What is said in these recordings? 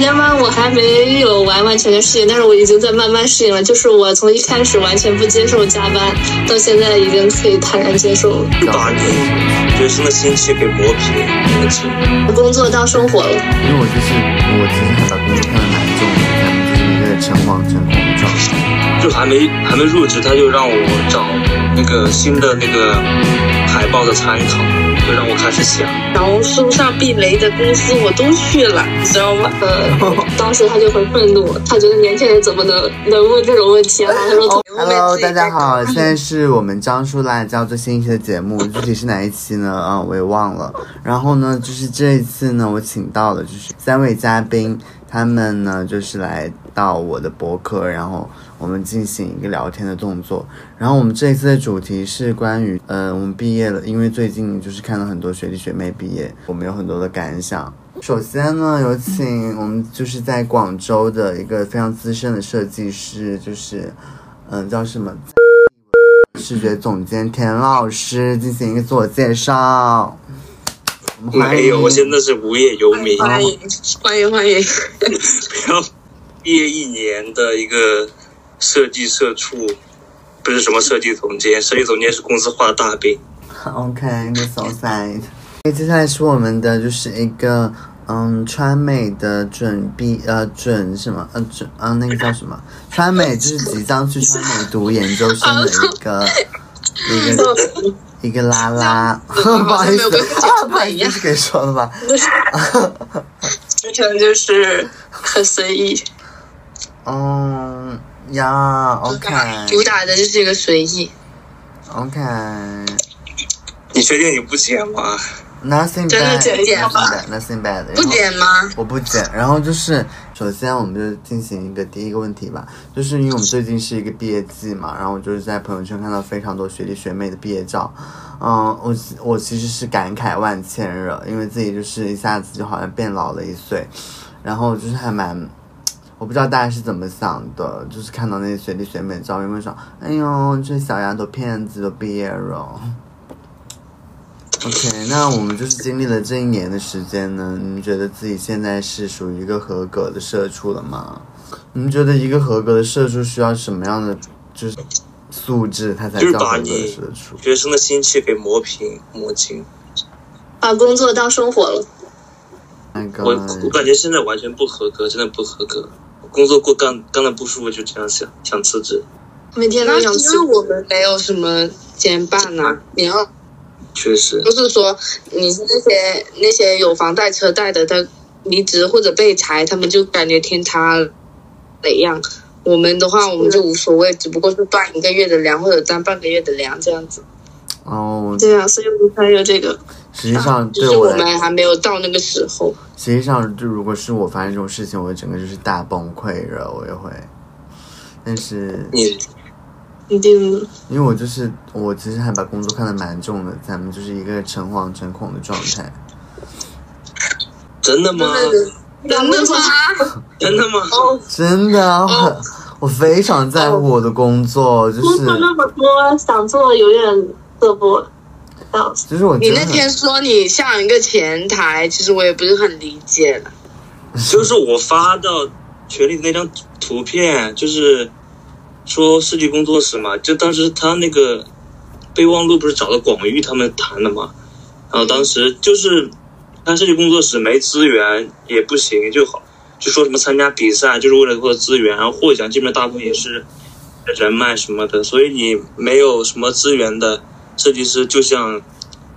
上几天班，我还没有完完全全适应，但是我已经在慢慢适应了。就是我从一开始完全不接受加班，到现在已经可以坦然接受了。就把你学生的心气给磨平磨平。工作到生活了，因为我就是我其实还把工作就还没还没入职，他就让我找那个新的那个海报的参考，就让我开始想。小红书上避雷的公司我都去了，你知道吗？呃，当时他就很愤怒，他觉得年轻人怎么能能问这种问题啊？他说 Hello，大家好，现在是我们张叔辣椒最新一期的节目，具体是哪一期呢？啊、我也忘了。然后呢，就是这一次呢，我请到了就是三位嘉宾，他们呢就是来到我的博客，然后我们进行一个聊天的动作。然后我们这一次的主题是关于，呃，我们毕业了，因为最近就是看到很多学弟学妹毕业，我们有很多的感想。首先呢，有请我们就是在广州的一个非常资深的设计师，就是，嗯、叫什么？视觉总监田老师进行一个自我介绍。我们欢迎没有，我现在是无业游民，欢迎欢迎欢迎！毕业一年的一个设计社畜，不是什么设计总监，设计总监是公司画的大饼。OK，the so side。接下来是我们的就是一个嗯川美的准毕呃准什么呃准呃那个叫什么川美就是即将去川美读研究生的一个一个一个拉拉，不好意思啊，不好意思，是可以说了吧？之前就是很随意，嗯呀，OK 主打的就是一个随意。OK。你确定你不剪吗？Nothing bad, 剪剪吧 nothing bad, nothing bad。不剪吗？我不剪。然后就是，首先我们就进行一个第一个问题吧，就是因为我们最近是一个毕业季嘛，然后我就是在朋友圈看到非常多学弟学妹的毕业照，嗯，我我其实是感慨万千了，因为自己就是一下子就好像变老了一岁，然后就是还蛮。我不知道大家是怎么想的，就是看到那些学弟学妹的照片，会说：“哎呦，这小丫头骗子，都毕业了。” OK，那我们就是经历了这一年的时间呢，你们觉得自己现在是属于一个合格的社畜了吗？你们觉得一个合格的社畜需要什么样的就是素质，他才就是叫合格的把你社畜？学生的心气给磨平磨平。把工作当生活了。我我感觉现在完全不合格，真的不合格。工作过干干的不舒服，就这样想想辞职。每天都那想是因为我们没有什么兼办呐、你要确实就，是说你是那些那些有房贷车贷的，他离职或者被裁，他们就感觉天塌了一样。我们的话，我们就无所谓，只不过是断一个月的粮或者断半个月的粮这样子。哦，对啊，所以我才有这个。实际上就是我对我，们还没有到那个时候。实际上就如果是我发生这种事情，我整个就是大崩溃了，我也会。但是你一定因为我就是我其实还把工作看得蛮重的，咱们就是一个诚惶诚恐的状态。真的吗？真的吗？真的吗？真的啊，我我非常在乎我的工作，就是工作那么多，想做有点做不到。其实我你那天说你像一个前台，其实我也不是很理解了。就是我发到群里那张图片，就是说设计工作室嘛，就当时他那个备忘录不是找了广域他们谈的嘛，然后当时就是他设计工作室没资源也不行，就好就说什么参加比赛就是为了获得资源，然后获奖基本上大部分也是人脉什么的，所以你没有什么资源的设计师，就像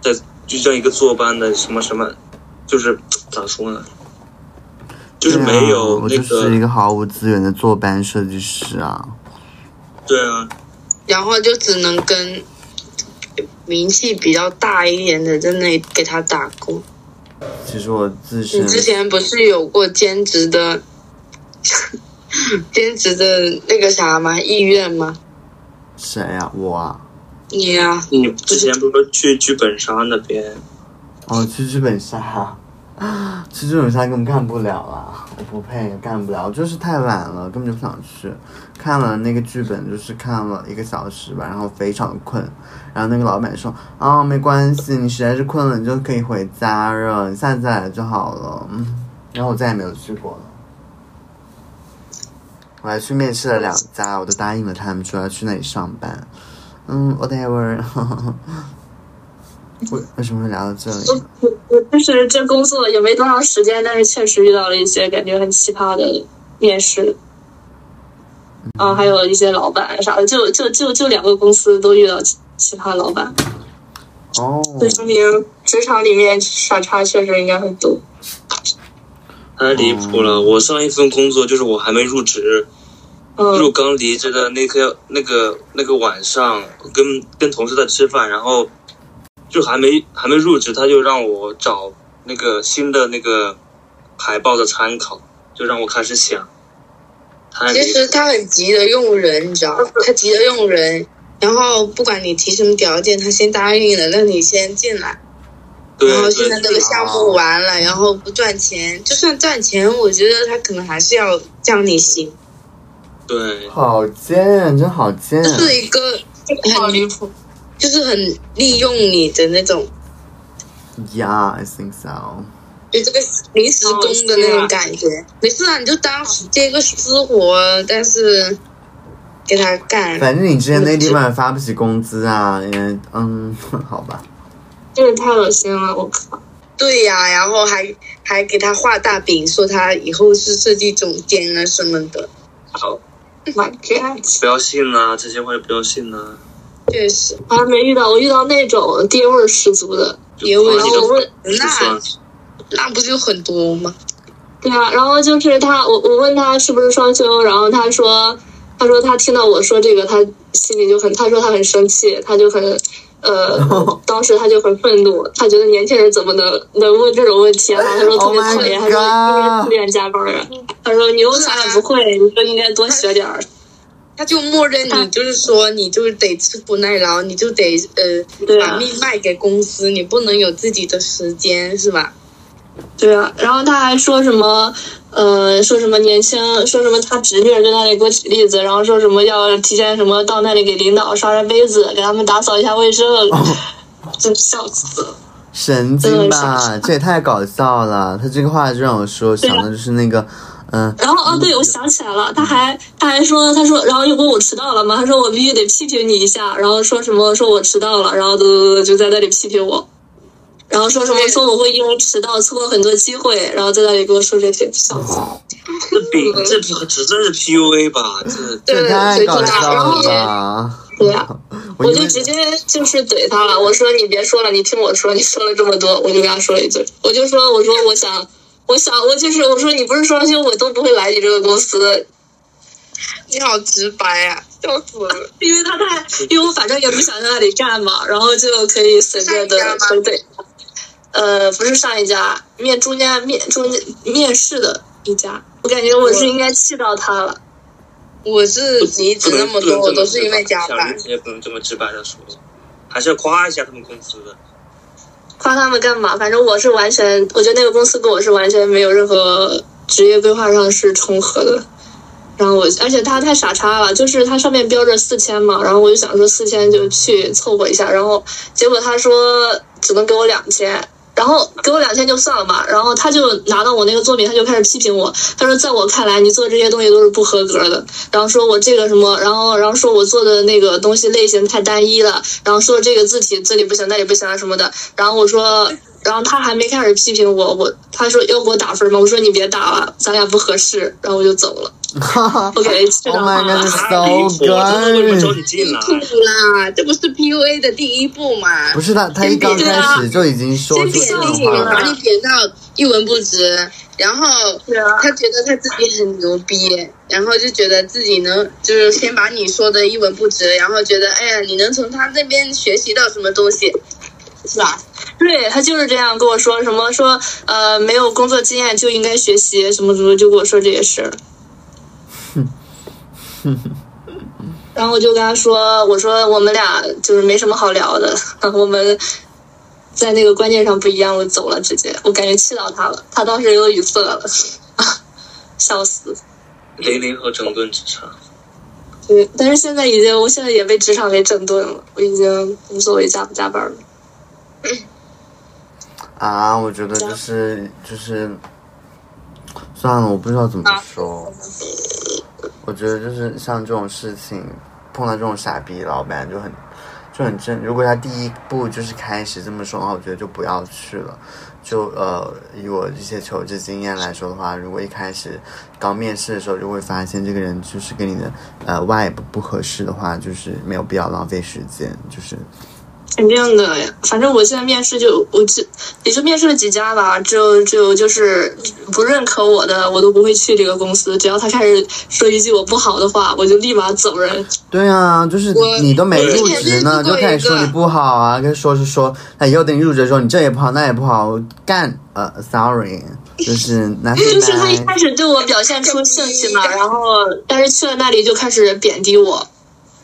在就像一个坐班的什么什么，就是 咋说呢？就是没有我那个，就是一个毫无资源的坐班设计师啊。对啊，然后就只能跟名气比较大一点的在那里给他打工。其实我自身你之前不是有过兼职的，兼职的那个啥吗？意愿吗？谁呀、我啊。你呀、你之前不是说去剧本杀那边？哦，去剧本杀，去剧本杀根本干不了啊！我不配，干不了，就是太晚了，根本就不想去。看了那个剧本，就是看了一个小时吧，然后非常困。然后那个老板说：“啊、没关系，你实在是困了，你就可以回家了，你下次再来就好了。”嗯，然后我再也没有去过了。我还去面试了两家，我都答应了他们说要去那里上班。嗯，whatever。为为什么会聊到这里？我我就是这工作也没多长时间，但是确实遇到了一些感觉很奇葩的面试，啊，还有一些老板啥的，就就就就两个公司都遇到奇奇葩老板，哦，这说明职场里面傻叉确实应该很多。太离谱了！我上一份工作就是我还没入职，就嗯刚离职的那个那个那个晚上，跟跟同事在吃饭，然后就还没还没入职，他就让我找那个新的那个海报的参考，就让我开始想。其实他很急着用人，你知道吗？他急着用人，然后不管你提什么条件，他先答应了，让你先进来。对然后现在对这个项目完了，然后不赚钱，就算赚钱，我觉得他可能还是要降你薪，对，好贱，真好贱。这是一个很好离谱。就是很利用你的那种，Yeah, I think so. 就这个临时工的那种感觉。没事啊，你就当接个私活，但是给他干。反正你之前那地方也发不起工资啊，因为嗯，好吧。真是太恶心了，我靠！对呀、然后还还给他画大饼，说他以后是设计总监啊什么的。好不要信啊，这些话就不要信啊。确实，我还没遇到，我遇到那种爹味儿十足的。就别问夸你个然后我问，那那不就很多吗？对啊，然后就是他，我我问他是不是双休，然后他说，他说他听到我说这个，他心里就很，他说他很生气，他就很，呃，当时他就很愤怒，他觉得年轻人怎么能能问这种问题啊？他说特别 Oh 讨厌，他说应该自愿加班啊，他说你又啥也不会，你说应该多学点儿。他就默认你就是说，你就是得吃苦耐劳，你就得呃啊把命卖给公司，你不能有自己的时间，是吧？对啊，然后他还说什么，呃，说什么年轻，说什么他侄女儿在那里给我举例子，然后说什么要提前什么到那里给领导刷刷杯子，给他们打扫一下卫生，真笑死了。神经吧，这也太搞笑了。他这个话就让我说想的就是那个，嗯，然后哦，对，我想起来了，他还他还说，他说，然后又问我迟到了吗？他说我必须得批评你一下，然后说什么说我迟到了，然后就就在那里批评我，然后说什么说我会因为迟到错过很多机会，然后在那里跟我说这些，笑死了。这比这不只真是 PUA 吧？这太搞对笑了对吧！对啊，我就直接就是怼他了，我说你别说了，你听我说，你说了这么多，我就跟他说一句，我就说我说我想我想我就是我说你不是双休，我都不会来你这个公司，你好直白啊，笑死了！因为他太，因为我反正也不想在那里干嘛，然后就可以随便的上一家吗回怼他。呃，不是上一家面中间面中间面试的一家，我感觉我是应该气到他了。我是离职那么多，不能这么都是因为加班小林。也不能这么直白的说，还是要夸一下他们公司的。夸他们干嘛？反正我是完全，我觉得那个公司跟我是完全没有任何职业规划上是重合的。然后我，而且他太傻叉了，就是他上面标着四千嘛，然后我就想说四千就去凑合一下，然后结果他说只能给我两千，然后给我两千就算了吧，然后他就拿到我那个作品，他就开始批评我，他说在我看来你做这些东西都是不合格的，然后说我这个什么，然后然后说我做的那个东西类型太单一了，然后说这个字体这里不行那里不行啊什么的，然后我说。然后他还没开始批评我，我他说要给我打分吗？我说你别打了，咱俩不合适，然后我就走了。哈哈我给气 Oh 到 my 骂 god, 了 this is 太离谱 so 了！这为什么招 good。你进来？吐啦，这不是 PUA 的第一步嘛？不是他，他一刚开始就已经说先出这种贬低你。把你贬到一文不值，然后他觉得他自己很牛逼，然后就觉得自己能，就是先把你说的一文不值，然后觉得哎呀，你能从他那边学习到什么东西，是吧？对他就是这样跟我说，什么说呃没有工作经验就应该学习什么什么，就跟我说这些事儿。然后我就跟他说，我说我们俩就是没什么好聊的，我们在那个观念上不一样，我走了，直接我感觉气到他了，他当时有语塞了，笑死。零零后整顿职场，对，但是现在已经，我现在也被职场给整顿了，我已经无所谓加不加班了。啊，我觉得就是就是，算了，我不知道怎么说。我觉得就是像这种事情，碰到这种傻逼老板就很就很正。如果他第一步就是开始这么说的话，我觉得就不要去了。就呃，以我一些求职经验来说的话，如果一开始刚面试的时候就会发现这个人就是跟你的呃 vibe 不合适的话，就是没有必要浪费时间，就是肯定的呀，反正我现在面试就我就也就面试了几家吧，只有只有就是不认可我的，我都不会去这个公司。只要他开始说一句我不好的话，我就立马走人。对啊，就是我你都没入职呢，就开始说你不好啊，跟说是说，那以后等你入职的时候，你这也不好，那也不好，干呃，sorry，就是 拿就是他一开始对我表现出兴趣嘛，然后但是去了那里就开始贬低我，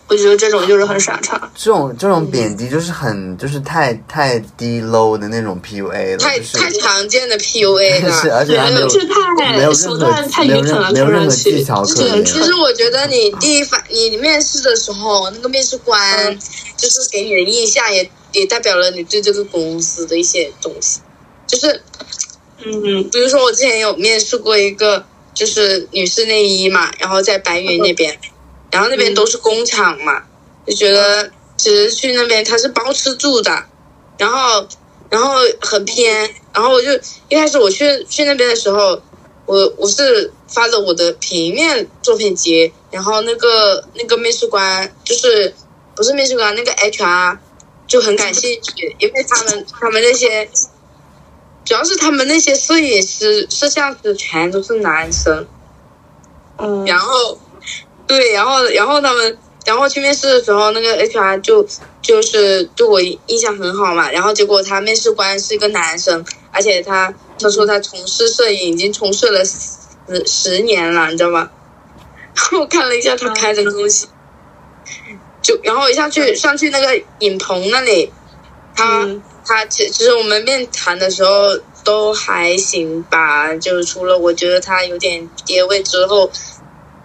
我觉得这种就是很傻叉。这种这种贬低就是很就是太太低 low 的那种 PUA 了，太就是太常见的 PUA 了。是，而且对还没有，这太没有手段太有愚蠢了，任没有任何看上去技巧可言。其实。我觉得你第一反，你面试的时候，那个面试官就是给你的印象也也代表了你对这个公司的一些东西。就是嗯，比如说我之前有面试过一个，就是女士内衣嘛，然后在白云那边，然后那边都是工厂嘛，就觉得其实去那边他是包吃住的，然后然后很偏，然后我就一开始我去去那边的时候，我我是发了我的平面作品集，然后那个那个面试官就是不是面试官那个 HR 就很感兴趣，因为他们他们那些。主要是他们那些摄影师、摄像师全都是男生，嗯，然后，对，然后然后他们，然后去面试的时候，那个 HR 就就是对我印象很好嘛，然后结果他面试官是一个男生，而且他他说他从事摄影已经从事了十十年了，你知道吗？然后我看了一下他开的东西，就然后一上去上去那个影棚那里，他。嗯他其其实我们面谈的时候都还行吧，就是除了我觉得他有点跌位之后，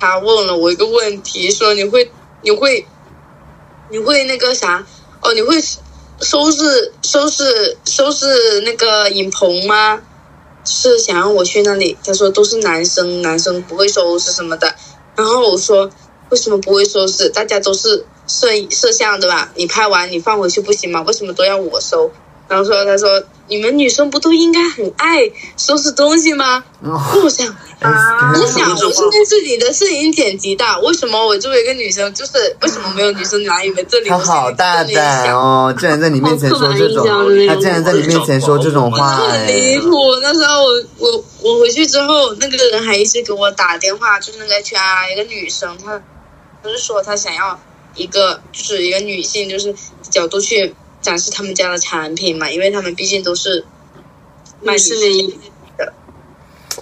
他问了我一个问题，说你会你会你会那个啥哦，你会收拾收拾收拾那个影棚吗？是想让我去那里，他说都是男生，男生不会收拾什么的。然后我说为什么不会收拾？大家都是摄摄像对吧？你拍完你放回去不行吗？为什么都要我收？然后说，他说你们女生不都应该很爱收拾东西吗？哦我想，啊我想我是面试你的摄影剪辑的，为什么我作为一个女生，就是为什么没有女生来你们这里？他好大胆哦！哦，竟然在你面前说这种他竟然在你面前说这种话，很哎离谱。那时候我我我回去之后，那个人还一直给我打电话，就是那个 HR 一个女生，她不是说她想要一个就是一个女性，就是角度去展示他们家的产品嘛，因为他们毕竟都是卖内衣，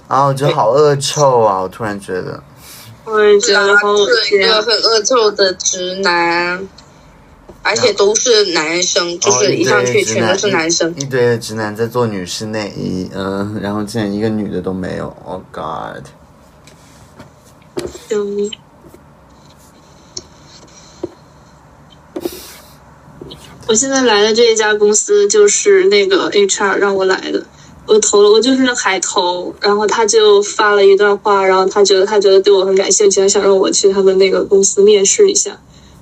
啊，我觉得好恶臭啊！我突然觉得，我也觉是啊得好恶是一个。很恶臭的直男，而且都是男生，就哦是一上去全都是男生。一堆的直男在做女士内衣，嗯、然后竟然一个女的都没有，Oh God！救命！我现在来的这一家公司就是那个 HR 让我来的，我投了，我就是海投，然后他就发了一段话，然后他觉得他觉得对我很感兴趣，他想让我去他们那个公司面试一下，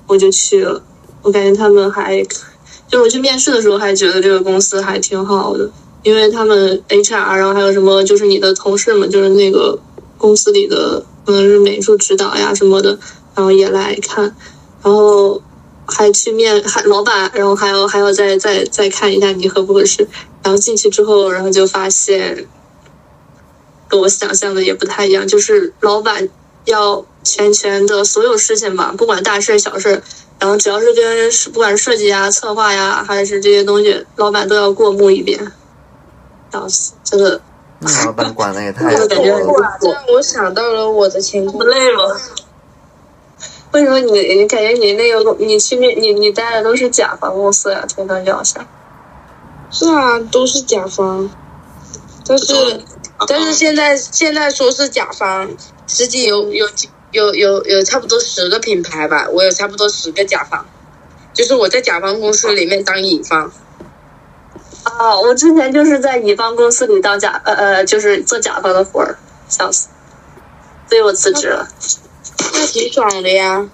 我就去了。我感觉他们还，就是我去面试的时候还觉得这个公司还挺好的，因为他们 HR，然后还有什么就是你的同事们，就是那个公司里的可能是美术指导呀什么的，然后也来看，然后还去面还老板，然后还要还要再再再看一下你合不合适，然后进去之后，然后就发现跟我想象的也不太一样，就是老板要全权的所有事情吧，不管大事小事，然后只要是跟不管是设计呀、策划呀，还是这些东西，老板都要过目一遍，笑死，真的那老板管的也 太我感觉很多了。哇，这让我想到了我的前不累吗？为什么你你感觉你那个你去面你你待的都是甲方公司呀？听他讲下，是啊，都是甲方，但是但是现在现在说是甲方，实际有有有有有差不多十个品牌吧，我有差不多十个甲方，就是我在甲方公司里面当乙方，啊，我之前就是在乙方公司里当甲呃呃，就是做甲方的活儿，笑死，所以我辞职了。那那挺爽的呀。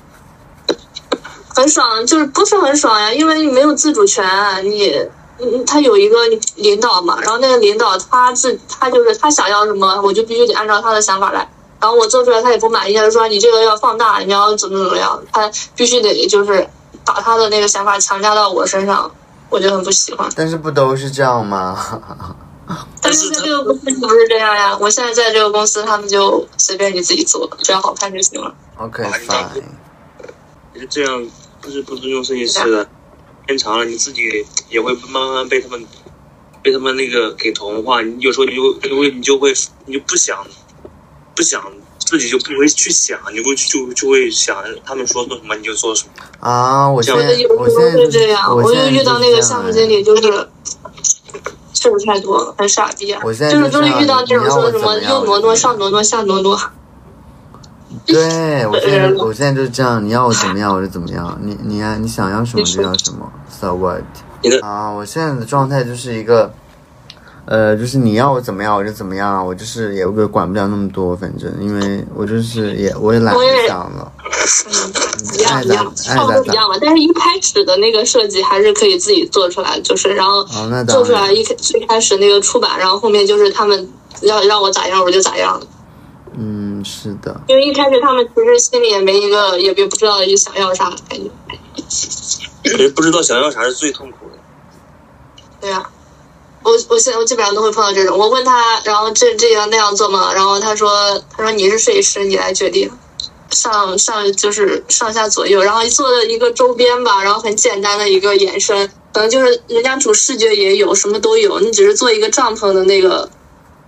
很爽，就是不是很爽呀，因为你没有自主权，你，嗯，他有一个领导嘛，然后那个领导他自他就是他想要什么，我就必须得按照他的想法来，然后我做出来他也不满意，他就说你这个要放大，你要怎么怎么样，他必须得就是把他的那个想法强加到我身上，我就很不喜欢。但是不都是这样吗？但是在这个公司不是这样呀，我现在在这个公司，他们就随便你自己做，只要好看就行了。OK 啊你这样 fine，你这样不是不尊重设计师的，时间长了你自己也会慢慢被他们被他们那个给同化。你有时候你就你会你就会你就不想不想自己就不会去想，你会就就会想他们说做什么你就做什么。啊，我现我在的有时候我现在会这样，我就我现在遇到那个项目经，理，就是事儿太多了，很傻逼啊！我现在就是遇到这种你要我说什么怎么样右挪挪、上挪挪、下挪挪，对我现在 我现在就是这样，你要我怎么样我就怎么样，你你呀、你想要什么就要什么，so what？啊，我现在的状态就是一个，呃，就是你要我怎么样我就怎么样，我就是也管不了那么多，反正因为我就是也我也懒得想了，一样一样，差不多一样吧。但是一开始的那个设计还是可以自己做出来，就是然后做，出来一开最开始那个出版，然后后面就是他们要让我咋样我就咋样了。嗯，是的，因为一开始他们其实心里也没一个，也别不知道想要啥感觉。不知道想要啥是最痛苦的。对呀、我我现在我基本上都会碰到这种。我问他，然后这这样那样做嘛，然后他说他说你是设计师，你来决定。上上就是上下左右，然后做的一个周边吧，然后很简单的一个延伸，可能就是人家主视觉也有，什么都有，你只是做一个帐篷的那个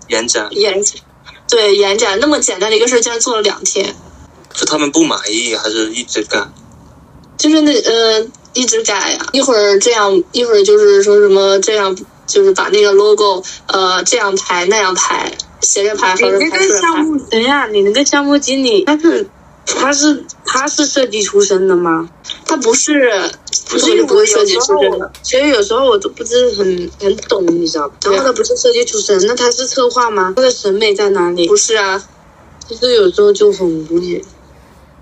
延展延展，对延展那么简单的一个事，竟然做了两天，是他们不满意还是一直干？就是那呃一直改呀，一会儿这样，一会儿就是说什么这样，就是把那个 logo 呃这样排那样排，斜着排你横着那排竖着排。个项目，等一下，你那个项目经理他是他是他是设计出身的吗？他不是，不是，不会设计出身的。其实有时候我都不是很很懂，你知道吧？然后他不是设计出身，那他是策划吗？他的审美在哪里？不是啊，其实有时候就很无语。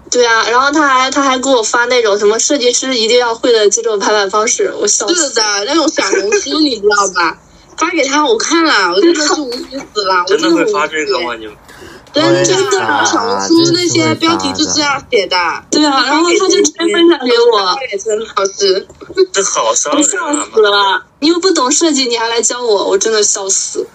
对啊，然后他还他还给我发那种什么设计师一定要会的这种排版方式，我笑死。是的，那种小红书你知道吧？发给他，我看了，我真的是无语死了。我真的会发这无语个吗？你们？真的，小红书那些标题就这样写的。对啊，然后他就直接分享给我，陈老师。这好伤我笑人啊！死了。你又不懂设计，你还来教我，我真的笑死。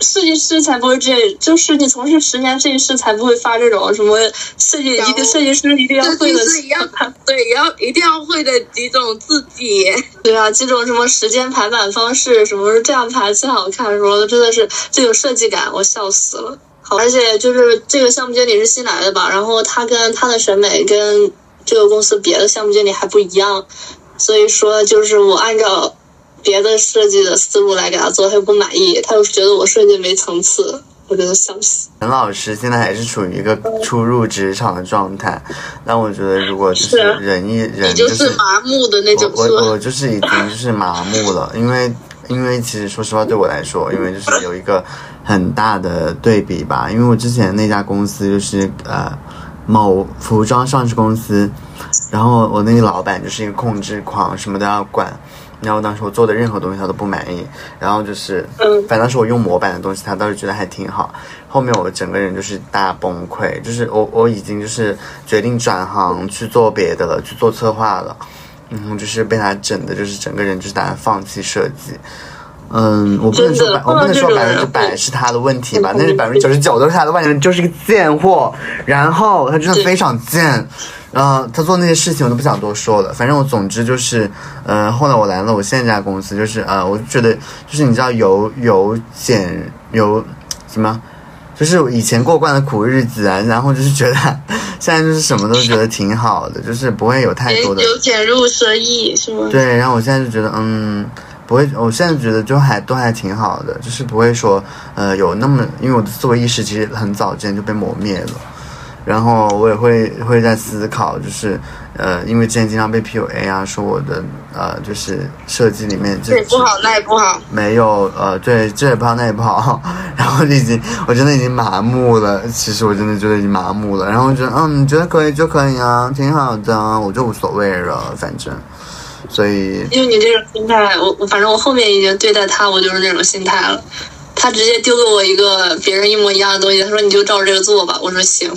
设计师才不会这，就是你从事十年设计师才不会发这种什么设计一个设计师一定要会的，一样，对，也要一定要会的几种字体。对啊，几种什么时间排版方式，什么这样排最好看，什么的，真的是最有设计感，我笑死了。好，而且就是这个项目经理是新来的吧，然后他跟他的审美跟这个公司别的项目经理还不一样，所以说就是我按照别的设计的思路来给他做，他又不满意，他又觉得我设计没层次，我真的笑死。陈老师现在还是处于一个初入职场的状态，但我觉得如果就是人一人你就是麻木的那种我我我就是已经就是麻木了，因为因为其实说实话对我来说，因为就是有一个很大的对比吧，因为我之前那家公司就是呃某服装上市公司，然后我那个老板就是一个控制狂，什么都要管。然后当时我做的任何东西他都不满意，然后就是，嗯反正是我用模板的东西，他倒是觉得还挺好。后面我整个人就是大崩溃，就是我我已经就是决定转行去做别的了，去做策划了。嗯，就是被他整的，就是整个人就是打算放弃设计。嗯，我不能说百，我不能说百分之百是他的问题吧，嗯但是百分之九十九都是他的问题，就是一个贱货。然后他真的非常贱，呃，他做那些事情我都不想多说了。反正我总之就是，呃，后来我来了我现在这家公司，就是呃，我就觉得就是你知道由由俭由什么。就是以前过惯了苦日子啊，然后就是觉得 现在就是什么都觉得挺好的，就是不会有太多的由俭入奢易是吗？对，然后我现在就觉得，嗯，不会，我现在觉得就还都还挺好的，就是不会说，呃，有那么，因为我的思维意识其实很早之前就被磨灭了，然后我也会会在思考，就是，呃，因为之前经常被 PUA 啊，说我的呃，就是设计里面就这也不好，那也不好。没有，呃，对，这也不好，那也不好，然后就已经我真的已经麻木了。其实我真的觉得已经麻木了。然后我觉得嗯，你觉得可以就可以啊，挺好的，我就无所谓了，反正。所以因为你这种心态，我我反正我后面已经对待他，我就是那种心态了。他直接丢给我一个别人一模一样的东西，他说你就照着这个做吧。我说行。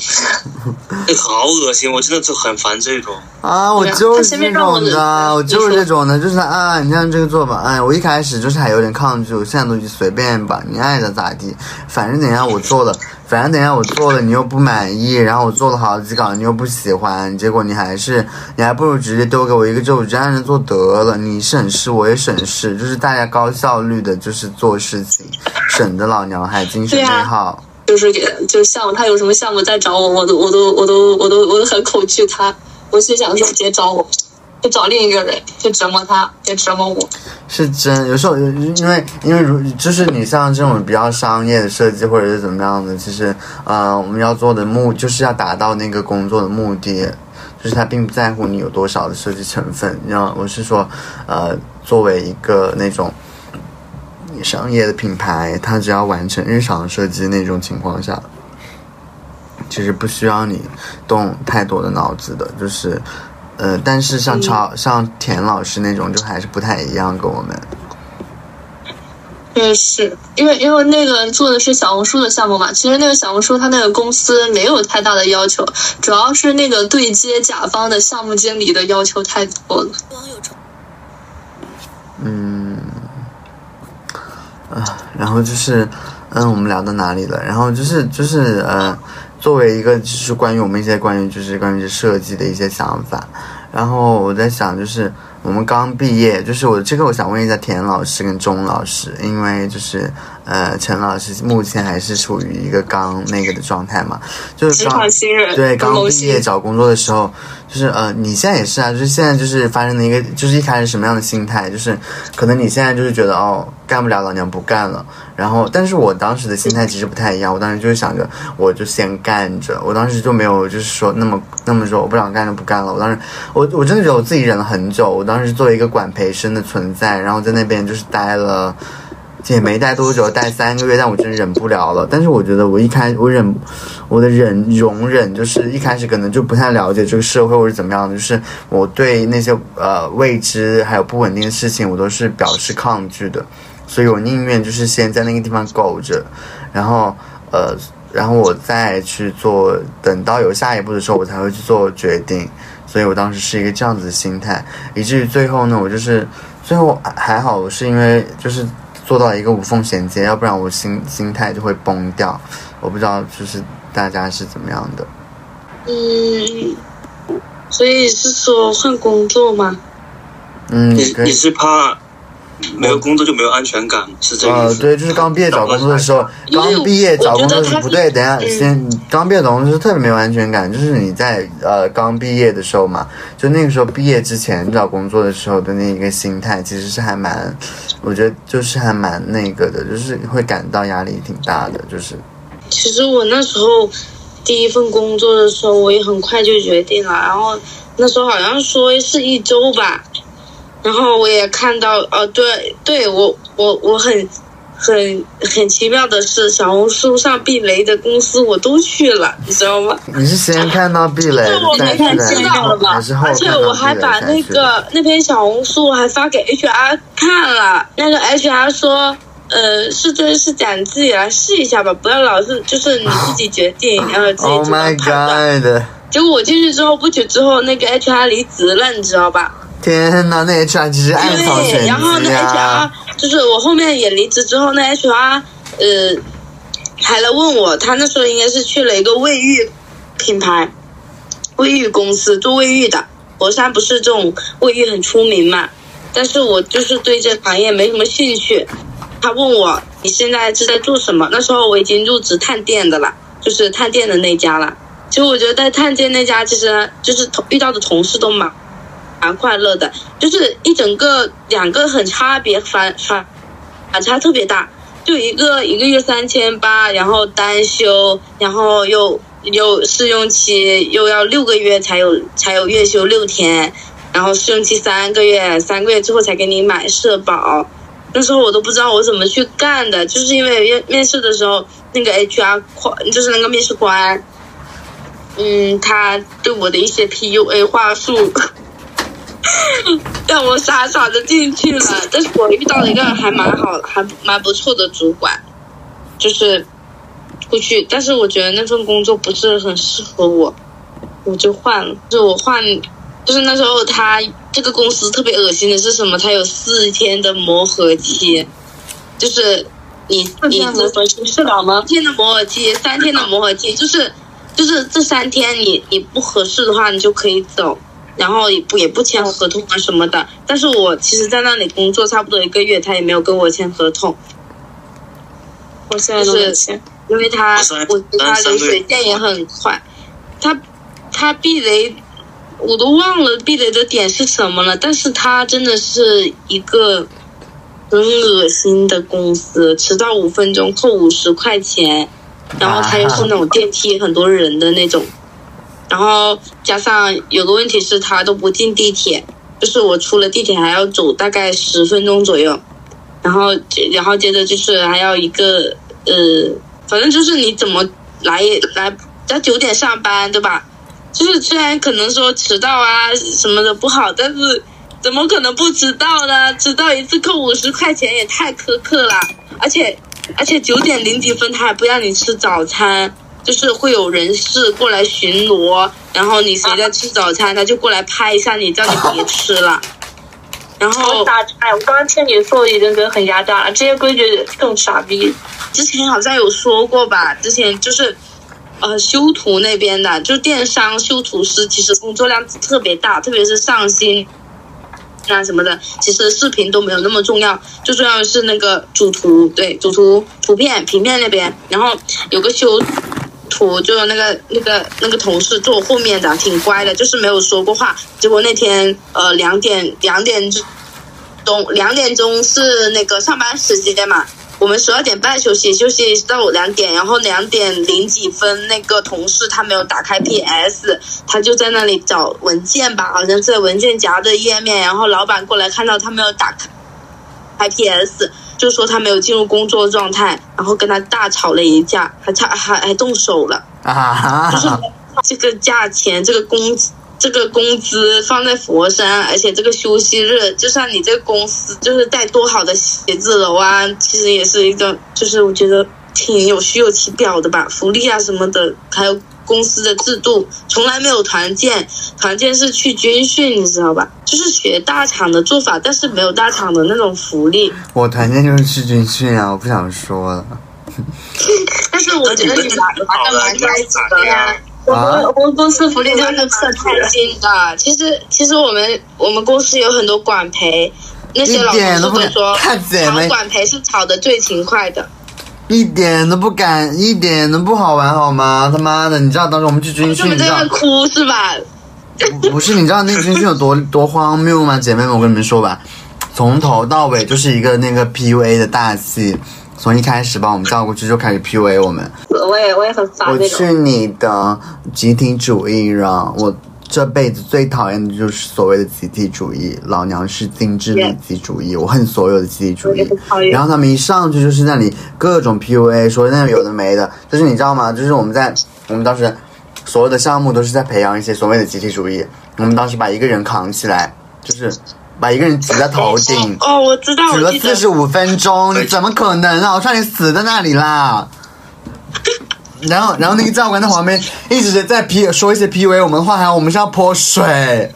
哎，好恶心！我真的就很烦这种。啊，我就是这种的，我就是这种的，就是啊，你像这个做吧，哎，我一开始就是还有点抗拒，我现在都随便吧，你爱咋咋地，反正等下我做了，反正等下我做了你又不满意，然后我做了好几稿你又不喜欢，结果你还是，你还不如直接丢给我一个，就我直接按着做得了，你省事我也省事，就是大家高效率的，就是做事情，省得老娘还精神内耗。就是给，就是项目，他有什么项目再找我，我都，我都，我都，我都，我都很恐惧他。我心想说，别找我，就找另一个人，就折磨他，去折磨我。是真，有时候因为因为如就是你像这种比较商业的设计或者是怎么样的，其实呃我们要做的目就是要达到那个工作的目的，就是他并不在乎你有多少的设计成分。你知道我是说，呃，作为一个那种。商业的品牌，他只要完成日常设计那种情况下，其实不需要你动太多的脑子的，就是，呃，但是像超像田老师那种，就还是不太一样，跟我们。嗯，是因为因为那个做的是小红书的项目嘛，其实那个小红书它那个公司没有太大的要求，主要是那个对接甲方的项目经理的要求太多了。嗯。啊，然后就是，嗯，我们聊到哪里了？然后就是就是呃，作为一个就是关于我们一些关于就是关于设计的一些想法，然后我在想就是。我们刚毕业，就是我这个，我想问一下田老师跟钟老师，因为就是呃，陈老师目前还是处于一个刚那个的状态嘛，就是刚对刚毕业找工作的时候，就是呃，你现在也是啊，就是现在就是发生的一个，就是一开始什么样的心态，就是可能你现在就是觉得哦，干不了，老娘不干了。然后，但是我当时的心态其实不太一样。我当时就是想着，我就先干着。我当时就没有就是说那么那么说，我不想干就不干了。我当时，我我真的觉得我自己忍了很久。我当时作为一个管培生的存在，然后在那边就是待了，也没待多久，待三个月，但我真忍不了了。但是我觉得我一开我忍，我的忍容忍就是一开始可能就不太了解这个社会或者怎么样的，就是我对那些呃未知还有不稳定的事情，我都是表示抗拒的。所以我宁愿就是先在那个地方苟着，然后呃，然后我再去做，等到有下一步的时候，我才会去做决定。所以我当时是一个这样子的心态，以至于最后呢，我就是最后还好我，是因为就是做到一个无缝衔接，要不然我心心态就会崩掉。我不知道就是大家是怎么样的。嗯，所以是说换工作吗？嗯，你你是怕？没有工作就没有安全感，是这个意思。对，就是刚毕业找工作的时候，刚毕业找工作是不对。等下先，刚毕业找工作是特别没有安全感，就是你在呃刚毕业的时候嘛，就那个时候毕业之前找工作的时候的那一个心态，其实是还蛮，我觉得就是还蛮那个的，就是会感到压力挺大的，就是。其实我那时候第一份工作的时候，我也很快就决定了，然后那时候好像说是一周吧。然后我也看到，哦，对，对我，我我很，很很奇妙的是，小红书上避雷的公司我都去了，你知道吗？你是先看到避雷，再看到了是后而且我还把那个那篇小红书我还发给 HR 看了，那个 HR 说，呃，是真是假，你自己来试一下吧，不要老是就是你自己决定，然后自己做判断。结果我进去之后不久之后，那个 HR 离职了，你知道吧？天呐，那 HR 其实暗藏玄机然后那 HR 就是我后面也离职之后，那 HR 呃还来问我，他那时候应该是去了一个卫浴品牌，卫浴公司做卫浴的。佛山不是这种卫浴很出名嘛？但是我就是对这行业没什么兴趣。他问我你现在是在做什么？那时候我已经入职探店的了，就是探店的那家了。其实我觉得在探店那家，其实就是同遇到的同事都蛮。蛮快乐的，就是一整个两个很差别反反反差特别大，就一个一个月三千八，然后单休，然后又又试用期又要六个月才有才有月休六天，然后试用期三个月，三个月之后才给你买社保，那时候我都不知道我怎么去干的，就是因为面面试的时候，那个 HR 就是那个面试官，嗯，他对我的一些 PUA 话术，让我傻傻的进去了。但是我遇到了一个还蛮好、还蛮不错的主管，就是过去，但是我觉得那份工作不是很适合我，我就换了。就我换，就是那时候他这个公司特别恶心的是什么？他有四天的磨合期，就是你你磨合期是了吗？天的磨合期，三天的磨合期，就是就是这三天你你不合适的话，你就可以走。然后也不也不签合同啊什么的，但是我其实，在那里工作差不多一个月，他也没有跟我签合同。我现在都没签，因为他，我觉得他流水线也很快。他他避雷，我都忘了避雷的点是什么了。但是他真的是一个很恶心的公司，迟到五分钟扣五十块钱，然后他又是那种电梯很多人的那种。然后加上有个问题是，他都不进地铁，就是我出了地铁还要走大概十分钟左右，然后然后接着就是还要一个呃，反正就是你怎么来来在九点上班对吧？就是虽然可能说迟到啊什么的不好，但是怎么可能不迟到呢？迟到一次扣五十块钱也太苛刻了，而且而且九点零几分他还不让你吃早餐。就是会有人事过来巡逻，然后你谁在吃早餐，他就过来拍一下你，叫你别吃了。然后，哎，我刚刚听你说，我已经觉得很压榨了。这些规矩更傻逼。之前好像有说过吧？之前就是，呃，修图那边的，就电商修图师，其实工作量特别大，特别是上新啊什么的。其实视频都没有那么重要，最重要的是那个主图，对，主图、图片、平面那边，然后有个修。图就是那个那个那个同事坐后面的，挺乖的，就是没有说过话。结果那天呃两点两点钟两点钟是那个上班时间嘛，我们十二点半休息，休息到两点，然后两点零几分那个同事他没有打开 PS，他就在那里找文件吧，好像是文件夹的页面，然后老板过来看到他没有打开。Ips 就说他没有进入工作状态，然后跟他大吵了一架，还差还还动手了啊！就是这个价钱，这个工这个工资放在佛山，而且这个休息日，就算你这个公司就是带多好的写字楼啊，其实也是一个，就是我觉得挺有虚有其表的吧，福利啊什么的，还有。公司的制度从来没有团建，团建是去军训，你知道吧？就是学大厂的做法，但是没有大厂的那种福利。我团建就是去军训啊，我不想说了。但是我觉得你玩的蛮在一起的呀。我们我们公司福利就是特开心的。其实其实我们我们公司有很多管培，那些老同事会说炒管培是炒的最勤快的。一点都不敢，一点都不好玩，好吗？他妈的，你知道当时我们去军训，你知道哭是吧？不是，你知道那个军训有多 多荒谬吗？姐妹们，我跟你们说吧，从头到尾就是一个那个 PUA 的大戏，从一开始把我们叫过去就开始 PUA 我们。我也我也很烦我去你的集体主义了我。这辈子最讨厌的就是所谓的集体主义，老娘是精致利己主义，我恨所有的集体主义。然后他们一上去就是那里各种 PUA，说那有的没的，就是你知道吗？就是我们在我们当时所有的项目都是在培养一些所谓的集体主义。我们当时把一个人扛起来，就是把一个人举在头顶。哦，我知道，举了四十五分钟，你怎么可能啊？我差点死在那里啦！然后，然后那个教官在旁边一直在 P 说一些 P V 我们的话，还有我们是要泼水，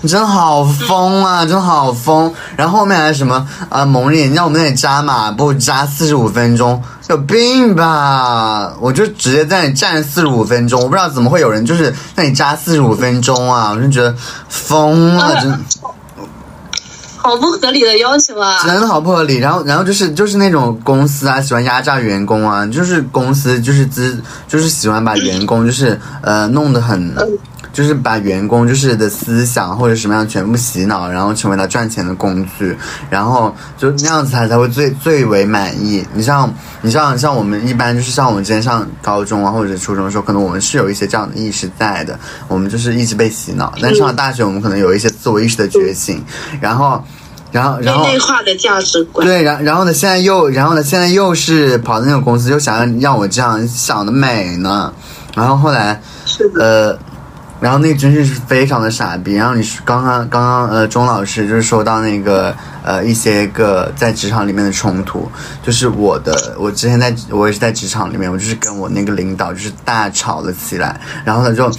你真的好疯啊，真的好疯。然后后面还什么啊，蒙眼让我们那里扎马步扎四十五分钟，有病吧？我就直接在那里站四十五分钟，我不知道怎么会有人就是在你扎四十五分钟啊，我就觉得疯了，真。好不合理的要求啊！真的好不合理。然后，然后就是就是那种公司啊，喜欢压榨员工啊，就是公司就是资，就是喜欢把员工就是呃弄得很，就是把员工就是的思想或者什么样全部洗脑，然后成为他赚钱的工具，然后就那样子他才会最最为满意。你像你像像我们一般就是像我们之前上高中啊或者初中的时候，可能我们是有一些这样的意识在的，我们就是一直被洗脑。但上了大学，我们可能有一些自我意识的觉醒，然后。然后然后内化的价值观。对，然然后呢，现在又然后呢，现在又是跑到那个公司，又想要让我这样想的美呢，然后后来是的，呃，然后那真是是非常的傻逼。然后你刚刚刚刚呃，钟老师就是说到那个呃一些个在职场里面的冲突，就是我的我之前在我也是在职场里面，我就是跟我那个领导就是大吵了起来，然后他就。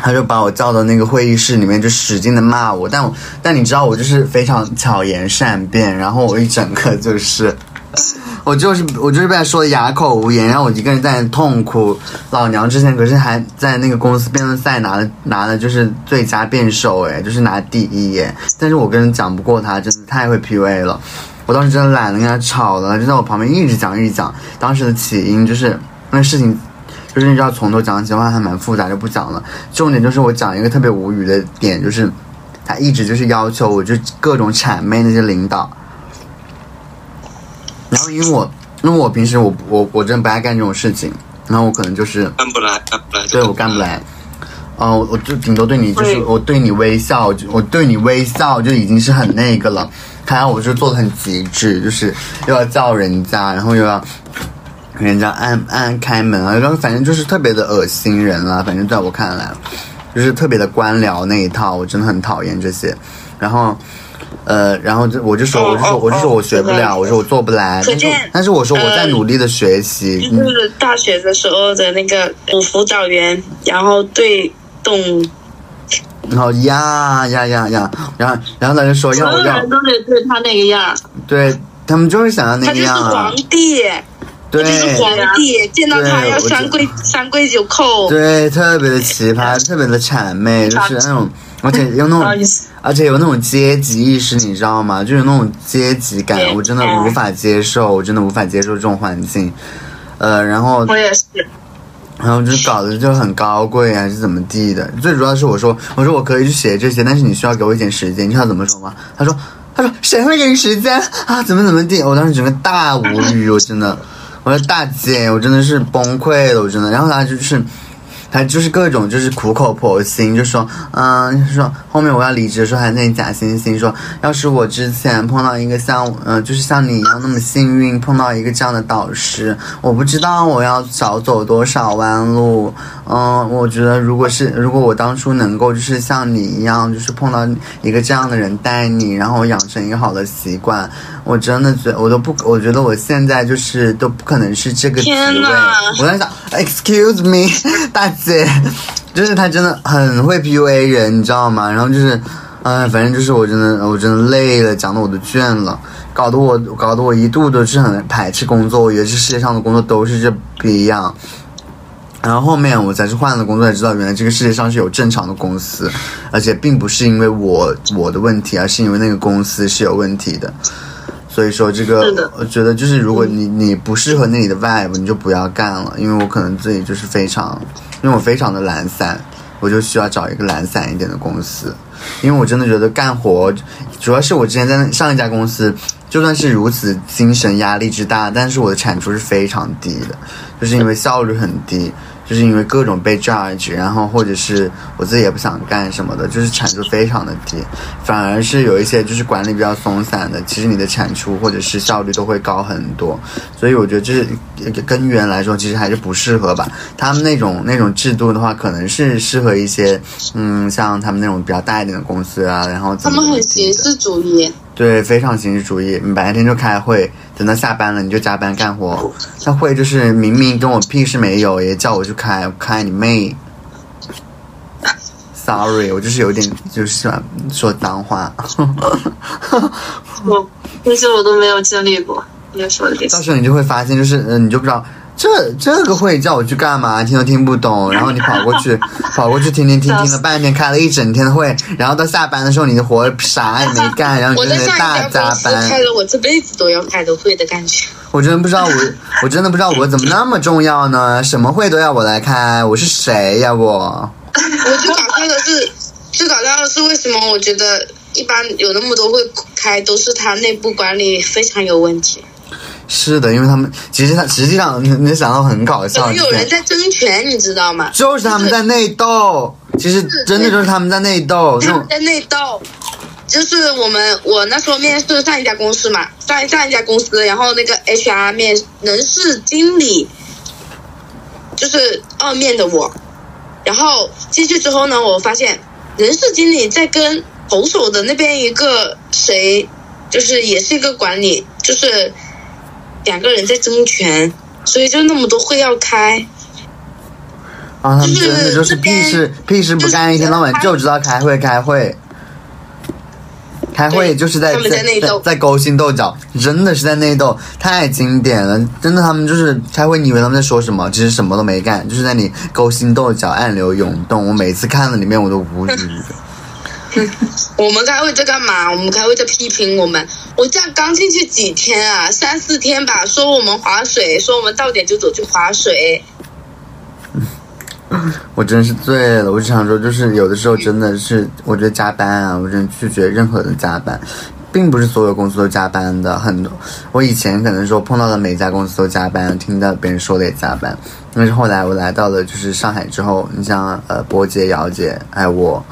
他就把我叫到那个会议室里面，就使劲的骂我，但我但你知道我就是非常巧言善辩，然后我一整个就是，我就是我就是被他说的哑口无言，然后我一个人在那痛哭。老娘之前可是还在那个公司辩论赛拿了拿了就是最佳辩手哎，就是拿第一耶，但是我跟人讲不过他，真的太会 PUA 了。我当时真的懒得跟他吵了，就在我旁边一直讲一直讲。当时的起因就是那事情就是你知道从头讲起的话还蛮复杂，就不讲了。重点就是我讲一个特别无语的点，就是他一直就是要求我就各种谄媚那些领导。然后因为我因为我平时我我我真的不爱干这种事情，然后我可能就是干不来，干不来。对我干不来。嗯、我我就顶多对你就是我对你微笑，我对你微笑就已经是很那个了。看来我就做的很极致，就是又要叫人家，然后又要给人家按按开门啊，然后反正就是特别的恶心人啦。反正在我看来，就是特别的官僚那一套，我真的很讨厌这些。然后。呃，然后就我就说，哦我就说，哦我就说哦我学不了，我说我做不来，但是可见但是我说我在呃努力的学习，嗯就是大学的时候的那个辅辅导员，然后对动然后呀呀呀呀，然后然后他就说所有要我要人都得对他那个样。对他们就是想要那他就是个样啊皇，帝，对就是皇帝，见到他要三跪三跪九叩。对，特别的奇葩，特别的谄媚，就是那种，而且又那 种，而且有那种阶级意识，你知道吗？就是那种阶级感，我真的无法接受，我真的无法接受这种环境。呃，然后我也是。然后就搞得就很高贵还是怎么地的。最主要是我说，我说我可以去写这些，但是你需要给我一点时间。你知道怎么说吗？他说，他说谁会给你时间啊？怎么怎么地？我当时整个大无语，我真的，我说大姐，我真的是崩溃了，我真的。然后他就是。他就是各种就是苦口婆心，就说，嗯，就说后面我要离职的时候还在那里假惺惺说，要是我之前碰到一个像，嗯、就是像你一样那么幸运碰到一个这样的导师，我不知道我要少走多少弯路。嗯，我觉得如果是如果我当初能够就是像你一样，就是碰到一个这样的人带你，然后养成一个好的习惯，我真的觉我都不，我觉得我现在就是都不可能是这个职位。我在想，excuse me，大姐，就是他真的很会 PUA 人，你知道吗？然后就是，哎、反正就是我真的我真的累了，讲的我都倦了，搞得我搞得我一度都是很排斥工作，我觉得这世界上的工作都是这逼样。然后后面我才是换了工作，才知道原来这个世界上是有正常的公司，而且并不是因为我我的问题，而是因为那个公司是有问题的。所以说这个，我觉得就是如果你你不适合那里的 vibe，你就不要干了，因为我可能自己就是非常，因为我非常的懒散，我就需要找一个懒散一点的公司，因为我真的觉得干活，主要是我之前在上一家公司，就算是如此精神压力之大，但是我的产出是非常低的，就是因为效率很低。就是因为各种被 judge，然后或者是我自己也不想干什么的，就是产出非常的低，反而是有一些就是管理比较松散的，其实你的产出或者是效率都会高很多。所以我觉得这是根源来说，其实还是不适合吧。他们那种那种制度的话，可能是适合一些嗯，像他们那种比较大一点的公司啊，然后他们很形式主义，对，非常形式主义。你白天就开会，等到下班了你就加班干活。那会就是明明跟我屁事没有，也叫我去开，开你妹！Sorry，我就是有点就是喜欢说脏话。我那些我都没有经历过，你说的。到时候你就会发现，就是嗯、呃你就不知道这这个会叫我去干嘛，听都听不懂，然后你跑过去跑过去听听听听了半天，开了一整天的会，然后到下班的时候你的活啥也没干，然后我你就在那大加班。开了我这辈子都要开的会的感觉。我真的不知道我，我真的不知道我怎么那么重要呢？什么会都要我来开，我是谁呀我？我最搞笑的是，最搞笑的是为什么我觉得一般有那么多会开，都是他内部管理非常有问题，是的，因为他们其实他实际上你你想到很搞笑，能有人在争权，你知道吗？就是他们在内斗，其实真的就是他们在内斗，他们在内斗，就是我们我那时候面试上一家公司嘛，上上一家公司，然后那个 HR 面人事经理就是二面的我，然后进去之后呢，我发现人事经理在跟投手的那边一个谁，就是也是一个管理，就是两个人在争权，所以就那么多会要开。啊，他们真的就是屁事屁事不干，一天到晚就知道开会开会。开会就是在在内斗在勾心斗角，真的是在内斗，太经典了。真的，他们就是开会，你以为他们在说什么？其实什么都没干，就是在你勾心斗角、暗流涌动。我每次看了里面，我都无语。我们开会在干嘛？我们开会在批评我们。我这样刚进去几天啊，三四天吧，说我们划水，说我们到点就走去划水。我真是醉了，我只想说，就是有的时候真的是，我觉得加班啊，我真的拒绝任何的加班，并不是所有公司都加班的，很多。我以前可能说碰到的每家公司都加班，听到别人说的也加班，但是后来我来到了就是上海之后，你像呃波姐、姚姐还有我，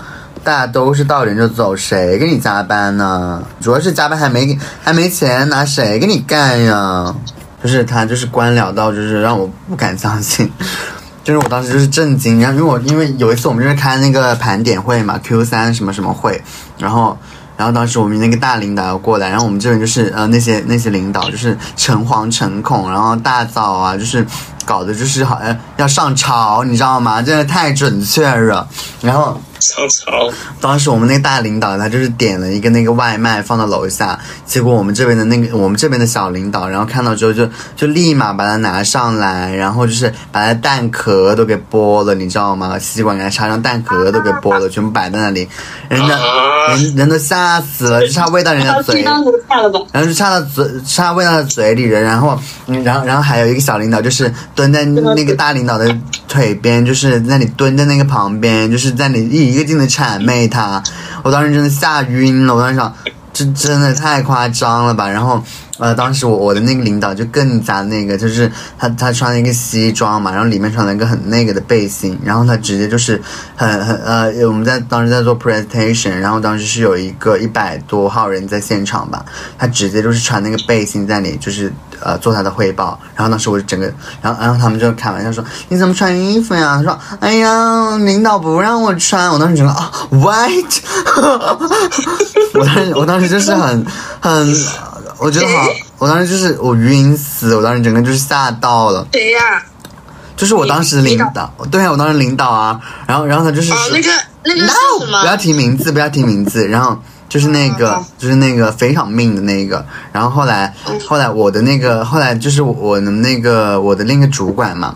大家都是到人就走，谁给你加班呢？主要是加班还没还没钱拿，谁给你干呀？就是他就是官僚到就是让我不敢相信。就是我当时就是震惊，然后因为我因为有一次我们就是开那个盘点会嘛，Q 三什么什么会，然后然后当时我们那个大领导要过来，然后我们这边就是呃那些那些领导就是诚惶诚恐，然后大早啊就是搞的就是好像要上朝，你知道吗？真的太准确了，然后。上朝，当时我们那个大领导他就是点了一个那个外卖放到楼下，结果我们这边的那个我们这边的小领导，然后看到之后就就立马把它拿上来，然后就是把它蛋壳都给剥了，你知道吗？吸管给它插上蛋壳都给剥了，全部摆在那里，人家人人都吓死了，就差喂到人家嘴。当下了吧？然后就差到嘴，差喂到他嘴里了，然后，嗯，然后，然后还有一个小领导，就是蹲在那个大领导的腿边，就是那里蹲在那个旁边，就是在你一一个劲的谄媚他，我当时真的吓晕了，我当时想，这真的太夸张了吧，然后。呃，当时我我的那个领导就更加那个，就是他他穿了一个西装嘛，然后里面穿了一个很那个的背心，然后他直接就是很很呃，我们在当时在做 presentation，然后当时是有一个一百多号人在现场吧，他直接就是穿那个背心在里，就是呃做他的汇报，然后当时我就整个，然后然后他们就开玩笑说你怎么穿衣服呀？他说哎呀，领导不让我穿，我当时觉得啊，what？我当时我当时就是很很。我觉得好，我当时就是我晕死，我当时整个就是吓到了。谁呀、就是我当时的领导，对啊，我当时领导啊，然后然后他就是哦，那个那个是 no，什么？不要提名字，不要提名字，然后就是那个哦就是那个非常命的那个，然后后来后来我的那个后来就是我的那个我的另一个主管嘛。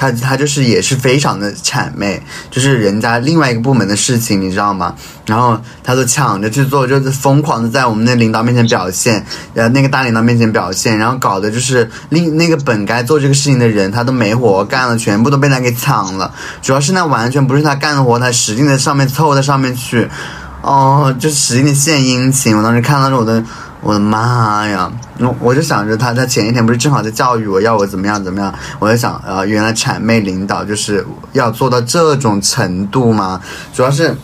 他他就是也是非常的谄媚，就是人家另外一个部门的事情，你知道吗？然后他都抢着去做，就是疯狂的在我们那领导面前表现，呃，那个大领导面前表现，然后搞得就是另那个本该做这个事情的人，他都没活干了，全部都被他给抢了。主要是那完全不是他干的活，他使劲在上面凑在上面去，哦，就使劲的献殷勤。我当时看到我的。我的妈呀！我我就想着他，他前一天不是正好在教育我，要我怎么样怎么样？我就想，呃，原来谄媚领导就是要做到这种程度吗？主要是，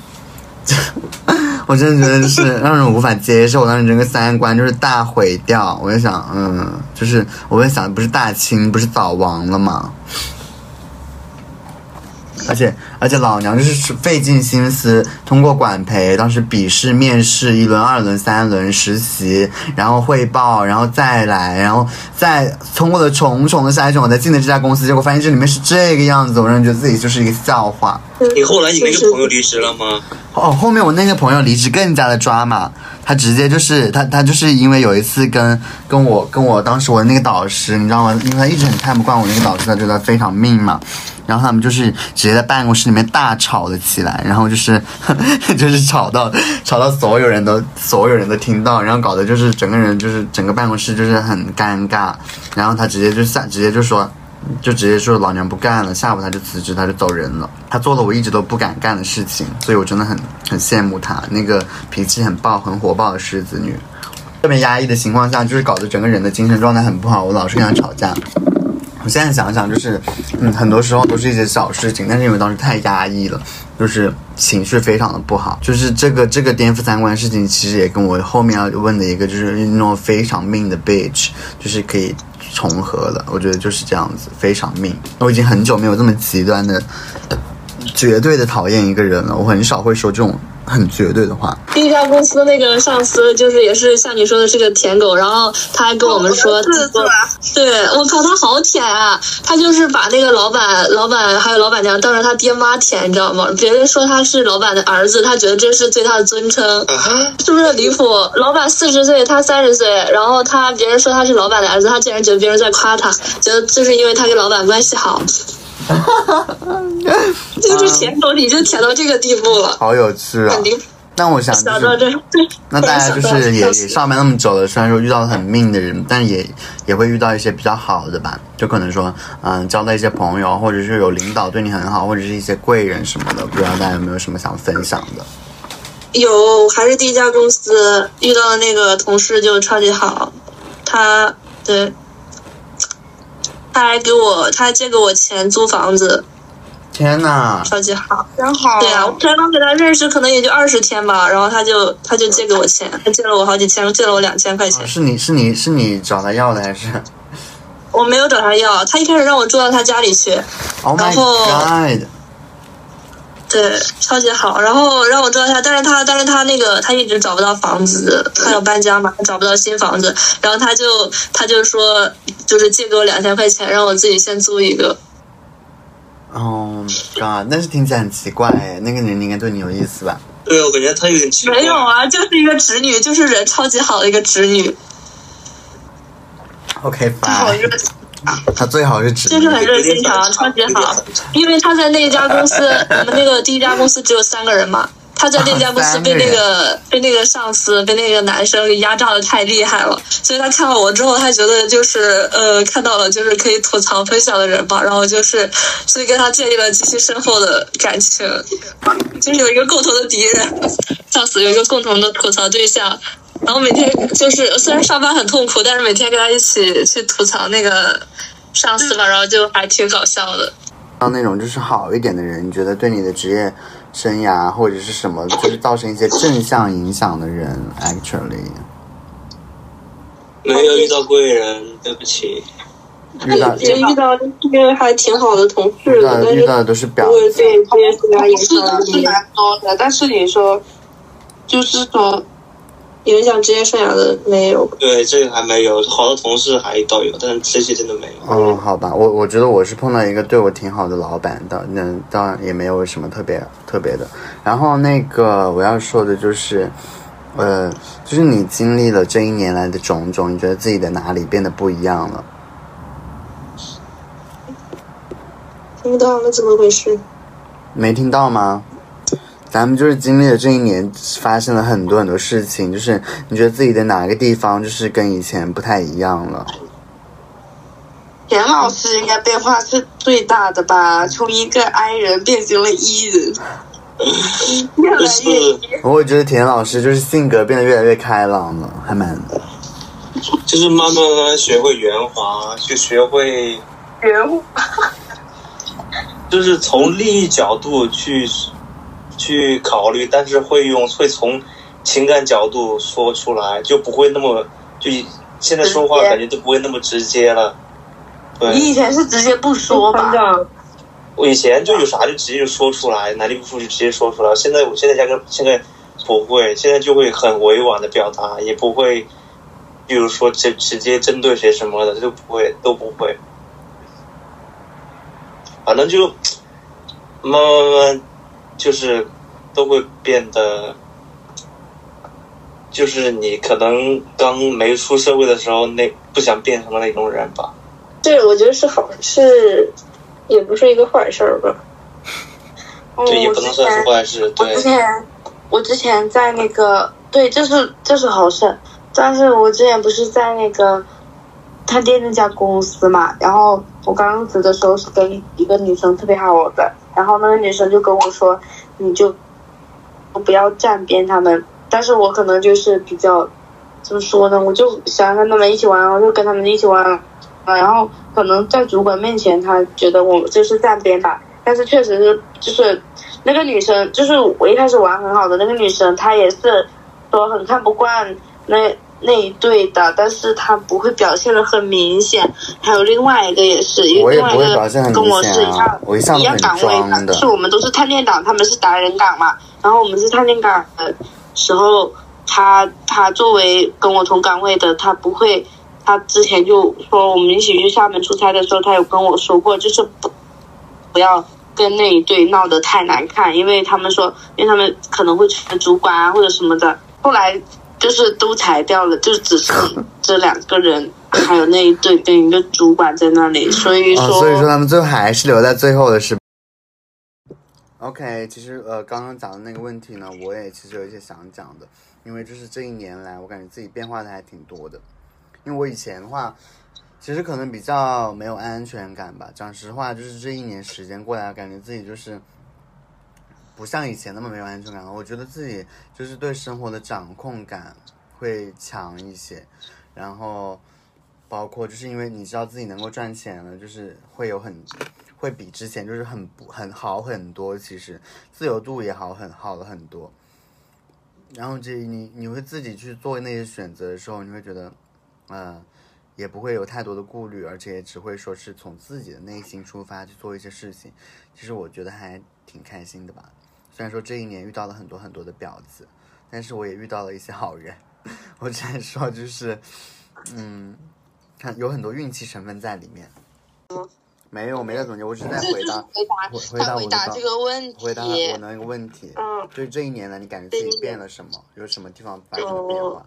我真的觉得是 让人无法接受，我当时整个三观就是大毁掉。我就想，嗯，就是我在想，不是大清不是早亡了吗？而且而且老娘就是费尽心思通过管培，当时笔试、面试一轮、二轮、三轮实习，然后汇报，然后再来，然后再通过了重重的筛选，我才进的这家公司。结果发现这里面是这个样子，我让人觉得自己就是一个笑话。你后来你那个朋友离职了吗？哦，后面我那个朋友离职更加的抓马，他直接就是他他就是因为有一次跟跟我跟我当时我的那个导师，你知道吗？因为他一直很看不惯我那个导师，他觉得非常命嘛。然后他们就是直接在办公室里面大吵了起来，然后就是 就是吵到吵到所有人都所有人都听到，然后搞得就是整个人就是整个办公室就是很尴尬。然后他直接就下直接就说。就直接说老娘不干了，下午他就辞职，他就走人了。他做了我一直都不敢干的事情，所以我真的很很羡慕他那个脾气很暴、很火爆的狮子女。特别压抑的情况下，就是搞得整个人的精神状态很不好，我老是跟他吵架。我现在想想，就是，嗯，很多时候都是一些小事情，但是因为当时太压抑了，就是情绪非常的不好。就是这个这个颠覆三观的事情，其实也跟我后面要问的一个就是那种非常命的 bitch，就是可以重合的。我觉得就是这样子，非常命。我已经很久没有这么极端的、绝对的讨厌一个人了。我很少会说这种很绝对的话。第一家公司那个上司就是也是像你说的是个舔狗，然后他还跟我们说？对我靠，他好舔啊！他就是把那个老板、老板还有老板娘当成他爹妈舔，你知道吗？别人说他是老板的儿子，他觉得这是对他的尊称，是不是很离谱？老板四十岁，他三十岁，然后他别人说他是老板的儿子，他竟然觉得别人在夸他，觉得就是因为他跟老板关系好。就是舔狗，你就舔到这个地步了，好有趣啊很！离谱。但我想就是。想到这，那大家就是也也上班那么久了，虽然说遇到了很命的人，但也也会遇到一些比较好的吧，就可能说，嗯，交到一些朋友，或者是有领导对你很好，或者是一些贵人什么的，不知道大家有没有什么想分享的？有还是第一家公司遇到的那个同事就超级好，他对，他还给我他还借给我钱租房子，天呐！超级好。真好。对啊，我才刚给他认识，可能也就二十天吧，然后他就他就借给我钱，他借了我好几千，借了我两千块钱。是你是你是你找他要的还是我没有找他要，他一开始让我住到他家里去，？Oh 然后 god！对，超级好。然后让我知道他，但是他但是他那个他一直找不到房子，他要搬家嘛，他找不到新房子，然后他就他就说就是借给我两千块钱，让我自己先租一个。Oh god！但是听起来很奇怪哎，那个人应该对你有意思吧对，我感觉他有点奇怪。没有啊，就是一个侄女，就是人超级好的一个侄女，？OK 好他最好是指就是很热心肠，超级好。因为他在那一家公司，我们那个第一家公司只有三个人嘛，他在那家公司被那个被那个上司被那个男生给压榨的太厉害了，所以他看到我之后，他觉得就是呃看到了就是可以吐槽分享的人吧，然后就是所以跟他建立了极其深厚的感情，就是有一个共同的敌人，上司有一个共同的吐槽对象。然后每天就是虽然上班很痛苦，但是每天跟他一起去吐槽那个上司吧，然后就还挺搞笑的。像那种就是好一点的人，你觉得对你的职业生涯或者是什么，就是造成一些正向影响的人，actually 没有遇到贵人，对不起。遇到也遇到这个还挺好的同事遇到的，但是遇到的都是婊不会子。对职业生涯影是蛮多的，但是你说，就是说，影响职业生涯的没有。对，这个还没有，好多同事还都有，但是这些真的没有。嗯，好吧，我我觉得我是碰到一个对我挺好的老板的，那当然也没有什么特别特别的。然后那个我要说的就是，呃，就是你经历了这一年来的种种，你觉得自己的哪里变得不一样了？听不到，那怎么回事？没听到吗？咱们就是经历了这一年，发生了很多很多事情，就是你觉得自己的哪个地方就是跟以前不太一样了？田老师应该变化是最大的吧？从一个 I 人变成了 E 人，越来就是越我会觉得田老师就是性格变得越来越开朗了，还蛮就是慢慢慢慢学会圆滑，去学会圆滑。就是从利益角度去去考虑，但是会用会从情感角度说出来，就不会那么就现在说话感觉都不会那么直接了。你，以前是直接不说吧？我以前就有啥就直接就说出来，哪里不舒服就直接说出来。现在我现在加个现在不会，现在就会很委婉的表达，也不会，比如说直直接针对谁什么的就不会，都不会。反正就慢慢慢慢，就是都会变得，就是你可能刚没出社会的时候，那不想变成的那种人吧。对，我觉得是好是，也不是一个坏事儿吧。哦对，也不能算是坏事。我对之，前我之前在那个对，这是这是好事，但是我之前不是在那个他爹那家公司嘛，然后我刚入职的时候是跟一个女生特别好的，然后那个女生就跟我说，你就不要站边他们，但是我可能就是比较怎么说呢，我就想跟他们一起玩，我就跟他们一起玩，啊然后可能在主管面前，他觉得我就是站边吧，但是确实是就是那个女生，就是我一开始玩很好的那个女生，她也是说很看不惯那那一对的，但是他不会表现的很明显。还有另外一个也是，因为另外一个跟我是一样啊，一样岗位装的就。是我们都是探店岗，他们是达人岗嘛。然后我们是探店岗的时候，他他作为跟我同岗位的，他不会，他之前就说我们一起去厦门出差的时候，他有跟我说过，就是不不要跟那一对闹得太难看，因为他们说，因为他们可能会成主管啊或者什么的。后来就是都裁掉了，就只剩这两个人，还有那一对跟一个主管在那里，所以哦，说，所以说他们最后还是留在最后的是。OK，其实呃，刚刚讲的那个问题呢，我也其实有一些想讲的，因为就是这一年来，我感觉自己变化的还挺多的。因为我以前的话，其实可能比较没有安全感吧。讲实话，就是这一年时间过来，感觉自己就是不像以前那么没有安全感了。我觉得自己就是对生活的掌控感会强一些，然后包括就是因为你知道自己能够赚钱了，就是会有很会比之前就是很不很好很多，其实自由度也好很好了很多。然后这你你会自己去做那些选择的时候，你会觉得，呃，也不会有太多的顾虑，而且也只会说是从自己的内心出发去做一些事情。其实我觉得还挺开心的吧。虽然说这一年遇到了很多很多的婊子，但是我也遇到了一些好人。我只能说就是，嗯，看有很多运气成分在里面。没有，我没在总结，我只是在回答回答回回他回答这个问题。回答我那个问题。嗯，就是这一年呢，你感觉自己变了什么？有什么地方发生了变化？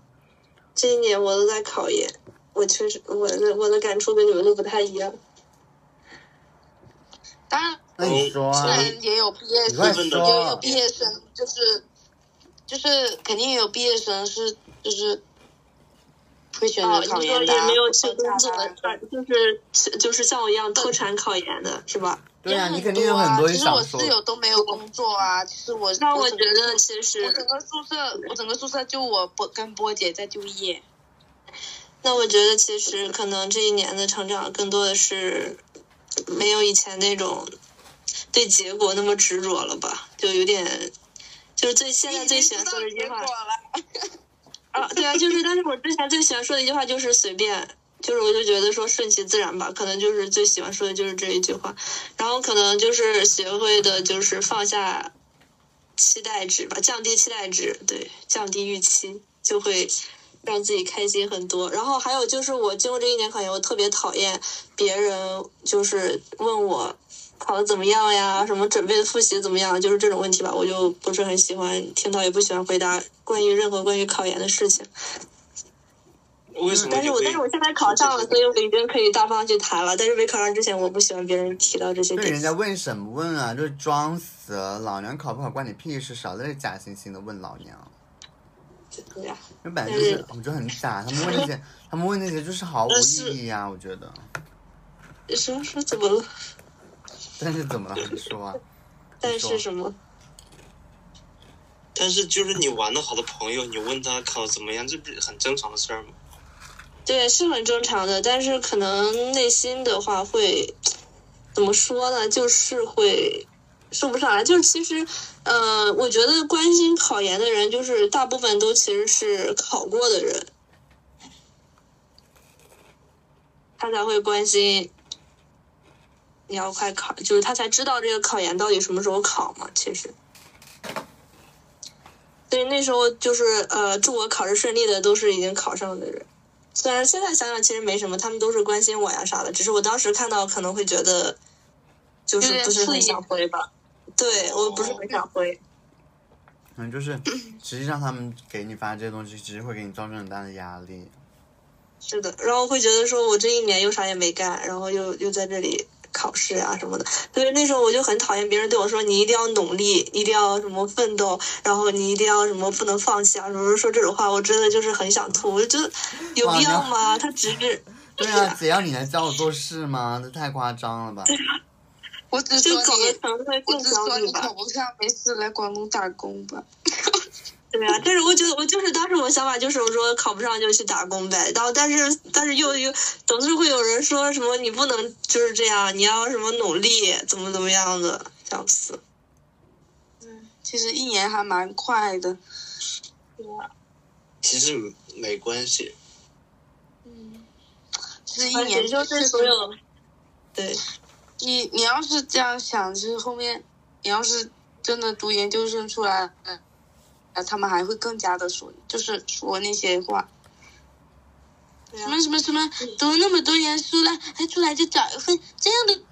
这一年我都在考研，我确实我的我的感触跟你们都不太一样。当然，那你说啊虽，然也有毕业生，也有毕业生，就是就是肯定也有毕业生是就是会选哦，择考研的啊，也没有去工作的，就是就是像我一样特产考研的是吧？对啊，也你肯定有很多。其实我室。友都没有工作啊，其实我那我觉得其实我整个宿舍，我整个宿舍就我波跟波姐在就业。那我觉得其实可能这一年的成长更多的是没有以前那种对结果那么执着了吧，就有点就是最现在最喜欢说的一句话。啊，对啊，就是但是我之前最喜欢说的一句话就是随便。就是我就觉得说顺其自然吧，可能就是最喜欢说的就是这一句话，然后可能就是学会的就是放下期待值吧，降低期待值，对，降低预期就会让自己开心很多。然后还有就是我经过这一年考研，我特别讨厌别人就是问我考的怎么样呀，什么准备的复习怎么样，就是这种问题吧，我就不是很喜欢听到，也不喜欢回答关于任何关于考研的事情。为什么但是我但是我现在考上了，所以我已经可以大方去谈了。但是没考上之前，我不喜欢别人提到这些点对人。家问什么问啊？就是装死，老娘考不考关你屁事，少在这假惺惺的问老娘。对呀，那本来就是，我觉得很假。他们问那些，他们问那些就是毫无意义啊，我觉得。说说怎么了？但是怎么了？你说啊？但是什么？但是就是你玩的好的朋友，你问他考怎么样，这不是很正常的事儿吗？对，是很正常的，但是可能内心的话会怎么说呢？就是会说不上来。就是其实，呃，我觉得关心考研的人，就是大部分都其实是考过的人，他才会关心你要快考，就是他才知道这个考研到底什么时候考嘛。其实。所以那时候就是呃，祝我考试顺利的都是已经考上的人。虽然现在想想其实没什么，他们都是关心我呀啥的，只是我当时看到可能会觉得，就是不是很想回吧。对我不是很想回。嗯，就是 实际上他们给你发这些东西，其实会给你造成很大的压力。是的，然后会觉得说我这一年又啥也没干，然后又又在这里考试啊什么的，所以那时候我就很讨厌别人对我说你一定要努力，一定要什么奋斗，然后你一定要什么不能放弃啊，什么说这种话，我真的就是很想吐，我就觉得有必要吗？他只是 对啊，姐要你来教我做事吗？这太夸张了吧！我只说就搞得你，成会更我只说你。考不上，没事来广东打工吧。对啊，但是我觉得我就是当时我想法就是我说考不上就去打工呗，然后但是但是又又总是会有人说什么你不能就是这样，你要什么努力怎么怎么样的，笑死。嗯。其实一年还蛮快的。对啊。其实没关系，嗯。其实一年就是所有，对，你你要是这样想，就是后面你要是真的读研究生出来，嗯，啊，他们还会更加的说，就是说那些话，啊什么什么什么，读了那么多年书了，还出来就找一份这样的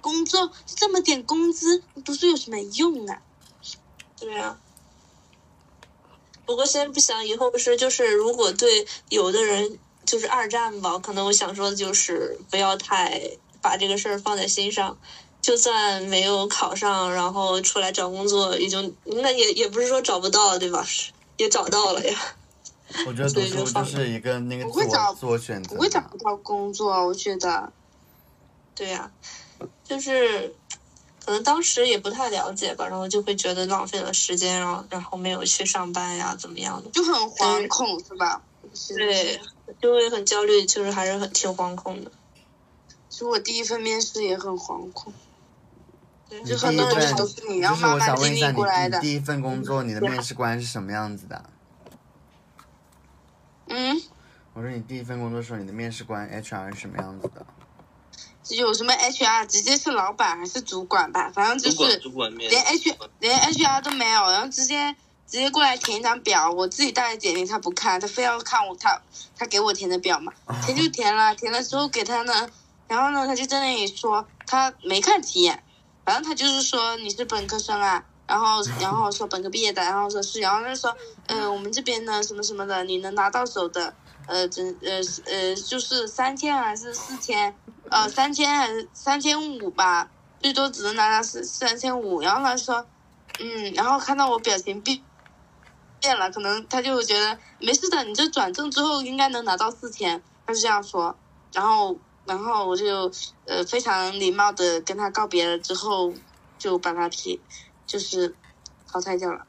工作，就这么点工资，你读书有什么用啊？对啊。不过先不想以后是就是，如果对有的人就是二战吧，可能我想说的就是不要太把这个事儿放在心上。就算没有考上，然后出来找工作，也就那也也不是说找不到，对吧？也找到了呀。我觉得读所以就书就是一个那个自不会找我自我选择不会找。不到工作，我觉得。对呀、就是可能当时也不太了解吧，然后就会觉得浪费了时间，然后然后没有去上班呀，怎么样的？就很惶恐，是吧？对，就会很焦虑，就是还是很挺惶恐的。其实我第一份面试也很惶恐，对你就很多东西第一份都是你要就是我慢慢经历想问一下过来的你，你。第一份工作，你的面试官是什么样子的？嗯，我说你第一份工作的时候，你的面试官 HR 是什么样子的？有什么 HR 直接是老板还是主管吧？反正就是主管连 H 连 HR 都没有，然后直接直接过来填一张表，我自己带的简历他不看，他非要看我他他给我填的表嘛，填就填了，填了之后给他呢，然后呢他就在那里说他没看题眼，反正他就是说你是本科生啊，然后然后说本科毕业的，然后说是，然后他说呃我们这边呢什么什么的，你能拿到手的。呃，真呃呃，就是三千还是四千，呃，三千还是三千五吧，最多只能拿到三三千五。然后他说，嗯，然后看到我表情变变了，可能他就觉得没事的，你这转正之后应该能拿到四千，他是这样说。然后，然后我就呃非常礼貌的跟他告别了之后，就把他踢就是淘汰掉了。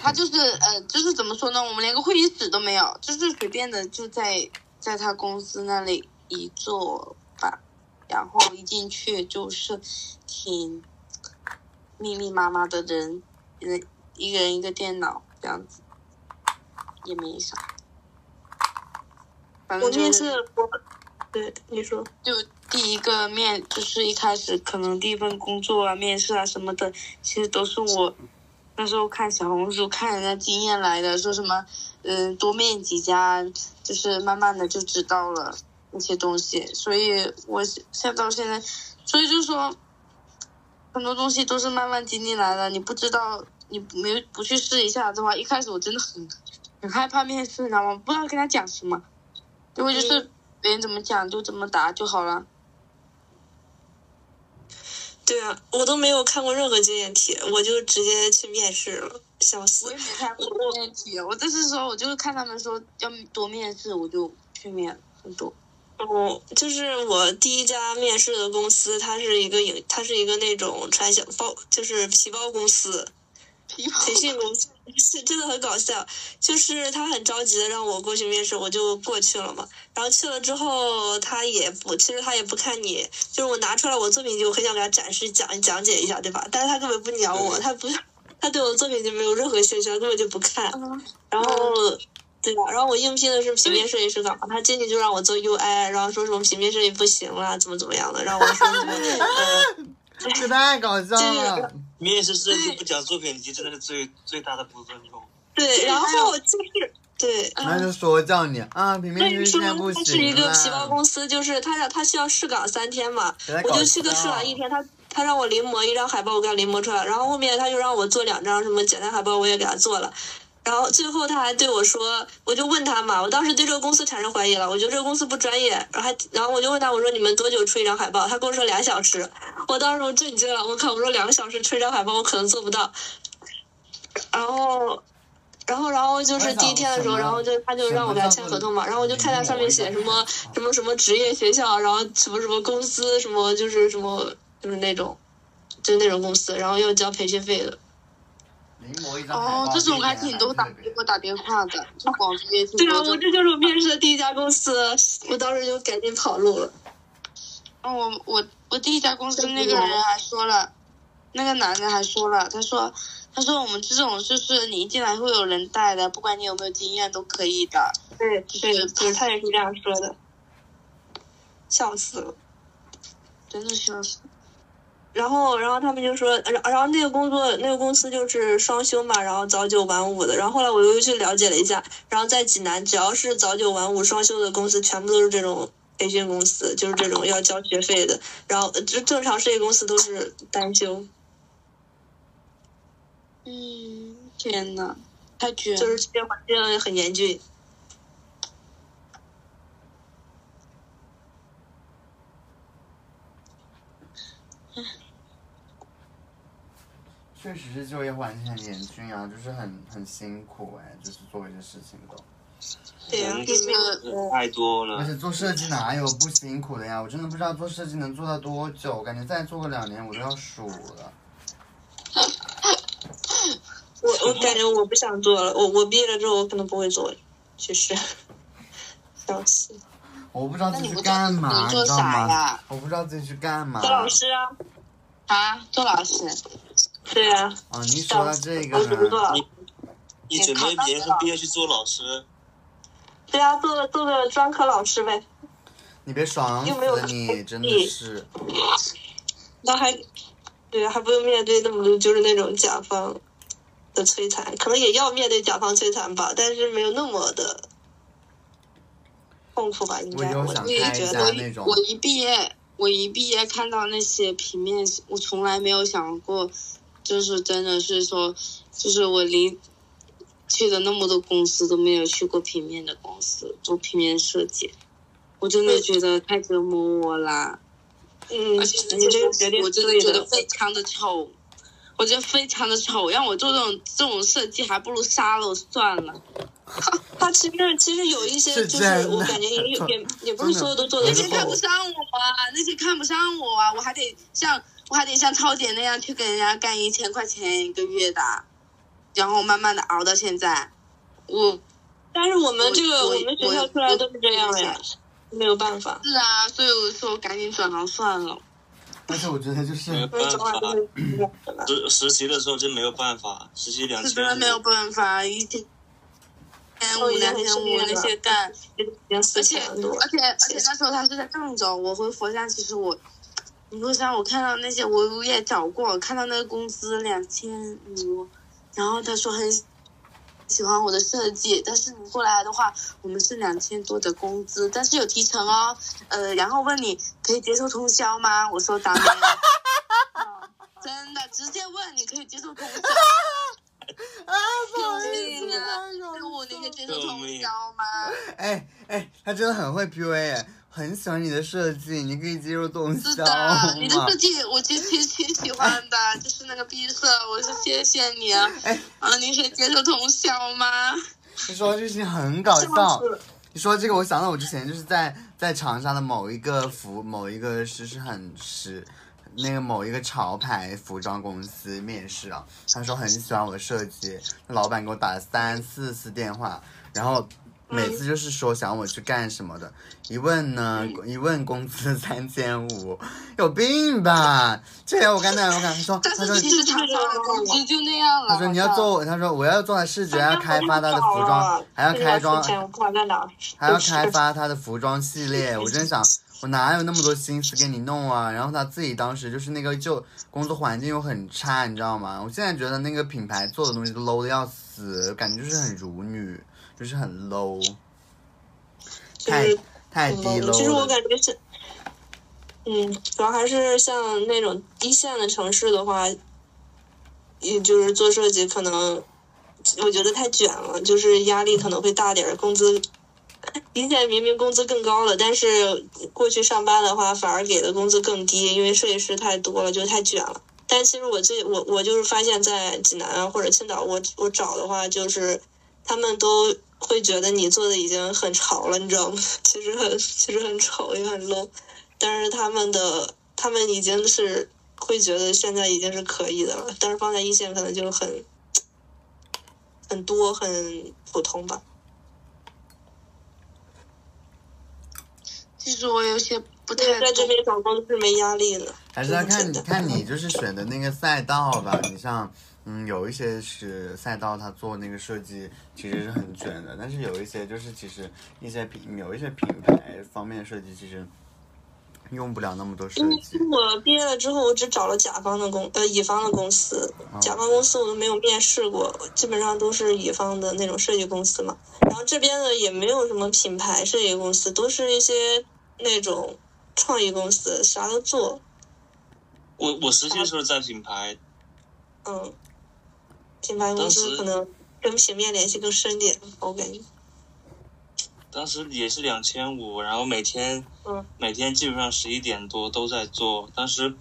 他就是呃，就是怎么说呢？我们连个会议室都没有，就是随便的就在在他公司那里一坐吧，然后一进去就是挺密密麻麻的人，人一个人一个电脑这样子，也没啥。反我面试我，对你说，就第一个面，就是一开始可能第一份工作啊、面试啊什么的，其实都是我那时候看小红书看人家经验来的，说什么嗯多面几家，就是慢慢的就知道了那些东西。所以我现到现在，所以就说很多东西都是慢慢经历来的。你不知道，你没不去试一下的话，一开始我真的很很害怕面试，你知道吗？不知道跟他讲什么，结果就是别人怎么讲就怎么答就好了。对啊，我都没有看过任何经验题，我就直接去面试了，笑死我也。没看过面题，我就是说我就是看他们说要多面试，我就去面很多。哦，就是我第一家面试的公司，它是一个影，它是一个那种传销包，就是皮包公司，皮包培训公司，是真的很搞笑。就是他很着急的让我过去面试，我就过去了嘛。然后去了之后，他也不，其实他也不看你，就是我拿出来我作品集，我很想给他展示讲讲解一下，对吧？但是他根本不鸟我，他不，他对我作品集没有任何兴趣，他根本就不看。嗯然后，对吧？然后我应聘的是平面设计师岗，他进去就让我做 UI，然后说什么平面设计不行了，怎么怎么样的，让我说什么呃，这太搞笑了。面试设计不讲作品集，真的是最最大的不尊重。对，然后就是对。那就说教你啊，平面设计所以说现在不行它是一个皮包。公司，就是他让他需要试岗三天嘛，我就去个试岗一天，他他让我临摹一张海报，我给他临摹出来，然后后面他就让我做两张什么简单海报，我也给他做了。然后最后他还对我说，我就问他嘛，我当时对这个公司产生怀疑了，我觉得这个公司不专业，然后还然后我就问他，我说你们多久出一张海报？他跟我说俩小时，我当时我震惊了，我靠，我说两个小时出一张海报，我可能做不到。然后，然后，然后就是第一天的时候，然后就他就让我给他签合同嘛，然后我就看他上面写什么什么什么职业学校，然后什么什么公司，什么就是什么就是那种，就是那种公司，然后要交培训费的。哦，这种还挺多打给我打电话的，就广州也挺对啊，我这就是我面试的第一家公司，我当时就赶紧跑路了。哦，我我我第一家公司那个人还说了，那个男的还说了，他说他说我们这种就是你一进来会有人带的，不管你有没有经验都可以的。对对对，他也是这样说的，笑死了。真的笑死。然后，然后他们就说，然然后那个工作那个公司就是双休嘛，然后早九晚五的。然后后来我又去了解了一下，然后在济南，只要是早九晚五双休的公司，全部都是这种培训公司，就是这种要交学费的。然后正正常事业公司都是单休，嗯，天呐，太绝！就是这个环境很严峻。确实是就业环境很严峻啊，就是很很辛苦哎，就是做一些事情都。太多了。而且做设计哪有不辛苦的呀？我真的不知道做设计能做到多久，我感觉再做个两年我都要数了。我我感觉我不想做了，我我毕业了之后我可能不会做了，其实，笑死。我不知道自己去干嘛，你做知道吗啥呀？嗯我不知道自己去干嘛。做老师啊，啊，做老师，对呀、哦，你说到这个我只是做呢，老师。你准备别人毕业去做老师，对啊，做个做个专科老师呗。你别爽又没有死你，真的是。那还对啊，还不用面对那么多就是那种甲方的摧残，可能也要面对甲方摧残吧，但是没有那么的痛苦吧？应该我觉得。我一毕业，我一毕业看到那些平面，我从来没有想过，就是真的是说，就是我离去的那么多公司都没有去过平面的公司做平面设计，我真的觉得太折磨我啦。嗯，而且那你这些个决定我真的觉得非常的丑，我觉得非常的丑，让我做这种这种设计，还不如杀了我算了。他其实其实有一些就是我感觉也 有也也不是所有都做的那些看不上我啊，那些看不上我啊，我还得像我还得像超姐那样去给人家干一千块钱一个月的，然后慢慢的熬到现在。我但是我们这个我我们学校出来都是这样呀，没有办法。是啊，所以我说赶紧转行算了。但是我觉得就是没有办法。实实习的时候真没有办法，实习两是千真的没有办法，一天千五、两千五那些干，而且而且而且那时候他是在郑州，我回佛山，其实我一路上我看到那些我我也找过，看到那个工资两千五，然后他说很喜欢我的设计，但是你过来的话，我们是两千多的工资，但是有提成哦，呃，然后问你可以接受通宵吗？我说当然。嗯真的，直接问你可以接受通宵？啊，不好意思救命啊！啊，跟我那个接受通宵吗？哎哎，他真的很会 PUA，哎很喜欢你的设计，你可以接受动是的，你的设？计我其实挺挺喜欢的，就是那个闭塞，我说谢谢你啊。哎，啊，你可以接受通宵吗？你说这个事情很搞笑。你说这个，我想到我之前就是在在长沙的某一个服某一个是是很是那个某一个潮牌服装公司面试啊，他说很喜欢我的设计，老板给我打了三四次电话，然后每次就是说想我去干什么的，一问呢，一问工资三千五，有病吧？这我刚才我刚他说他说其实长沙的工资就那样了。他说你要做，他说我要做的视觉，要开发他的服装，还要开装，钱，不管在哪，还要开发他的服装系列，我真想，我哪有那么多心思给你弄啊？然后他自己当时就是那个就工作环境又很差，你知道吗？我现在觉得那个品牌做的东西都 low 的要死，感觉就是很辱女，就是很 low，太就是太低 low 了。其实我感觉是，嗯，主要还是像那种一线的城市的话，也就是做设计可能，我觉得太卷了，就是压力可能会大点儿，工资。一线明明工资更高了，但是过去上班的话，反而给的工资更低，因为设计师太多了，就太卷了。但其实我最我我就是发现，在济南啊或者青岛，我我找的话，就是他们都会觉得你做的已经很潮了，你知道吗？其实很其实很丑也很 low，但是他们的他们已经是会觉得现在已经是可以的了，但是放在一线可能就很很多很普通吧。其实我有些不太在这，边找工作是没压力的，还是要看你看你就是选的那个赛道吧。你像，嗯，有一些是赛道，它做那个设计其实是很卷的，但是有一些就是其实一些品有一些品牌方面设计其实用不了那么多设因为计。我毕业了之后，我只找了甲方的公呃乙方的公司，甲方公司我都没有面试过，基本上都是乙方的那种设计公司嘛。然后这边的也没有什么品牌设计公司，都是一些那种创意公司，啥都做。我我实习的时候在品牌，嗯，品牌公司可能跟平面联系更深点，我感觉。当时也是两千五，然后每天嗯每天基本上十一点多都在做。当时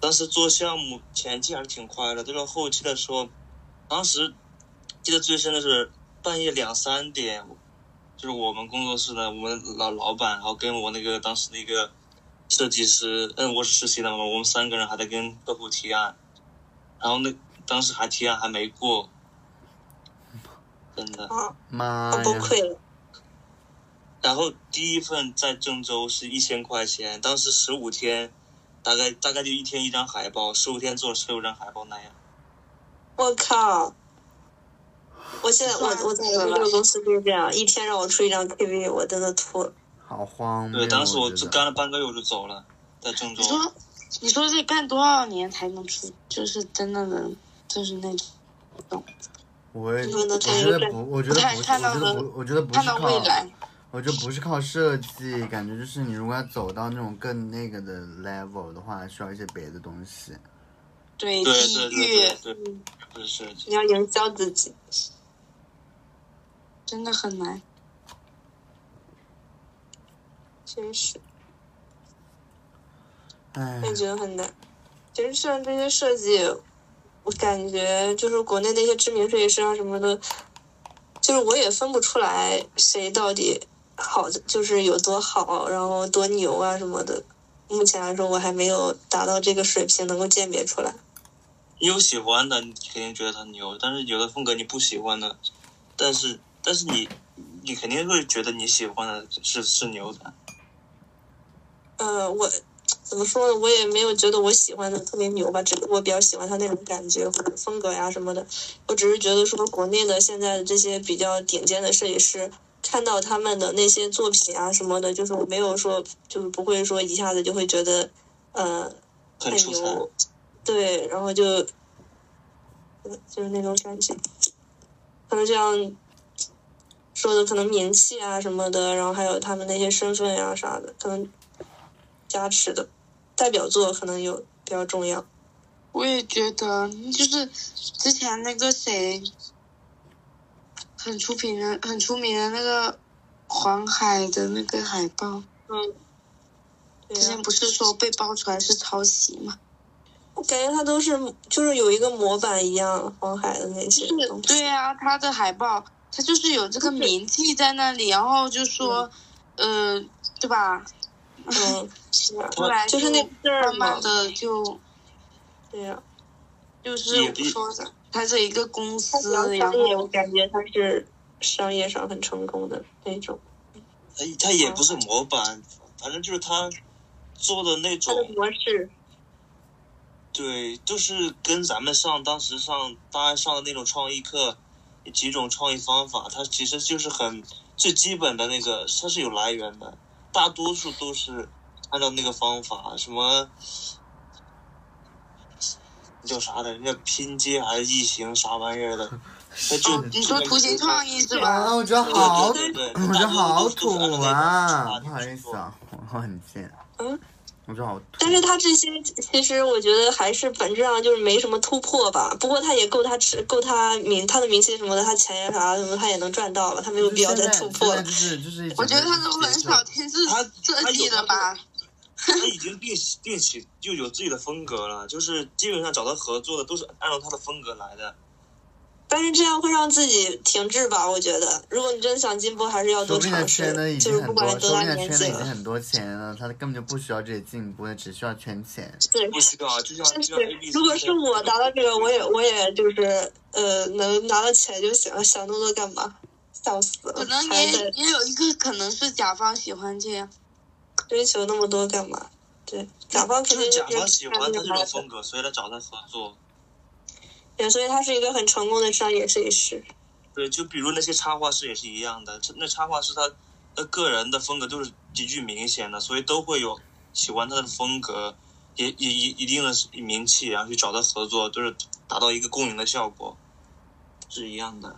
当时做项目前期还是挺快的，到了后期的时候，当时记得最深的是半夜两三点，就是我们工作室的我们老老板，然后跟我那个当时那个设计师，嗯，我是实习的嘛，我们三个人还在跟客户提案，然后那当时还提案还没过，真的。啊，妈我崩呀！溃了。然后第一份在郑州是一千块钱，当时十五天，大概大概就一天一张海报，十五天做了十六张海报那样。我靠！我现在我我在我这个公司就是这样，一天让我出一张 KV，我真的吐了。好荒谬！对，当时我只觉得干了半个月我就走了，在郑州你。说你说这干多少年才能出？就是真的能，就是那种我也我觉得不，我觉得不是，看到的我觉得不，我觉得不看到是靠未来。我觉得不是靠设计，感觉就是你如果要走到那种更那个的 level 的话，需要一些别的东西。对对地对域不是设计。你要营销自己，真的很难。真是，唉我，也觉得很难。其实像这些设计，我感觉就是国内那些知名设计师啊什么的，就是我也分不出来谁到底好，就是有多好，然后多牛啊什么的。目前来说，我还没有达到这个水平，能够鉴别出来。你有喜欢的，你肯定觉得他牛；但是有的风格你不喜欢的，但是但是你你肯定会觉得你喜欢的是是牛的。呃，我怎么说呢？我也没有觉得我喜欢的特别牛吧，只不过我比较喜欢他那种感觉或者风格呀什么的。我只是觉得说，国内的现在的这些比较顶尖的设计师，看到他们的那些作品啊什么的，就是我没有说，就是不会说一下子就会觉得，呃，太很。牛，对，然后就，呃就是那种感觉，可能这样说的，可能名气啊什么的，然后还有他们那些身份呀、啥的，可能加持的代表作可能有比较重要。我也觉得，就是之前那个谁，很出名的、很出名的那个黄海的那个海报，嗯，之前不是说被爆出来是抄袭吗？我感觉他都是就是有一个模板一样，黄海的那些是东西。对啊，他的海报，他就是有这个名气在那里，然后就说，呃，对吧？嗯，是啊，后来就是那个字儿嘛慢慢，的就对呀、就是说的，他这一个公司，然后，我感觉他是商业上很成功的那种。他他也不是模板，反正就是他做的那种，模式，对，就是跟咱们上当时上大家上的那种创意课，几种创意方法，它其实就是很最基本的那个，它是有来源的，大多数都是按照那个方法，什么叫啥的，人家拼接还是异形啥玩意儿的，那就、哦，你说图形创意是吧？啊，我觉得好，对对对我觉得好土啊！个不好意思啊，我很贱。嗯，但是他这些其实我觉得还是本质上就是没什么突破吧。不过他也够他吃，够他名，他的名气什么的，他钱呀啥什么他也能赚到了，他没有必要再突破了现在。就是就是，我觉得他都很少听自他自己的吧？他已经定定起就有自己的风格了，就是基本上找他合作的都是按照他的风格来的。但是这样会让自己停滞吧？我觉得，如果你真的想进步，还是要多尝试。就是不管你多大定圈年纪了，的已经很多钱了，他根本就不需要这些进步，他只需要圈钱。对。不需要，就像。如果是我达到这个，我也我也就是呃能拿到钱就行了，想那么多干嘛？笑死了！可能也也有一个可能是甲方喜欢这样，追求那么多干嘛？对，甲方肯定就是甲方喜欢他这种的风格，所以他找他合作。对，所以他是一个很成功的商业设计师。对，就比如那些插画师也是一样的，那插画师他的个人的风格都是极具明显的，所以都会有喜欢他的风格，也也一一定的名气，然后去找他合作，就是达到一个共赢的效果，是一样的。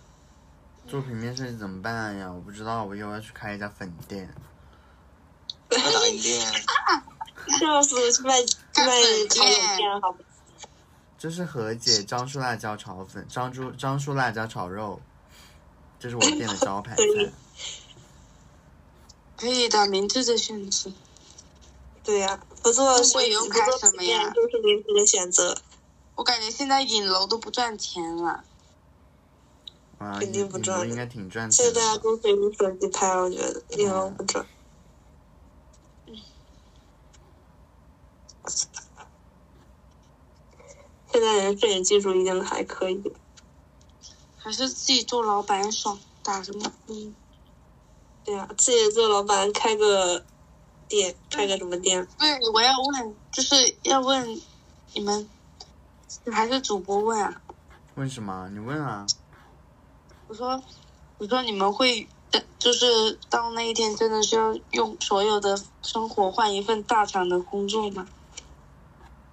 做平面设计怎么办呀？我不知道，我以后要去开一家粉店。那打印店，笑死我！去卖去卖炒冷面，好吧？就是何姐樟树辣椒炒粉，张猪张树辣椒炒肉，这是我店的 招牌菜。可以的，明智的选择。对呀、不做那设计，我以后开什么呀平面就是明智的选择。我感觉现在影楼都不赚钱了，啊，肯定不赚们应该挺赚钱的。在大家都随用手机拍，我觉得影楼不赚。现在人摄影技术已经还可以，还是自己做老板爽，打什么工？对呀、自己做老板开个店，开个什么店？对，我要问，就是要问你们，还是主播问啊？问什么？你问啊。我说，我说你们会，就是到那一天真的是要用所有的生活换一份大厂的工作吗？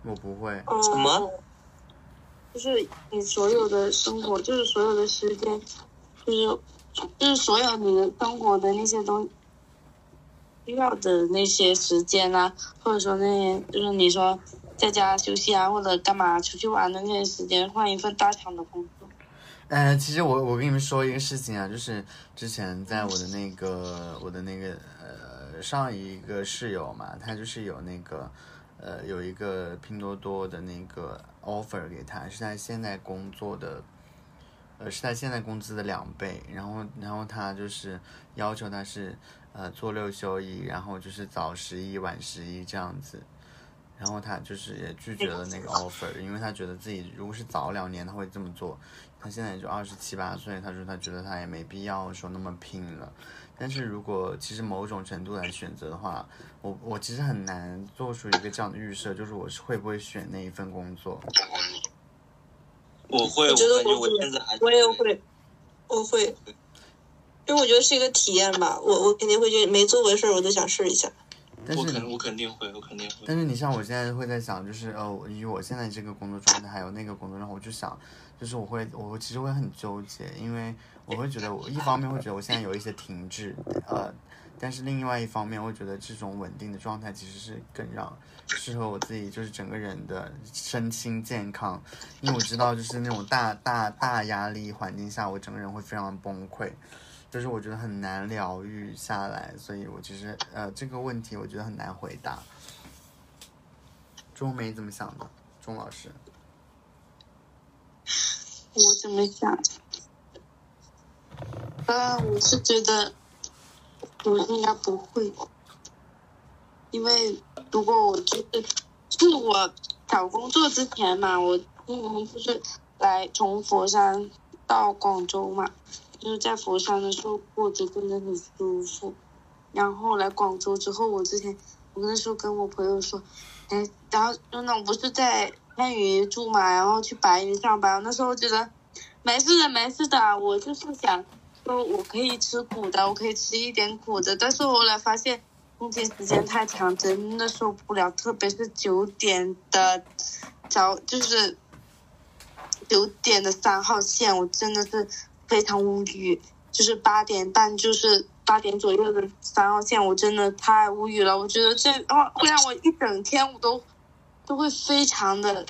我不会。嗯、什么？就是你所有的生活，就是所有的时间，就是就是所有你的生活的那些东需要的那些时间啊，或者说那些就是你说在家休息啊，或者干嘛出去玩的那些时间，换一份大厂的工作。呃，其实我我跟你们说一个事情啊，就是之前在我的那个我的那个呃上一个室友嘛，他就是有那个呃有一个拼多多的那个 offer 给他，是他现在工作的呃是他现在工资的两倍，然后然后他就是要求他是呃做六休一，然后就是早十一晚十一这样子。然后他就是也拒绝了那个 offer，因为他觉得自己如果是早两年他会这么做，他现在也就二十七八岁，他说他觉得他也没必要说那么拼了。但是如果其实某种程度来选择的话，我我其实很难做出一个这样的预设，就是我是会不会选那一份工作。我会，我我觉得我我会现在还我也会，我会，因为我觉得是一个体验吧。我我肯定会觉得没做过的事儿，我都想试一下。但是我肯我肯定会，我肯定会。但是你像我现在会在想，就是呃，以我现在这个工作状态，还有那个工作状态，我就想，就是我会，我其实会很纠结，因为我会觉得我一方面会觉得我现在有一些停滞，呃，但是另外一方面，我觉得这种稳定的状态其实是更让适合我自己，就是整个人的身心健康，因为我知道就是那种大大大压力环境下，我整个人会非常崩溃。就是我觉得很难疗愈下来，所以我其实呃这个问题我觉得很难回答。钟梅怎么想的？钟老师，我怎么想？呃，我是觉得我应该不会，因为如果我就是就是我找工作之前嘛，我因为就是来从佛山到广州嘛，就是在佛山的时候过得真的很舒服，然后来广州之后，我之前我那时候跟我朋友说，哎，然后那种不是在番禺住嘛，然后去白云上班，那时候觉得没事的，没事的，我就是想说我可以吃苦的，我可以吃一点苦的，但是后来发现工作时间太长，真的受不了，特别是九点的早，就是九点的三号线，我真的是非常无语。就是八点半，就是八点左右的三号线，我真的太无语了。我觉得这会让我一整天我都都会非常的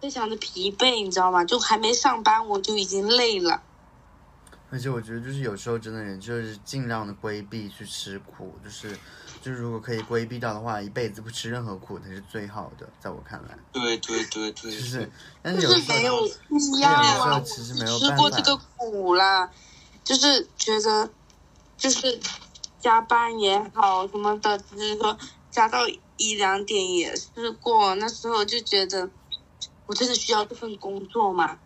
非常的疲惫，你知道吗？就还没上班我就已经累了。而且我觉得就是有时候真的人就是尽量的规避去吃苦，就是就是如果可以规避掉的话，一辈子不吃任何苦才是最好的，在我看来，对对对对，就是但是就有时候是没有必有要时候啊！其实没有吃过这个苦啦，就是觉得就是加班也好什么的，就是说加到一两点也试过，那时候就觉得我真的需要这份工作吗？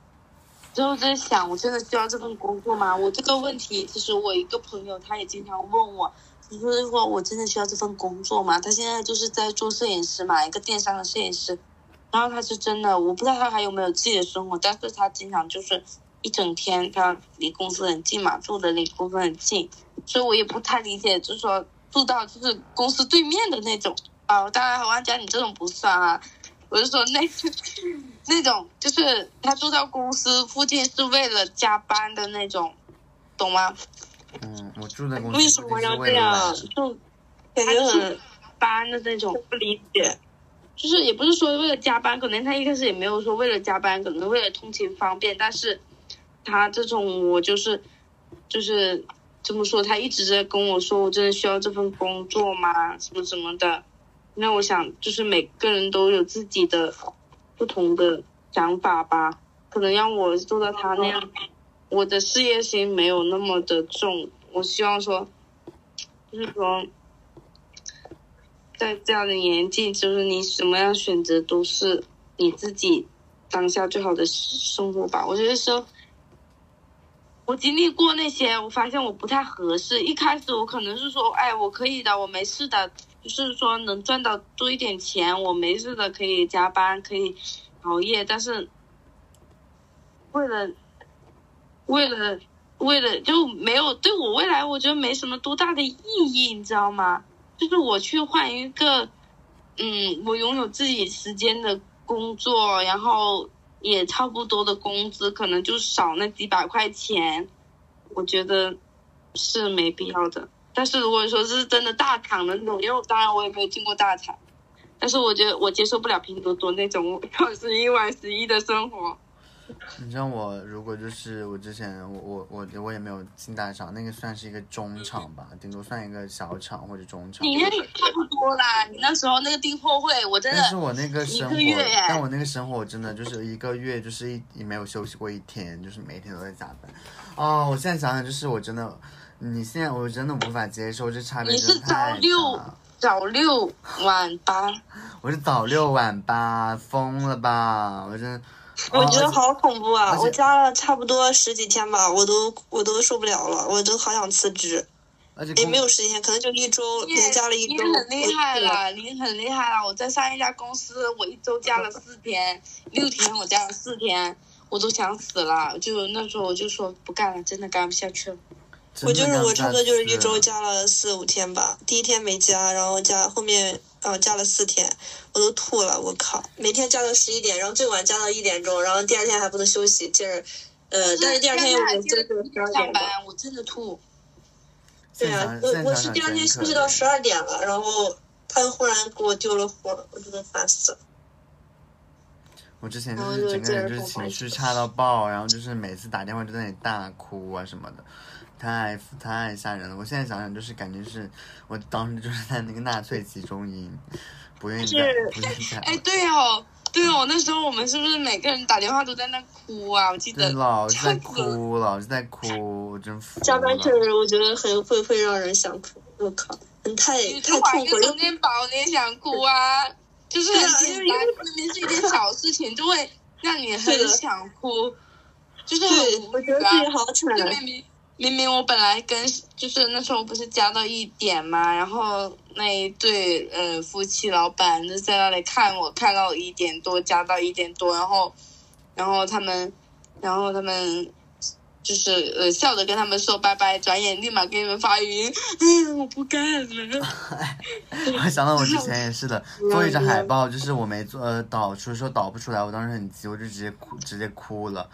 之后在想，我真的需要这份工作吗？我这个问题，其实我一个朋友他也经常问我，你说如果我真的需要这份工作吗？他现在就是在做摄影师嘛，一个电商的摄影师。然后他是真的，我不知道他还有没有自己的生活，但是他经常就是一整天，他离公司很近嘛，住的离公司很近，所以我也不太理解，就是说住到就是公司对面的那种啊，当然王家你这种不算啊，我是说那那种就是他住到公司附近是为了加班的那种，懂吗？嗯，我住在公司为什么附近是要这样为了就感觉很班的那种，不理解。就是也不是说为了加班，可能他一开始也没有说为了加班，可能为了通勤方便，但是他这种我就是就是这么说，他一直在跟我说，我真的需要这份工作吗？什么什么的。那我想，就是每个人都有自己的不同的想法吧。可能让我做到他那样，我的事业心没有那么的重。我希望说，就是说，在这样的年纪，就是你什么样选择都是你自己当下最好的生活吧。我觉得说，我经历过那些，我发现我不太合适。一开始我可能是说，哎，我可以的，我没事的，就是说能赚到多一点钱，我没事的，可以加班，可以熬夜，但是为了为了为了就没有对我未来，我觉得没什么多大的意义，你知道吗？就是我去换一个，嗯，我拥有自己时间的工作，然后也差不多的工资，可能就少那几百块钱，我觉得是没必要的。但是如果说是真的大厂的那种，因为当然我也没有进过大厂，但是我觉得我接受不了拼多多那种 要十一晚十一的生活。你知道我如果就是我之前我我我我也没有进大厂，那个算是一个中厂吧，顶多算一个小厂或者中厂。你那里差不多啦，你那时候那个订货会，我真的但是我那个生活，但我那个生活真的就是一个月就是一也没有休息过一天，就是每天都在加班。哦，我现在想想，就是我真的，你现在我真的无法接受，这差别你是真的太早六。早六晚八，我是早六晚八，疯了吧？我真的，我觉得哦好恐怖啊！我加了差不多十几天吧，我都我都受不了了，我都好想辞职。也而且工没有十几天，可能就一周，你连加了一周你周。很厉害了，你很厉害了。我在上一家公司，我一周加了四天，六天我加了四天，我都想死了。就那时候我就说不干了，真的干不下去了。我就是我差不多就是一周。加了四五天吧，第一天没加，然后加后面呃加了四天，我都吐了，我靠！每天加到十一点，然后最晚加到一点钟，然后第二天还不能休息，接着呃，但是第二天我们就是十二上班，我真的吐。对啊，我我是第二天休息到十二点了，然后他又忽然给我丢了活，我真的烦死了。我之前就然后就是整个人就是情绪差到爆，然后就是每次打电话就在那里大哭啊什么的，太太吓人了。我现在想想就是感觉是我当时就是在那个纳粹集中营，不愿意再是不愿意再。哎，对哦，对哦，那时候我们是不是每个人打电话都在那哭啊？我记得，老是在哭，老是在哭，我真服了。加班确实我觉得很会会让人想哭，我靠，很太你太痛苦了充。电宝，你也想哭啊？就是因为简单，明明是一件小事情，就会让你很想哭，就是很，无我觉得自己好惨啊。就明明明明我本来跟就是那时候不是加到一点嘛，然后那一对呃夫妻老板就在那里看我看到一点多，加到一点多，然后然后他们然后他们就是呃笑着跟他们说拜拜，转眼立马给你们发语音，嗯，我不干了。我想到我之前也是的，做一张海报，就是我没做呃导出的时候导不出来，我当时很急，我就直接哭直接哭了。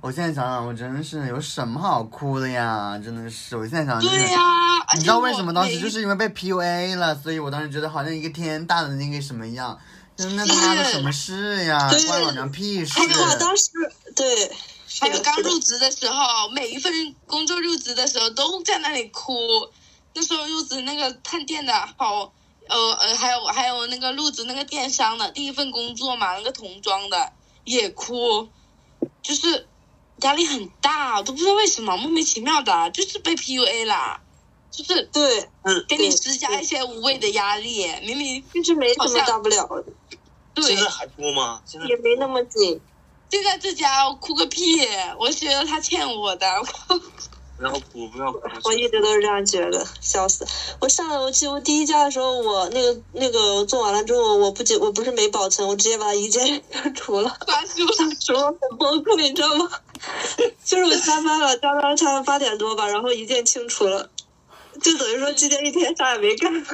我现在想想，我真的是有什么好哭的呀？真的是，我现在想就是。对呀、你知道为什么当时就是因为被 PUA 了，所以我当时觉得好像一个天大的那个什么一样，就是那他妈的什么事呀，关老娘屁事哎！呀，当时对，还有刚入职的时候，每一份工作入职的时候都在那里哭。那时候入职那个探店的好，呃呃，还有还有那个入职那个电商的第一份工作嘛，那个童装的也哭，就是压力很大，我都不知道为什么，莫名其妙的，就是被 PUA 啦，就是对，嗯给你施加一些无谓的压力，明明就是没什么大不了的，对现，在还哭吗？现在也没那么紧。现在这家我哭个屁！我觉得他欠我的，不要哭，不要哭。我一直都是这样觉得，笑死！我上我记得我第一家的时候，我那个那个做完了之后，我不仅我不是没保存，我直接把一键删除了，发书说我很崩溃，你知道吗？就是我加班了，加班差八点多吧，然后一键清除了，就等于说今天一天啥也没干。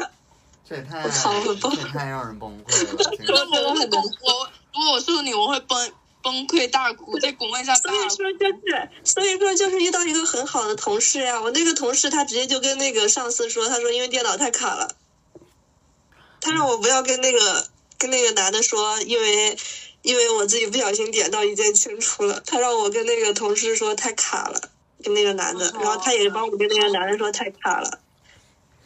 这也太我操我崩这也太让人崩溃了。真那的我会崩，我如果我是你，我会崩崩溃大哭，在工位上大所以说就是，所以说就是遇到一个很好的同事呀。我那个同事他直接就跟那个上司说，他说因为电脑太卡了，他让我不要跟那个跟那个男的说，因为因为我自己不小心点到一键清除了，他让我跟那个同事说太卡了，跟那个男的，然后他也帮我跟那个男的说太卡了，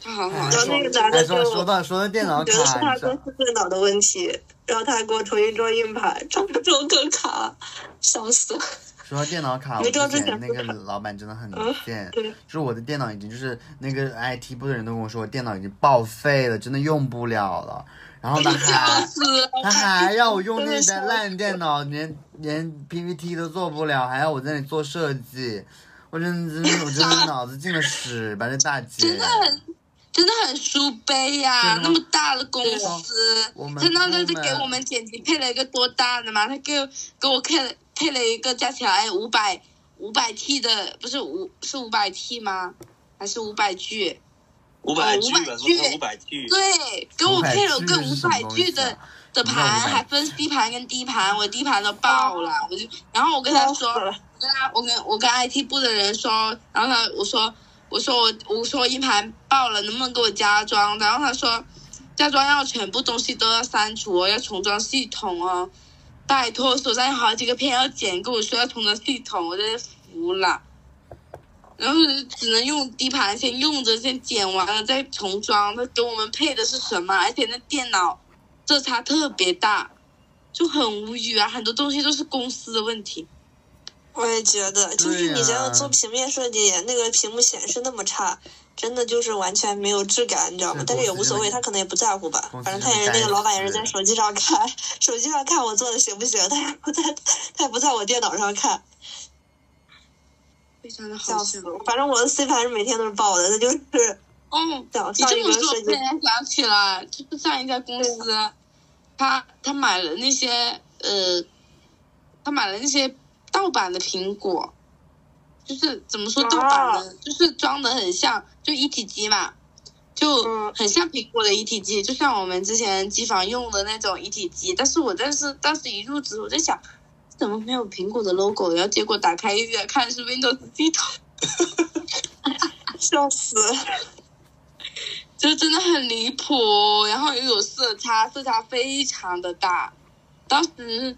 他好好哎然后那个男哎，的就说说到说到电脑觉得是卡，他公司电脑的问题，然后他还给我重新装硬盘，装不装更卡，笑死了。说到电脑卡，我之前那个老板真的很嗯贱，对就是我的电脑已经就是那个 IT 部的人都跟我说，我电脑已经报废了，真的用不了了。然后他 还是他还要我用那台烂电脑，连连 PPT 都做不了，还要我在那里做设计，我真的真的我真的脑子进了屎吧，这大姐。真的很真的很书杯呀、啊那么大的公司他是部门给我们剪辑配了一个多大的嘛？他给我给我配了配了一个加起来五百五百 T 的，不是五是五百 T 吗？还是五百 G？五百哦 G 500吧，G 五百 G。对，给我配了个500五百 G 的的盘，还分 C 盘跟 D 盘，我 D 盘都爆了，我就然后我跟他说，我跟他，我跟我跟 IT 部的人说，然后他我说我说我我说硬盘爆了，能不能给我加装？然后他说加装要全部东西都要删除哦，要重装系统哦。拜托，手上有好几个片要剪，跟我说要重装系统，我真是服了。然后只能用 D 盘先用着，先剪完了再重装。他给我们配的是什么？而且那电脑色差特别大，就很无语啊！很多东西都是公司的问题。我也觉得，就是你想想做平面设计，那个屏幕显示那么差，真的就是完全没有质感，你知道吗？但是也无所谓，他可能也不在乎吧反正他也是那个老板也是在手机上看，手机上看我做的行不行，他也不在，他也不在我电脑上看，非常的好笑。反正我的 C 盘是每天都是爆的，那就是哦，想上你这么说，一个设计我突然想起来，就是上一家公司，他他买了那些呃，他买了那些盗版的苹果，就是怎么说盗版的，就是装的很像，就一体机嘛，就嗯很像苹果的一体机，就像我们之前机房用的那种一体机。但是我但是当时一入职，我在想，怎么没有苹果的 logo？然后结果打开一眼看是 Windows 系统。笑死。就真的很离谱，然后又有色差，色差非常的大。当时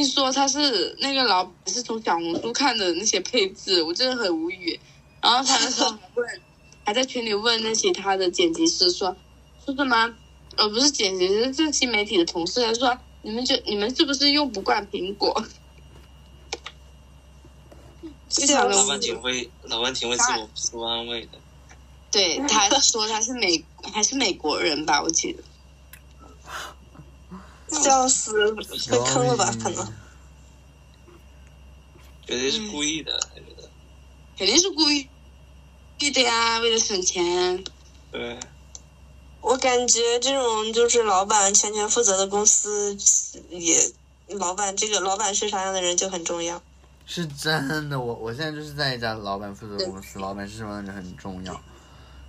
听说他是那个老板是从小红书看的那些配置，我真的很无语。然后他那时候还问，还在群里问那些他的剪辑师说说什么？呃，不是剪辑师，是新媒体的同事，他说你们就你们是不是用不惯苹果？老板。挺会，老板挺会自我自我安慰的。对，他说他是美还是美国人吧，我记得。笑死，被坑了吧？可能。绝对是故意的，他觉得。肯定是故意对的呀，为了省钱。对，我感觉这种就是老板全权负责的公司，也老板这个老板是啥样的人就很重要。是真的，我我现在就是在一家老板负责的公司，老板是什么样的人很重要。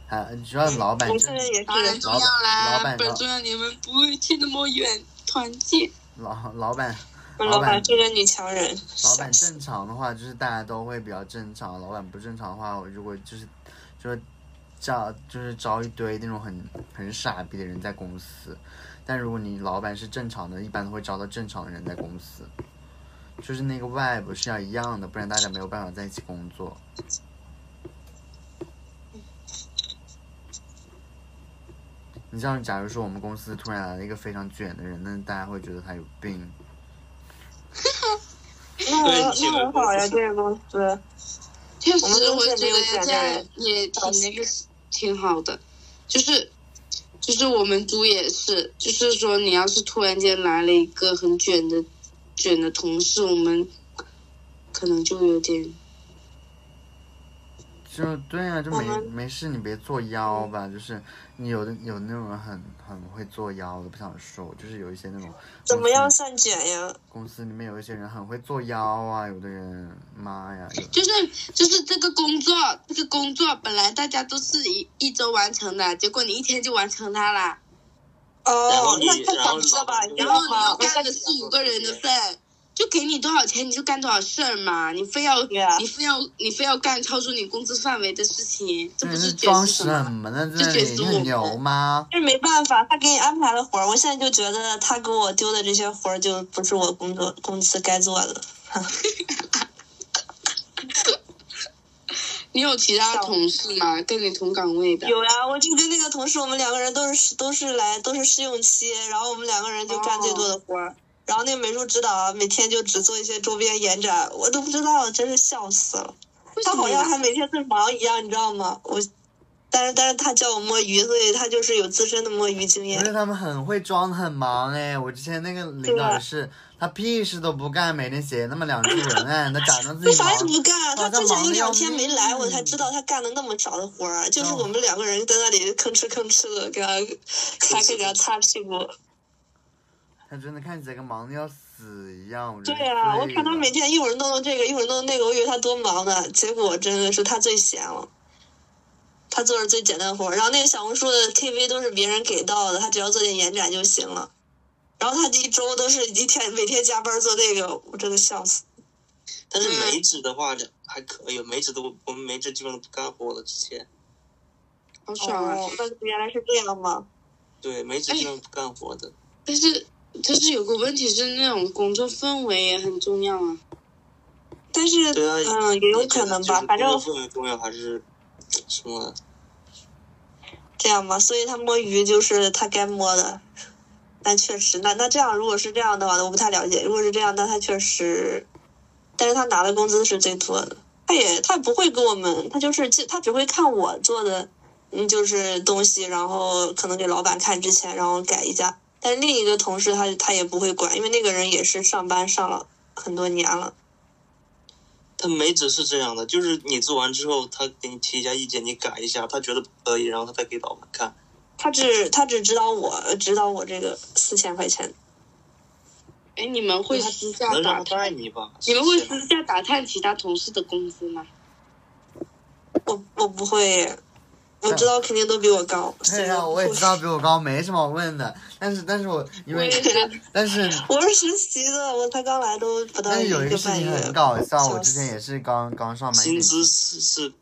还主要老板真我现在也是，当然重要啦，老板重要你们不会去那么远团建。老老板老板是个女强人。老板正常的话，就是大家都会比较正常；老板不正常的话，我如果就是就是招就是招一堆那种很很傻逼的人在公司。但如果你老板是正常的，一般都会招到正常的人在公司。就是那个 vibe 是要一样的，不然大家没有办法在一起工作。你知道，假如说我们公司突然来了一个非常卷的人，那大家会觉得他有病。那对我那很好呀，这个公司。确实，我觉得这样也挺那个，挺好的。就是，就是我们组也是，就是说，你要是突然间来了一个很卷的、卷的同事，我们可能就有点就对啊，就没没事，你别作妖吧。就是你有的有那种人很很会作妖的，不想说，就是有一些那种 怎么样算卷呀？公司里面有一些人很会作妖啊，有的人妈呀，就是就是这个工作，这个工作本来大家都是一一周完成的，结果你一天就完成它啦，哦那太然后早知道吧？然后你又？干了四五个人的份，就给你多少钱你就干多少事儿嘛，你非要你非要你非要干超出你工资范围的事情，这不是装是什么？什么呢？就这里你很卷死我们牛吗？这没办法，他给你安排了活儿，我现在就觉得他给我丢的这些活儿就不是我工作公司该做的。你有其他同事吗？跟你同岗位的？有呀，我就跟那个同事，我们两个人都是都是来都是试用期，然后我们两个人就干最多的活儿。然后那个美术指导啊每天就只做一些周边延展，我都不知道，真是笑死了。他好像还每天在忙一样，你知道吗？我，但是但是他教我摸鱼，所以他就是有自身的摸鱼经不验。是他们很会装的很忙哎，我之前那个领导也是，他屁事都不干，每天写那么两句文 案，他假装自己他啥也。不干，他之前有两天没来，我才知道他干了那么少的活儿，就是哦我们两个人在那里吭哧吭哧的给他，还给他擦屁股。他真的看起来跟忙的要死一样。对啊，我看他每天一会儿弄弄这个，一会儿弄弄那个，我以为他多忙呢，结果真的是他最闲了。他做着最简单的活儿，然后那个小红书的 TV 都是别人给到的，他只要做点延展就行了。然后他一周都是一天每天加班做这个，我真的笑死。但是梅子的话还可以，梅子都我们梅子基本上不干活了。之前好爽啊！原来是这样吗？对梅子基本不干活的。但是就是有个问题是，那种工作氛围也很重要啊。但是，嗯，也有可能吧，反正氛围重要还是什么？这样吧，所以他摸鱼就是他该摸的。但确实，那那这样，如果是这样的话，我不太了解。如果是这样，那他确实，但是他拿的工资是最多的。他也他不会给我们，他就是他只会看我做的，嗯，就是东西，然后可能给老板看之前，然后改一下。但另一个同事他他也不会管，因为那个人也是上班上了很多年了。他没只是这样的，就是你做完之后，他给你提一下意见，你改一下，他觉得不可以，然后他再给老板看。他只他只指导我，指导我这个四千块钱。哎，你们会私下打探？你吧？你们会私下打探其他同事的工资吗？我我不会，我知道肯定都比我高。对呀、我也知道比我高，没什么好问的。但是，但是我 因为但是我是实习的，我才刚来都不到但是有一个个事情。很搞笑，我之前也是刚刚上班薪资是是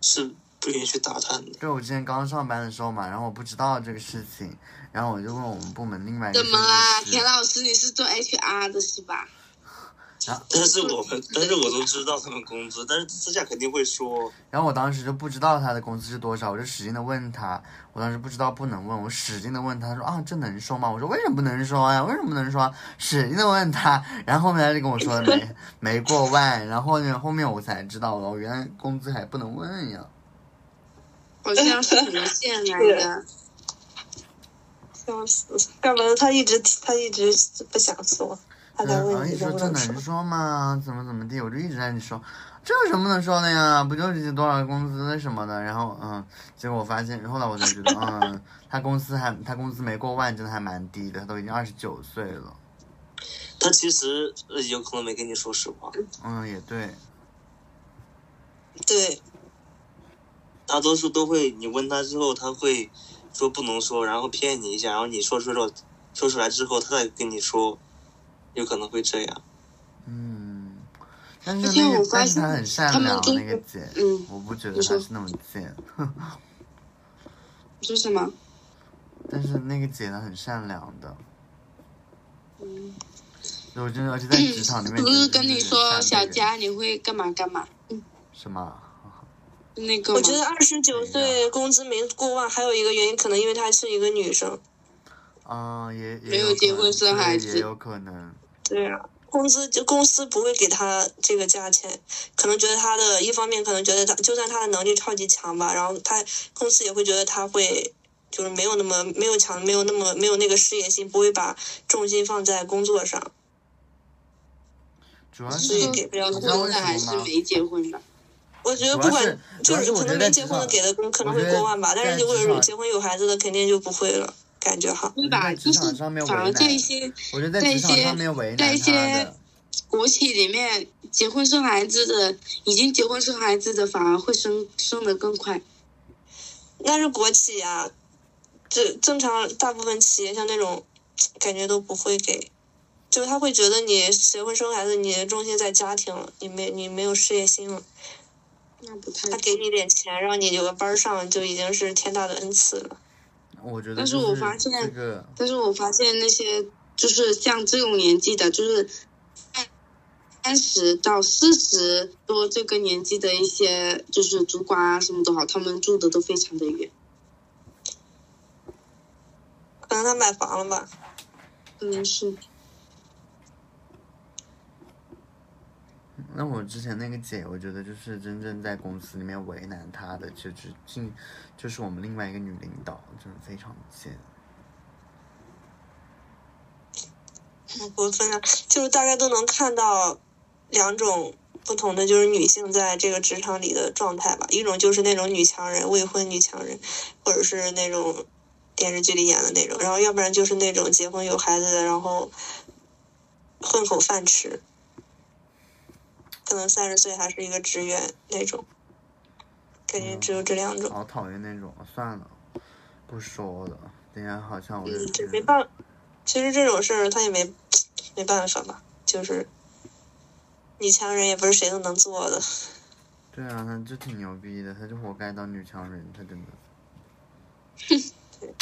是不允许打探的。对，我之前刚上班的时候嘛，然后我不知道这个事情，然后我就问我们部门另外一个怎么啦，田老师？你是做 HR 的是吧？然后但是我们，但是我都知道他们工资，但是私下肯定会说。然后我当时就不知道他的工资是多少，我就使劲的问他，我当时不知道不能问，我使劲的问他，他说啊这能说吗？我说为什么不能说呀？为什么不能说？使劲的问他，然后后面他就跟我说没没过万，然后呢后面我才知道了，原来工资还不能问呀。好像是什么线来的？笑死！干嘛他一直他一直不想说，他才然后问你一说这能说吗？怎么怎么地，我就一直在你说，这有什么能说的呀？不就是多少工资什么的？然后嗯，结果我发现，后来我才觉得，嗯，他公司还他工资没过万，真的还蛮低的，他都已经二十九岁了。他其实呃有可能没跟你说实话，嗯，也对，对，大多数都会，你问他之后，他会说不能说，然后骗你一下，然后你说出来，说出来之后，他再跟你说，有可能会这样。嗯。但是我发现但是他很善他们良，那个姐，嗯我不觉得他是那么贱，你 说什么？但是那个姐她很善良的，嗯，对我真的，而且在职场里面，不是跟你说小佳你会干嘛干嘛？嗯什么？那个我觉得二十九岁工资没过万，还有一个原因可能因为她是一个女生。啊、也也没有结婚生孩子也有可能。对啊，工资就公司不会给他这个价钱，可能觉得他的一方面可能觉得他就算他的能力超级强吧，然后他公司也会觉得他会就是没有那么没有强，没有那么没有那个事业心，不会把重心放在工作上。主要所以是给不了结你知道为婚的还？是没结婚的？我觉得不管就是可能没结婚的给的工可能会过万吧，但是如果有结婚有孩子的肯定就不会了，感觉哈。对吧？就是场上面为反而难在一些我觉得在职场在一些上面为在一些。国企里面结婚生孩子的，已经结婚生孩子的反而会生生的更快。那是国企呀、这正常大部分企业像那种，感觉都不会给，就是他会觉得你结婚生孩子，你的重心在家庭了，你没你没有事业心了，那不太他给你点钱让你有个班儿上，就已经是天大的恩赐了。我觉得但是我发现这个但是我发现那些就是像这种年纪的，就是三十到四十多这个年纪的一些，就是主管啊什么都好，他们住的都非常的远。可能他买房了吧？嗯，是。那我之前那个姐，我觉得就是真正在公司里面为难她的，就是进就是我们另外一个女领导，真的非常贱。太过分了，就是大概都能看到两种不同的，就是女性在这个职场里的状态吧。一种就是那种女强人，未婚女强人，或者是那种电视剧里演的那种，然后要不然就是那种结婚有孩子的，然后混口饭吃，可能三十岁还是一个职员那种，感觉只有这两种。好讨厌那种，算了，不说了。等一下好像我就嗯，这没办，其实这种事儿他也没没办法吧，就是女强人也不是谁都能做的。对啊，他就挺牛逼的，他就活该当女强人，他真的。对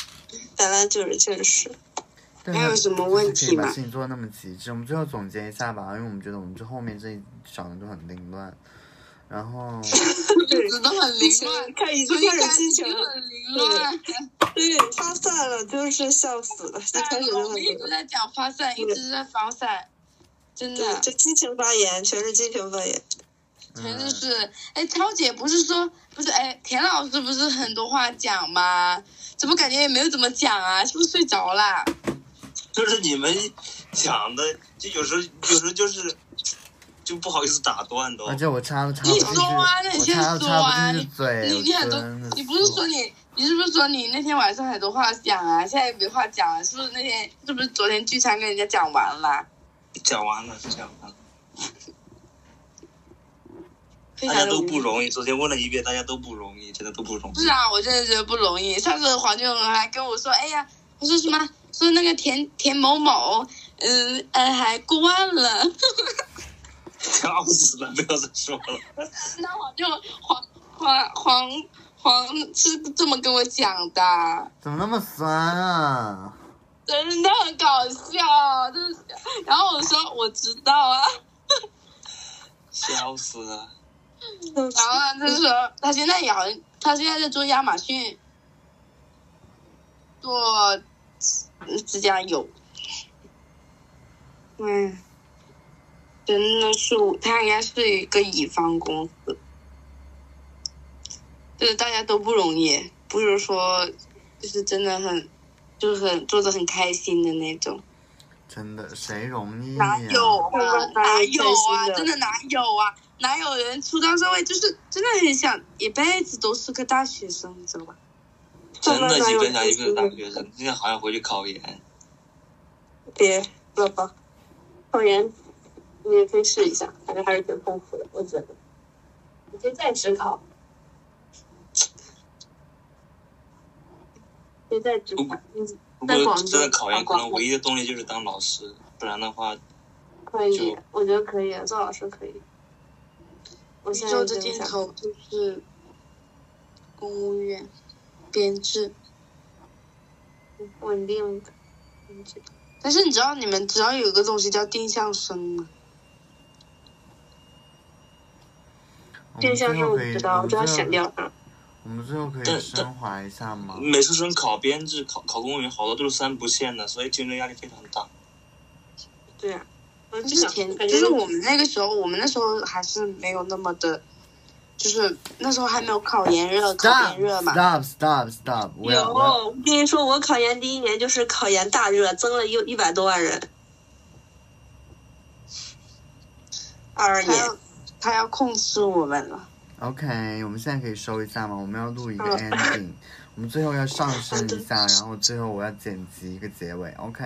本来就是确实还有什么问就是可以把题吗事情做的那么极致。我们最后总结一下吧，因为我们觉得我们这后面这一讲的就很凌乱。然后，一直都很凌乱，看已经开始很凌乱。对，发散了，就是笑死了，一开始就很我们一直在讲发散，一直在发散，真，的就激情发言，全是激情发言。全都是是。哎，超姐不是说不是哎，田老师不是很多话讲吗？怎么感觉也没有怎么讲啊？是不是睡着啦？就是你们讲的，就有时候有时候就是就不好意思打断都。而且我插都插不你进去，说啊那你我先插都插说啊不进去嘴，你你很多你不是说你你是不是说你那天晚上很多话讲啊？现在没话讲了，是不是那天是不是昨天聚餐跟人家讲完了？讲完了是讲完了，大家都不容易。昨天问了一遍，大家都不容易，真的都不容易。是啊，我真的觉得不容易。上次黄俊荣还跟我说：“哎呀，他说什么？说那个田田某某，嗯呃，还过万了。笑死了，不要再说了。”那我就黄黄黄黄是这么跟我讲的，怎么那么酸啊？真的很搞笑，就是。然后我说我知道啊，笑死了！然后他就说他现在也好像他现在在做亚马逊，做嗯自驾游。嗯，真的是，他应该是一个乙方公司，就是大家都不容易，不是说就是真的很，就是很做的很开心的那种。真的，谁容易呀、哪有啊？哪有啊？真的哪有啊？哪有人出到社会就是真的很想一辈子都是个大学生，你知道吧？真的，哪有你分享一个开心的大学生，现在好像回去考研。别了吧，考研你也可以试一下，反正还是挺痛苦的，我觉得。你可以在职考，可以在职考，嗯，不过在广州真的考研，可能唯一的动力就是当老师，不然的话，可以，我觉得可以，做老师可以。我现在的想头就是公务员编制，稳定的，嗯这但但是你知道你们知道有一个东西叫定向生吗？定向最后可以，是我知道，我我知道选掉它。我们最后可以升华一下吗？美术生考编制、考考公务员，好多都是三不限的，所以竞争压力非常大。对啊，我就之想前就是我们那个时候，我们那时候还是没有那么的，就是那时候还没有考研热、考编热嘛。stop stop stop！我有，我跟你说，我考研第一年就是考研大热，增了一一百多万人。二二年，他要控制我们了。OK，我们现在可以收一下吗？我们要录一个嗯 ending，我们最后要上升一下，然后最后我要剪辑一个结尾。OK，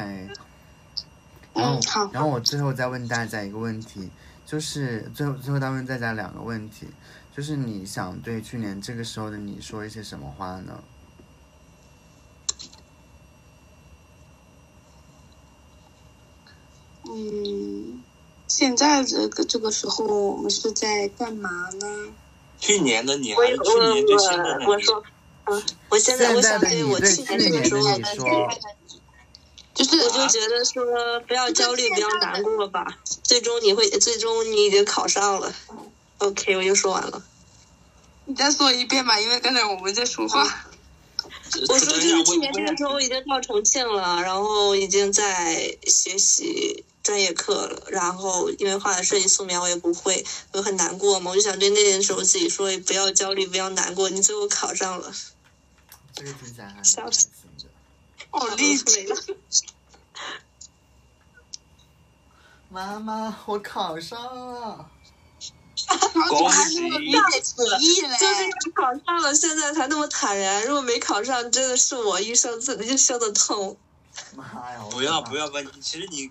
然后嗯，好，然后我最后再问大家一个问题，就是最后最后再问大家两个问题，就是你想对去年这个时候的你说一些什么话呢？嗯，现在这个这个时候我们是在干嘛呢？去年的你还是去年对现在的你？我我说，嗯，我现在我想对对我去去年年这个时候的你说，就是我就觉得说不要焦虑，不要难过吧。最终你会，最终你已经考上了。OK，我就说完了。你再说一遍吧，因为刚才我们在说话。我说就是去年这个时候已经到重庆了，然后已经在学习专业课了，然后因为画的设计素描我也不会，我很难过嘛。我就想对那个时候自己说，不要焦虑，不要难过，你最后考上了。笑死开心的。好励志。没了。妈妈，我考上了。恭还没有喜理解提议嘞。就是考上了，现在才那么坦然。如果没考上，真的是我一生自一生的痛。妈呀！不要不要问，其实你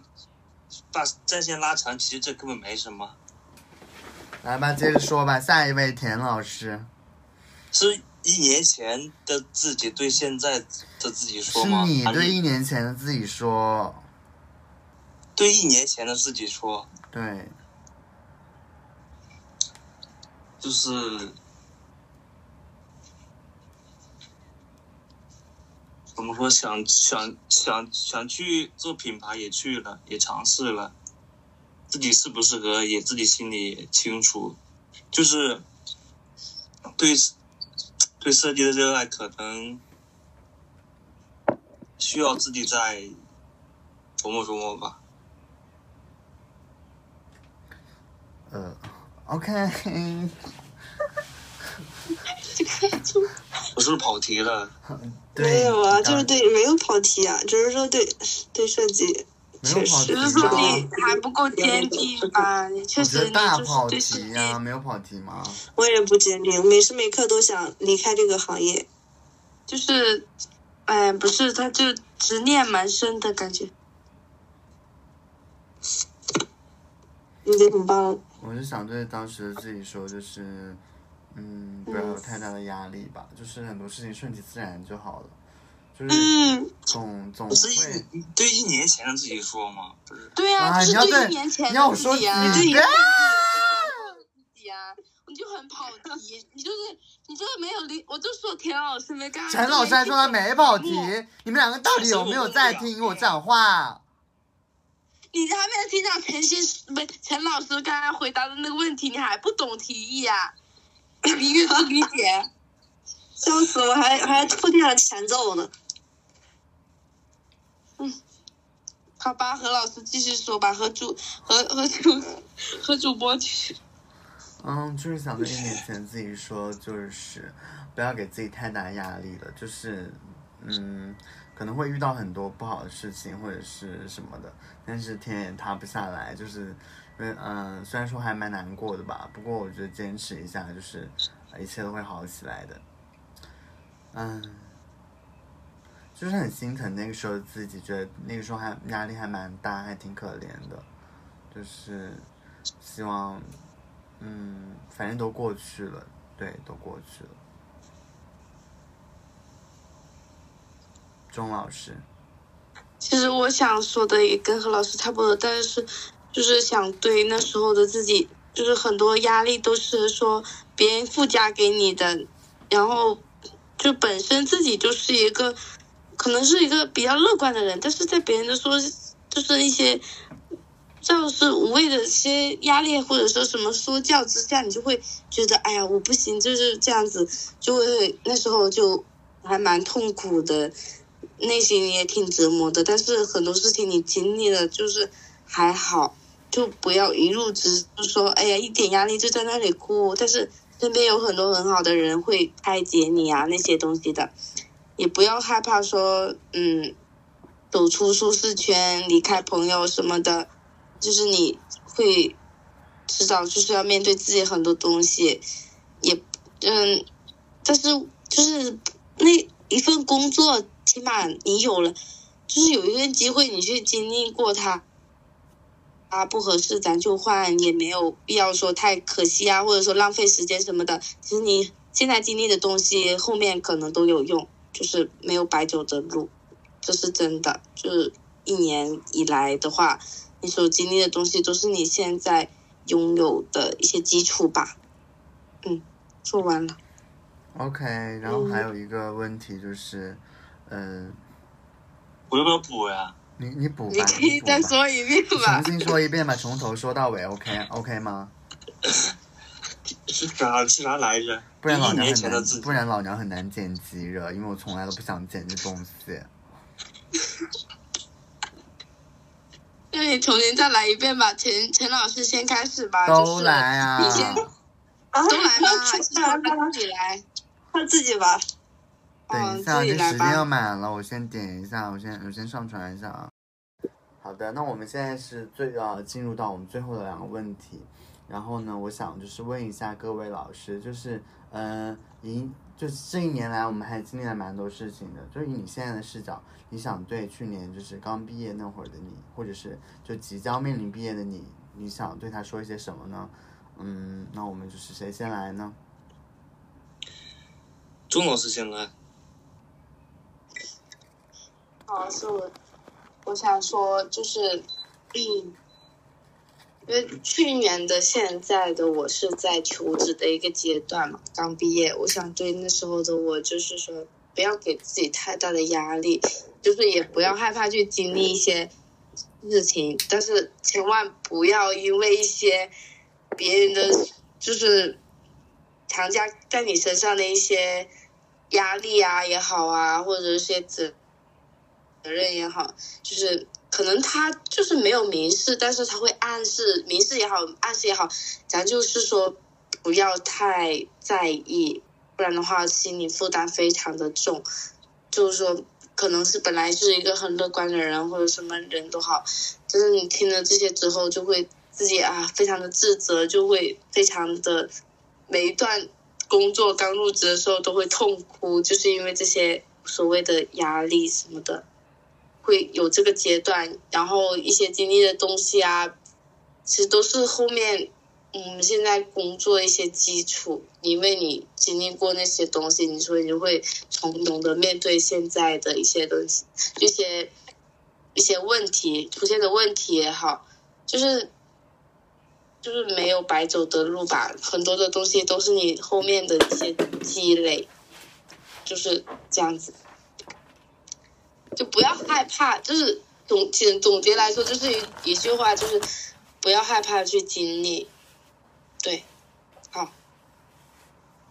把战线拉长，其实这根本没什么。来吧，接着说吧。下一位田老师，是一年前的自己对现在的自己说吗？是你对一年前的自己说，对一年前的自己说，对，就是怎么说，想想想想去做品牌也去了，也尝试了，自己适不适合也自己心里清楚，就是对对设计的热爱可能需要自己再琢磨琢磨吧。嗯，OK，我是不是跑题了？对，没有啊，就是对，没有跑题啊，只是说对对设计没有确实跑题就是说？你还不够坚定吧？你确实你就是大跑对设计，题呀、没有跑题吗？我也不坚定，每时每刻都想离开这个行业。就是，哎，不是，他就执念蛮深的感觉。你得很棒了。我是想对当时的自己说，就是，嗯，不要有太大的压力吧，就是很多事情顺其自然就好了，就是嗯，总总是会一对一年前的自己说吗？不是。对呀、啊，就是对你要对一年前你要我的自己啊，遍？自己啊，你就很跑题，你就是你就是没有理，我就说田老师没干。陈老师还说他没跑题嗯，你们两个到底有没有在听我讲话？你还没有听到陈先不是陈老师刚刚回答的那个问题，你还不懂提议啊？你越不理解，笑死我还还铺垫了前奏呢。嗯好吧，何老师继续说吧，和主和和主和主播继续。嗯，就是想对一年前自己说，就是不要给自己太大压力了，就是嗯，可能会遇到很多不好的事情或者是什么的，但是天也塌不下来，就是嗯、呃虽然说还蛮难过的吧，不过我觉得坚持一下，就是一切都会好起来的。嗯，就是很心疼那个时候自己，觉得那个时候还压力还蛮大，还挺可怜的，就是希望。嗯，反正都过去了，对，都过去了。钟老师，其实我想说的也跟何老师差不多，但是就是想对那时候的自己，就是很多压力都是说别人附加给你的，然后就本身自己就是一个可能是一个比较乐观的人，但是在别人的说就是一些。就是无谓的一些压力，或者说什么说教之下，你就会觉得，哎呀，我不行，就是这样子，就会那时候就还蛮痛苦的，内心也挺折磨的。但是很多事情你经历了，就是还好，就不要一路直说，哎呀，一点压力就在那里哭。但是身边有很多很好的人会开解你啊，那些东西的，也不要害怕说，嗯，走出舒适圈，离开朋友什么的。就是你会迟早就是要面对自己很多东西，也嗯，但是就是那一份工作，起码你有了，就是有一个机会你去经历过它，啊不合适咱就换，也没有必要说太可惜啊，或者说浪费时间什么的。其实你现在经历的东西，后面可能都有用，就是没有白走的路，这是真的。就是一年以来的话。你所经历的东西都是你现在拥有的一些基础吧。嗯，说完了。OK，然后还有一个问题就是，嗯，我要不要补呀？你你补吧，你可以再说一遍吧。重新说一遍吧，从头说到尾，OK OK 吗？是啥是啥来着？不然老娘很难，不然老娘很难剪辑了，因为我从来都不想剪这东西。那你重新再来一遍吧，陈陈老师先开始吧。都来啊！你先，都来吧，还是他自己来？他自己吧。等一下，这时间要满了，我先点一下，我先我先上传一下啊。好的，那我们现在是最呃进入到我们最后的两个问题，然后呢，我想就是问一下各位老师，就是嗯，您就是这一年来我们还经历了蛮多事情的，就是以你现在的视角。你想对去年就是刚毕业那会儿的你，或者是就即将面临毕业的你，你想对他说一些什么呢？嗯，那我们就是谁先来呢？钟老师先来。好，是我，我想说就是，嗯因为去年的现在的我是在求职的一个阶段嘛，刚毕业，我想对那时候的我就是说，不要给自己太大的压力。就是也不要害怕去经历一些事情，但是千万不要因为一些别人的就是强加在你身上的一些压力啊也好啊，或者一些责责任也好，就是可能他就是没有明示，但是他会暗示，明示也好，暗示也好，咱就是说不要太在意，不然的话心理负担非常的重，就是说。可能是本来就是一个很乐观的人，或者什么人都好，就是你听了这些之后，就会自己啊非常的自责，就会非常的每一段工作刚入职的时候都会痛哭，就是因为这些所谓的压力什么的，会有这个阶段，然后一些经历的东西啊，其实都是后面。嗯，现在工作一些基础，因为你经历过那些东西，你所以你会从容的面对现在的一些东西，一些一些问题出现的问题也好，就是就是没有白走的路吧，很多的东西都是你后面的一些积累，就是这样子，就不要害怕，就是总总总结来说，就是一一句话，就是不要害怕去经历。对，好，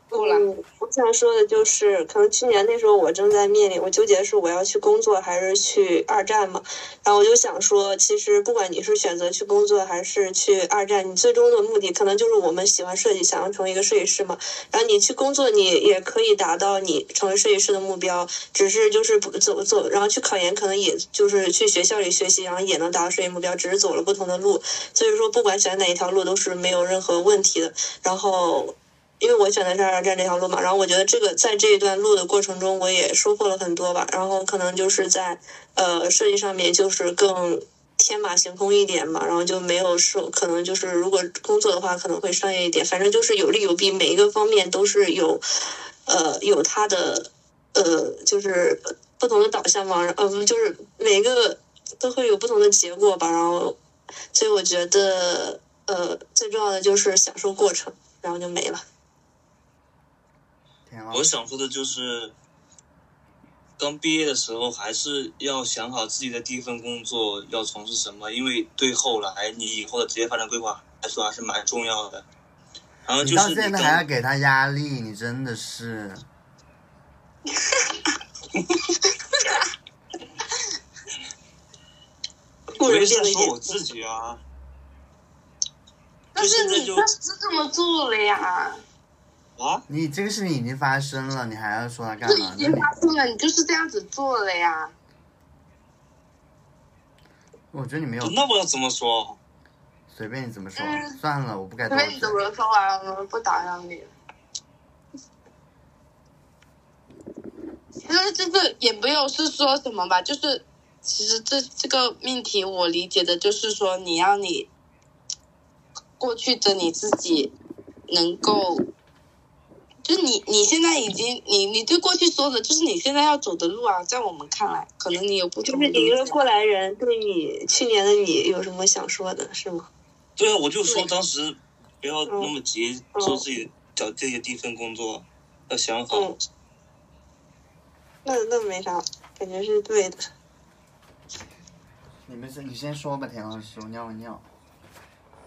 够了。我想说的就是，可能去年那时候我正在面临，我纠结是我要去工作还是去二战嘛。然后我就想说，其实不管你是选择去工作还是去二战，你最终的目的可能就是我们喜欢设计，想要成为一个设计师嘛。然后你去工作，你也可以达到你成为设计师的目标，只是就是不走走，然后去考研，可能也就是去学校里学习，然后也能达到设计目标，只是走了不同的路。所以说，不管选哪一条路都是没有任何问题的。然后。因为我选的是二战这条路嘛，然后我觉得这个在这一段路的过程中，我也收获了很多吧。然后可能就是在呃设计上面就是更天马行空一点嘛，然后就没有说可能就是如果工作的话可能会商业一点，反正就是有利有弊，每一个方面都是有呃有它的呃就是不同的导向嘛，呃就是每个都会有不同的结果吧。然后所以我觉得呃最重要的就是享受过程，然后就没了。我想说的就是，刚毕业的时候，还是要想好自己的第一份工作要从事什么，因为对后来你以后的职业发展规划来说还是蛮重要的。然后就是你刚现在还要给他压力，你真的是。路人没变得眼事说我自己啊，但是你就你确实是这么做了呀，啊，你这个事情已经发生了，你还要说它干这嘛？已经发生了，你就是这样子做了呀。我觉得你没有，那我要怎么说？随便你怎么说，嗯算了，我不该多随便你怎。么说完了，不打扰你。其实这个也没有是说什么吧，就是其实这这个命题我理解的就是说，你要你过去的你自己能够，就是你你现在已经你你对过去说的，就是你现在要走的路啊，在我们看来，可能你有不就是同的理解。你一个过来人，对你去年的你有什么想说的，是吗？对啊，我就说当时不要那么急嗯做自己找自己的第一份工作，要想好。嗯，那那没啥，感觉是对的。你们先，你先说吧，田老师，我尿个尿。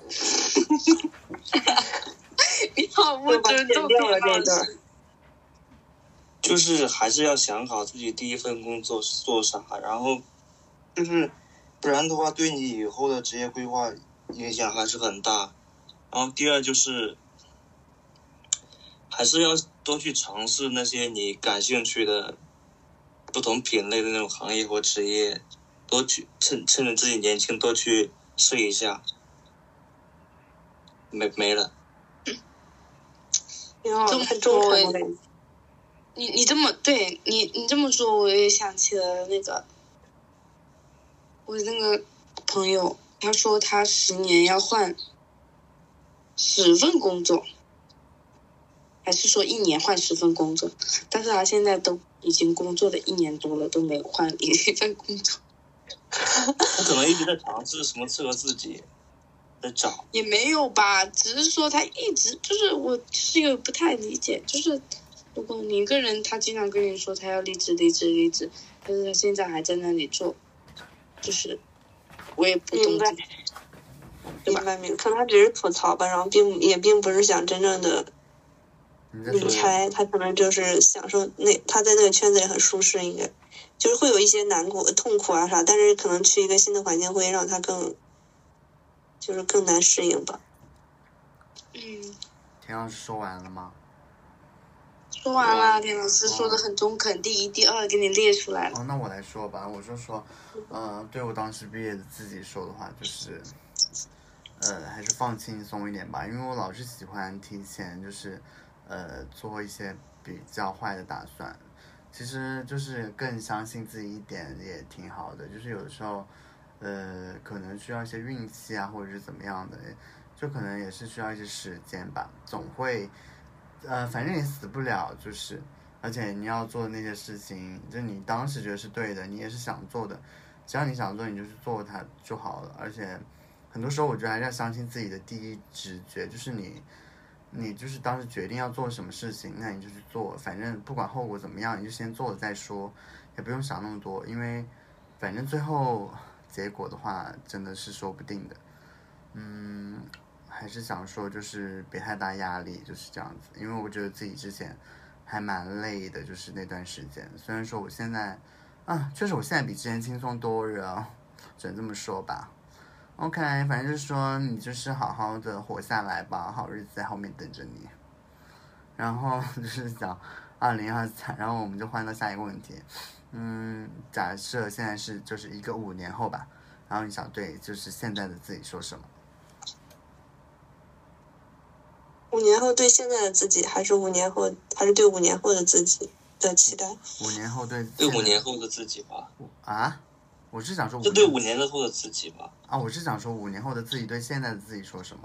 你好不尊重剪掉了田老师。就是还是要想好自己第一份工作是做啥，然后就是不然的话，对你以后的职业规划影响还是很大。然后第二就是还是要多去尝试那些你感兴趣的不同品类的那种行业或职业，多去趁趁着自己年轻多去试一下。没没了，挺好，这么很忠诚说我。你你这么对你你这么说，我也想起了那个我那个朋友，他说他十年要换十份工作，还是说一年换十份工作？但是他现在都已经工作了一年多了，都没有换一份工作，他可能一直在尝试什么适合自己，在找。也没有吧，只是说他一直就是我就是有不太理解，就是如果你一个人他经常跟你说他要离职离职离职，但是他现在还在那里做，就是我也不懂明白？明白明白，可能他只是吐槽吧，然后并也并不是想真正的离开，他可能就是享受那他在那个圈子里很舒适，应该就是会有一些难过、痛苦啊啥，但是可能去一个新的环境会让他更就是更难适应吧。嗯，田老师说完了吗？说完了，田老师说的很中肯，第一、第二给你列出来了。哦，那我来说吧，我就说，呃，对我当时毕业的自己说的话就是，呃，还是放轻松一点吧，因为我老是喜欢提前就是，呃，做一些比较坏的打算。其实就是更相信自己一点也挺好的，就是有的时候，呃，可能需要一些运气啊，或者是怎么样的，就可能也是需要一些时间吧，总会，呃，反正也死不了，就是。而且你要做的那些事情，就你当时觉得是对的，你也是想做的，只要你想做，你就去做它就好了。而且很多时候，我觉得还是要相信自己的第一直觉，就是你，你就是当时决定要做什么事情，那你就去做，反正不管后果怎么样，你就先做了再说，也不用想那么多，因为反正最后结果的话，真的是说不定的。嗯，还是想说，就是别太大压力，就是这样子，因为我觉得自己之前。还蛮累的，就是那段时间。虽然说我现在，啊，确实我现在比之前轻松多了，只能这么说吧。OK，反正就是说你就是好好的活下来吧，好日子在后面等着你。然后 就是讲二零二三，然后我们就换到下一个问题。嗯，假设现在是就是一个五年后吧，然后你想对就是现在的自己说什么？五年后对现在的自己，还是五年后，还是对五年后的自己的期待？五年后对对五年后的自己吧，啊？我是想说五就对年五年后的自己吧。啊，我是想说五年后的自己对现在的自己说什么？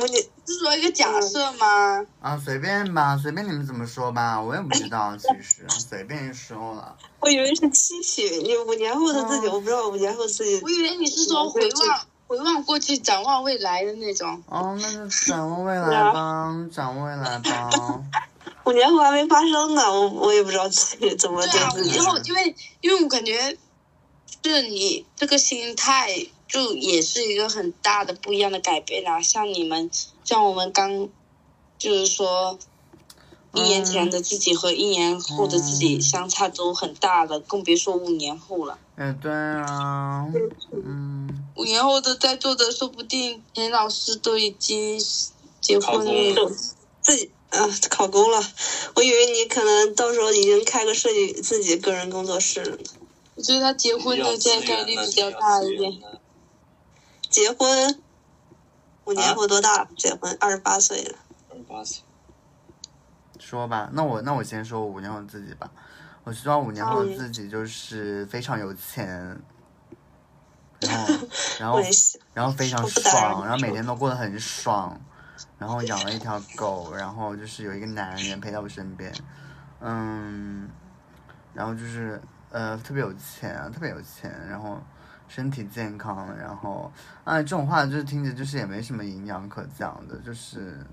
五年是说一个假设吗？啊，随便吧，随便你们怎么说吧，我也不知道，其实 随便说了。我以为是期许，你五年后的自己，哦我不知道五年后自己我以为你是说回望回望过去，展望未来的那种。哦，那就展望未来吧，展望未来吧。五年后还没发生呢，我我也不知道自己怎么对啊，对自己以。后因为因为我感觉，是你这个心态就也是一个很大的不一样的改变啊。像你们，像我们刚就是说，一年前的自己和一年后的自己相差都很大了，更别说五年后了。哎，对啊，嗯，五年后的在座的，说不定连老师都已经结婚了。自己啊考公了，我以为你可能到时候已经开个设计自己个人工作室了呢。我觉得他结婚的这概率比较大一点。结婚，五年啊后多大？结婚？二十八岁了。二十八岁，说吧，那我那我先说我五年后自己吧。我希望五年后的自己就是非常有钱，然后然后 然后非常爽，然后每天都过得很爽，然后养了一条狗，然后就是有一个男人陪在我身边，嗯，然后就是呃特别有钱啊，特别有钱，然后身体健康，然后啊这种话就是听着就是也没什么营养可讲的，就是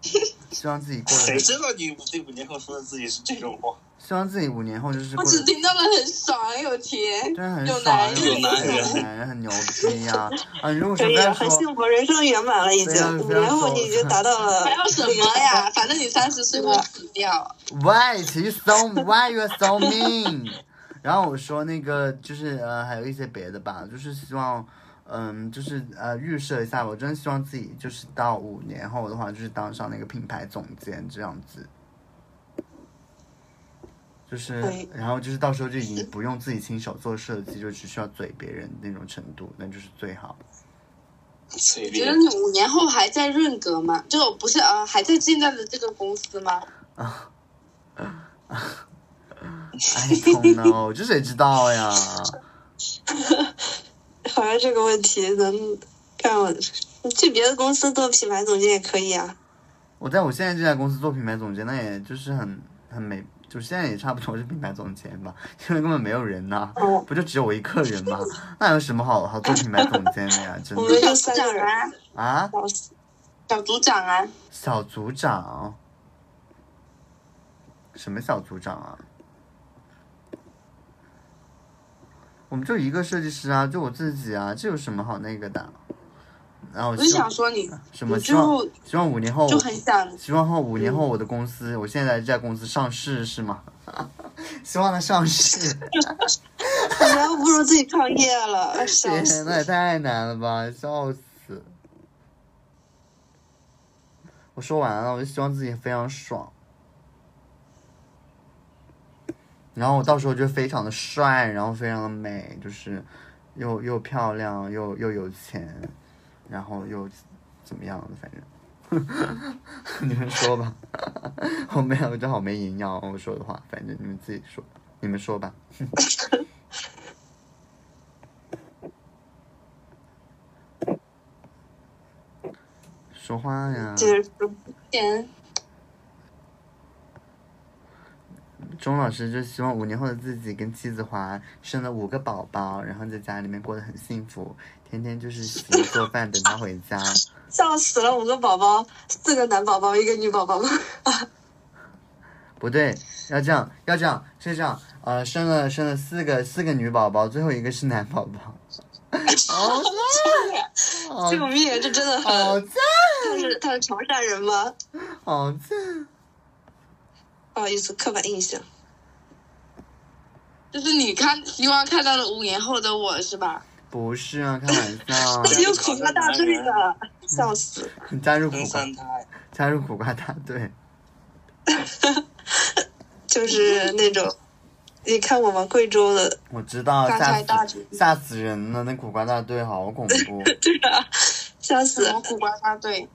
希望自己过得谁很，知道你这五年后说的自己是这种话？希望自己五年后就是我过得。只听到了很爽，有钱，真的很有爽，男人有有男人男人很牛逼呀、啊！如果说很幸福，人生圆满了，已经。五年后你已经达到了还要什么呀？反正你三十岁会死掉。Why you so Why you are so mean？然后我说那个就是呃还有一些别的吧，就是希望嗯就是呃预设一下，我真的希望自己就是到五年后的话，就是当上那个品牌总监这样子。就是，然后就是到时候就已经不用自己亲手做设计，就只需要嘴别人那种程度，那就是最好。你觉得。你五年后还在润格吗？就不是呃，还在现在的这个公司吗？I don't know，这谁知道呀？好像这个问题能干我你去别的公司做品牌总监也可以啊。我在我现在这家公司做品牌总监，那也就是很很没，就现在也差不多是品牌总监吧，因为根本没有人呐、哦不就只有我一个人吗？那有什么好好做品牌总监的呀？真的我们就小组长三个人，啊。小组长啊，小组长，什么小组长啊？我们就一个设计师啊，就我自己啊，这有什么好那个的？然后我是希望想说你，什么希望希望五年后就很想希望后五年后我的公司，我现在这家公司上市是吗？希望它上市。你还不如自己创业了，笑天，死！那也太难了吧，笑死！我说完了，我就希望自己非常爽，然后我到时候就非常的帅，然后非常的美，就是又又漂亮又又有钱，然后又怎么样的，反正 你们说吧，我没有，这好没营养哦，我说的话，反正你们自己说，你们说吧。说话呀！接着说，钱，钟老师就希望五年后的自己跟妻子华生了五个宝宝，然后在家里面过得很幸福，天天就是洗衣做饭等他回家。笑死了！五个宝宝，四个男宝宝，一个女宝宝吗？不对，要这样，要这样，是这样，呃，生了生了四个四个女宝宝，最后一个是男宝宝。好赞！好救命！这真的好很，赞！他是他是潮汕人吗？好赞！不好意思，刻板印象。就是你看希望看到了五年后的我是吧？不是啊，开玩笑他。是有苦瓜大队的，笑死！你加入苦瓜，加入苦瓜大队。就是那种，你看我们贵州的，我知道，大吓死吓死人了！那苦瓜大队好恐怖。对啊，笑死什！么苦瓜大队？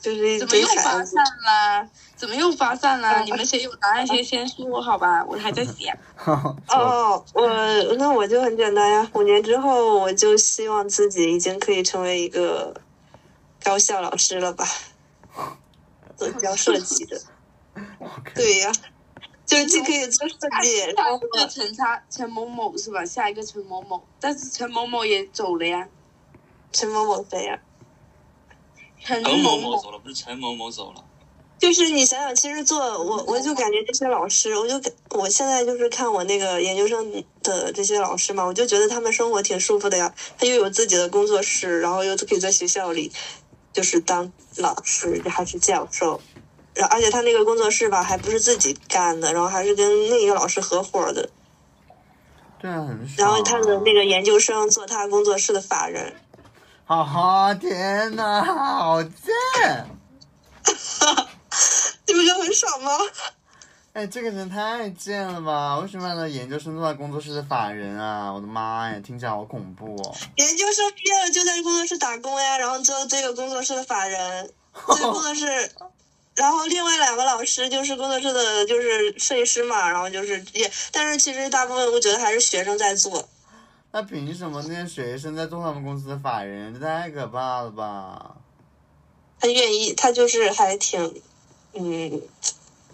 就是怎么又。发散了？怎么又发散了？你们谁有答案谁先说好吧？我还在想。哦，我那我就很简单呀，五年之后我就希望自己已经可以成为一个高校老师了吧，做教设计的。对呀，就既可以做设计，然后下一个陈差陈某某是吧？下一个陈某某，但是陈某某也走了呀。陈某某谁呀？陈陈某某某走了，不是陈某某走了。就是你想想，其实做我我就感觉这些老师，我就感我现在就是看我那个研究生的这些老师嘛，我就觉得他们生活挺舒服的呀。他又有自己的工作室，然后又可以在学校里，就是当老师还是教授，然后而且他那个工作室吧，还不是自己干的，然后还是跟另一个老师合伙的。对啊，很啊。然后他的那个研究生做他工作室的法人，好好，天哪，好贱！你不觉得很爽吗？哎，这个人太贱了吧！为什么让他研究生做他工作室的法人啊？我的妈呀，听起来好恐怖哦！研究生毕业了就在工作室打工呀，然后做这个工作室的法人，这个工作室，然后另外两个老师就是工作室的，就是设计师嘛，然后就是也，但是其实大部分我觉得还是学生在做。那凭什么那些学生在做他们公司的法人？这太可怕了吧！他愿意，他就是还挺，嗯，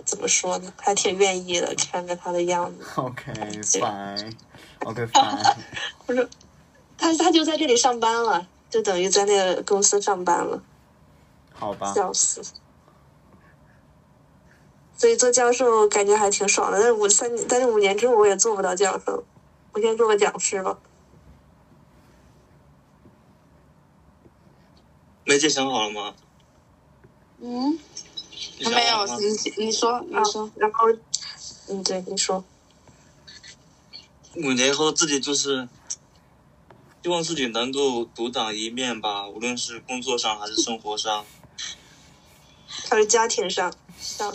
怎么说呢？还挺愿意的，看着他的样子。OK fine，OK fine，不是，他他就在这里上班了，就等于在那个公司上班了，好吧。笑死。所以做教授感觉还挺爽的，但是五三，但是五年之后我也做不到教授，我先做个讲师吧。梅姐想好了吗？嗯，你想没有你你说你啊说，，然后，嗯，对，你说，五年后自己就是希望自己能够独当一面吧，无论是工作上还是生活上。还是家庭上，上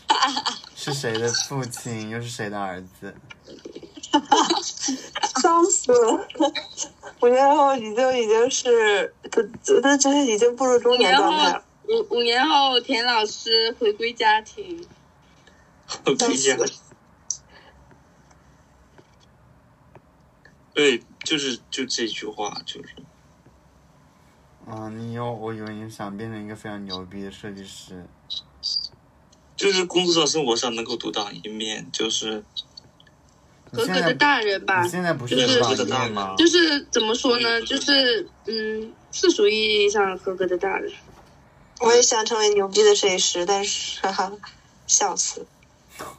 是谁的父亲，又是谁的儿子？笑死了。五年后你就已经是，这这这已经步入中年状态了。五五年后，田老师回归家庭，回家。对，就是就这句话，就是啊，你有，我以为你想变成一个非常牛逼的设计师。就是工作上、生活上能够独当一面，就是合格的大人吧你，现在不是就是？就是怎么说呢？就是嗯，世俗意义上合格的大人。我也想成为牛逼的设计师，但是哈哈，笑死。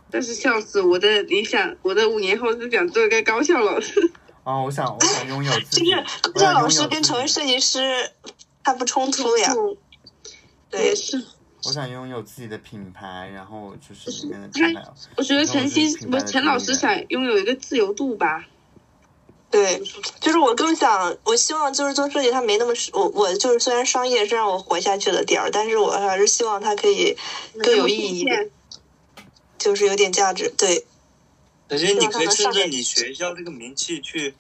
但是笑死我的理想，我的五年后是想做一个高校老师。啊，我想，我想拥有自己。就是我高校老师跟成为设计师，他不冲突呀。对也，是，我想拥有自己的品牌，然后就是里面的他品牌。我觉得陈曦然后我就是品牌的不陈老师想拥有一个自由度吧。对，就是我更想，我希望就是做设计，它没那么我我就是虽然商业是让我活下去的点儿，但是我还是希望它可以更有意义一点，就是有点价值。对，而且你可以趁着你学校这个名气去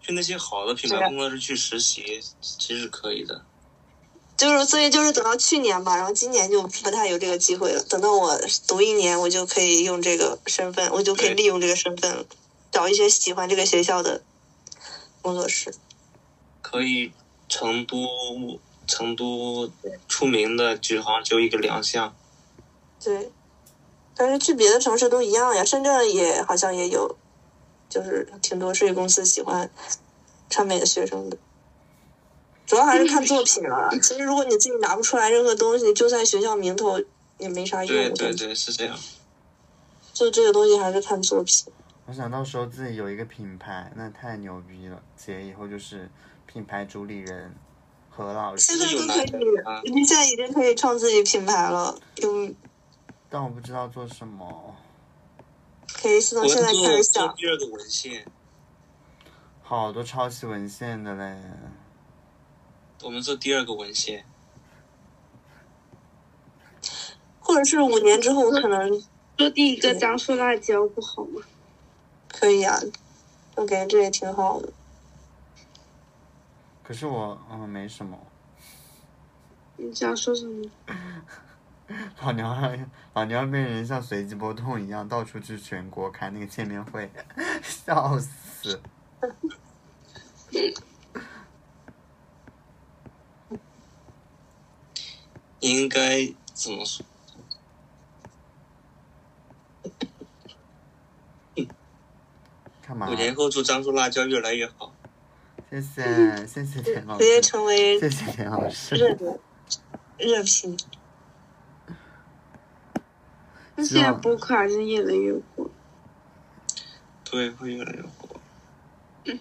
去那些好的品牌工作室去实习，其实可以的。就是所以就是等到去年吧，然后今年就不太有这个机会了。等到我读一年，我就可以用这个身份，我就可以利用这个身份，找一些喜欢这个学校的工作室。可以成都成都出名的，就好像只有一个良乡。对，但是去别的城市都一样呀，深圳也好像也有，就是挺多设计公司喜欢川美的学生的。主要还是看作品了。其实如果你自己拿不出来任何东西，就算学校名头也没啥用。对对对，是这样。就这个东西还是看作品。我想到时候自己有一个品牌，那太牛逼了。姐以后就是品牌主理人何老师现，在都可以，你现在已经可以创自己品牌了，就但我不知道做什么。可以是从我现在开做始第二个文献，好多抄袭文献的嘞。我们做第二个文献。或者是五年之后我可能做第一个江苏辣椒不好吗？可以啊，我感觉这也挺好的。可是我嗯没什么，你想说什么？老娘还老娘被人像随机波动一样到处去全国开那个见面会，笑死。应该怎么说？干嘛五？年后祝樟树辣椒越来越好。谢谢谢谢田老直接师，成为谢谢田老师。热的热评。那现在播客还是越来越火。对，会越来越火。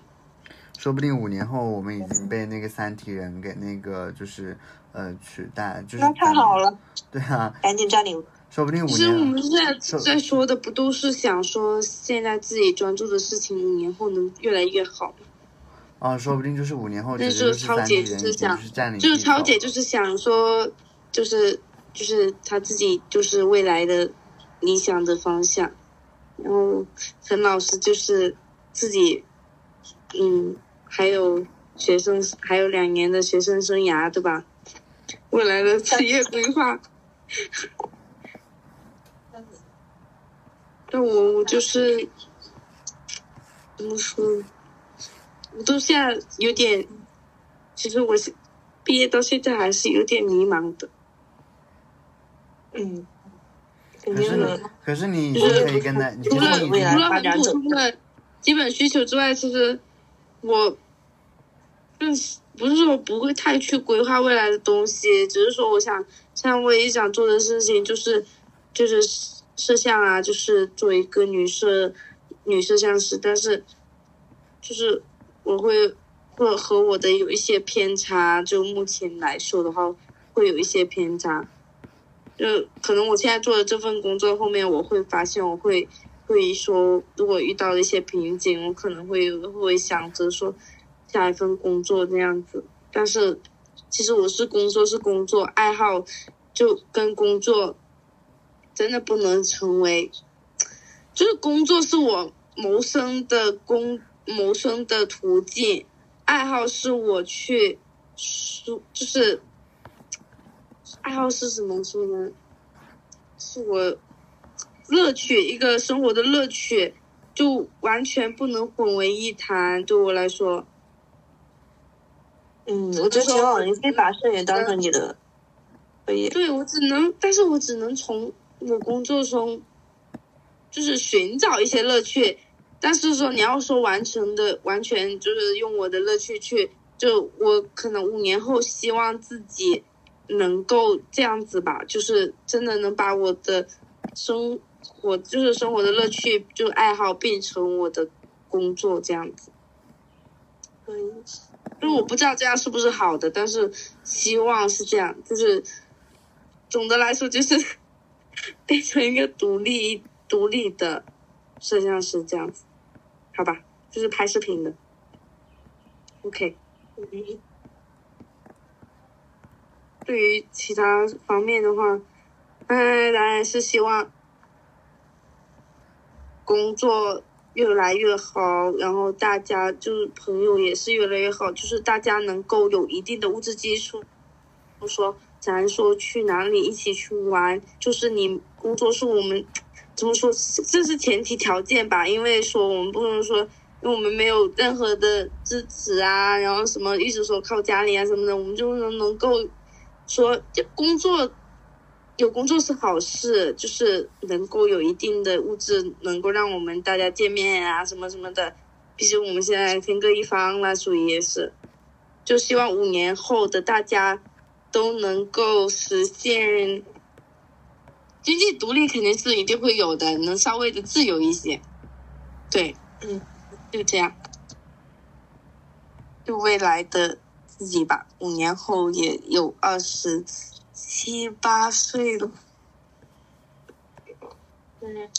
说不定五年后我们已经被那个三体人给那个就是呃取代，就是那太好了，对啊，赶紧占领。说不定五其实我们现在在说的不都是想说现在自己专注的事情，五年后能越来越好吗？啊，说不定就是五年后但直接是超姐就是想就是超姐就是想说，就是就是她自己就是未来的理想的方向，然后陈老师就是自己，嗯，还有学生还有两年的学生生涯，对吧？未来的职业规划。但我我就是怎么说？我都现在有点，其实我是毕业到现在还是有点迷茫的。嗯，肯可是可是你是是可以跟他，你除了除了很普通的基本需求之外，其实我，就是不是说不会太去规划未来的东西，只是说我想，像我也想做的事情就是就是摄像啊，就是做一个女摄女摄像师，但是就是我会会和我的有一些偏差，就目前来说的话，会有一些偏差。就可能我现在做的这份工作，后面我会发现，我会会说，如果遇到了一些瓶颈，我可能会会想着说下一份工作这样子。但是其实我是工作是工作，爱好就跟工作真的不能成为，就是工作是我谋生的工谋生的途径，爱好是我去舒就是。爱好是什么说呢？是我乐趣，一个生活的乐趣，就完全不能混为一谈。对我来说，嗯，我觉得挺好的，你可以把摄影当成你的可以。对我只能，但是我只能从我工作中，就是寻找一些乐趣。但是说你要说完成的，完全就是用我的乐趣去，就我可能五年后希望自己。能够这样子吧，就是真的能把我的生活，就是生活的乐趣，就爱好变成我的工作这样子。可以，因为我不知道这样是不是好的，但是希望是这样。就是总的来说，就是变成一个独立、独立的摄像师这样子，好吧？就是拍视频的。OK。对于其他方面的话，嗯，当然是希望工作越来越好，然后大家就是朋友也是越来越好，就是大家能够有一定的物质基础。不说咱说去哪里一起去玩，就是你工作是我们怎么说，这是前提条件吧？因为说我们不能说，因为我们没有任何的支持啊，然后什么一直说靠家里啊什么的，我们就能能够。说这工作有工作是好事，就是能够有一定的物质，能够让我们大家见面啊，什么什么的。毕竟我们现在天各一方了，属于也是，就希望五年后的大家都能够实现经济独立，肯定是一定会有的，能稍微的自由一些。对，嗯，就这样，就未来的。自己吧，五年后也有二十七八岁了。嗯，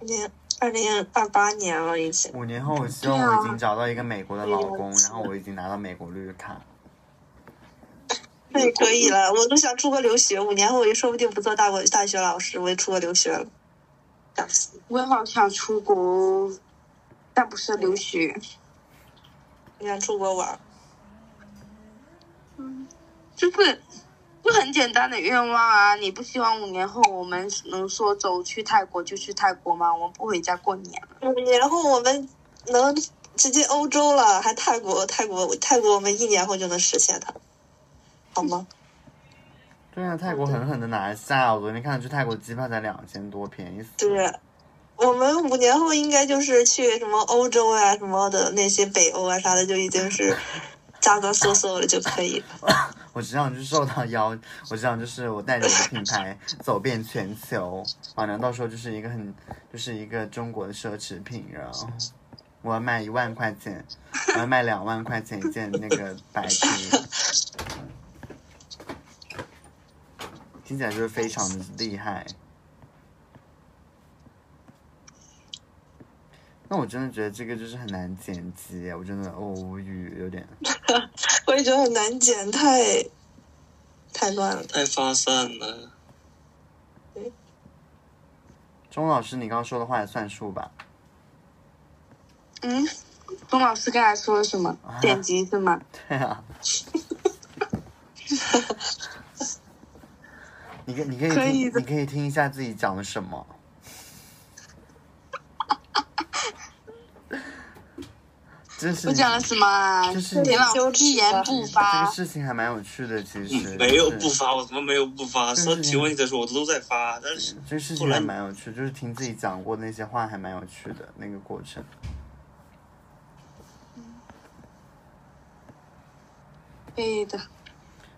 年二零二八年了已经。五年后，我希望我已经找到一个美国的老公，然后我已经拿到美国绿卡。那也可以了，我都想出国留学。五年后，我也说不定不做大国大学老师，我也出国留学了。我也好想出国，但不是留学。我想出国玩？嗯，就是就很简单的愿望啊！你不希望五年后我们能说走去泰国就去泰国吗？我们不回家过年了。五年后我们能直接欧洲了，还泰国？泰国泰国我们一年后就能实现它，好吗？对啊，泰国狠狠的拿下！我昨天看去泰国机票才两千多，便宜死。对，我们五年后应该就是去什么欧洲啊什么的那些北欧啊啥的，就已经是。价格缩缩了就可以了。我只想就是受到邀，我只想就是我带着我的品牌走遍全球，好像到时候就是一个很就是一个中国的奢侈品，然后我要卖一万块钱，我要卖两万块钱一件那个白 T，听起来就是非常的厉害。那我真的觉得这个就是很难剪辑，我真的哦无语，有点。我也觉得很难剪，太太乱了。太发散了。钟老师，你刚刚说的话也算数吧？嗯，钟老师刚才说了什么？剪辑是吗？对啊。你可你可以听，可以你可以听一下自己讲了什么。我讲了什么啊？就是田老师一言不发这个。事情还蛮有趣的，其实嗯没有不发，我怎么没有不发？就是是提问题的时候我都在发，但是这个事情还蛮有趣，就是听自己讲过那些话还蛮有趣的那个过程。对的，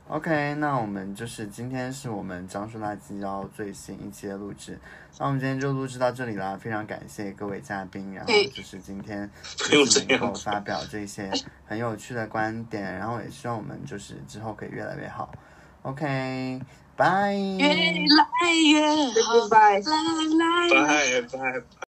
OK，那我们就是今天是我们江苏垃圾妖最新一期的录制，那我们今天就录制到这里啦，非常感谢各位嘉宾，然后就是今天 能够发表这些很有趣的观点，然后也希望我们就是之后可以越来越好。OK，拜。越来越好，拜拜。来来。拜拜。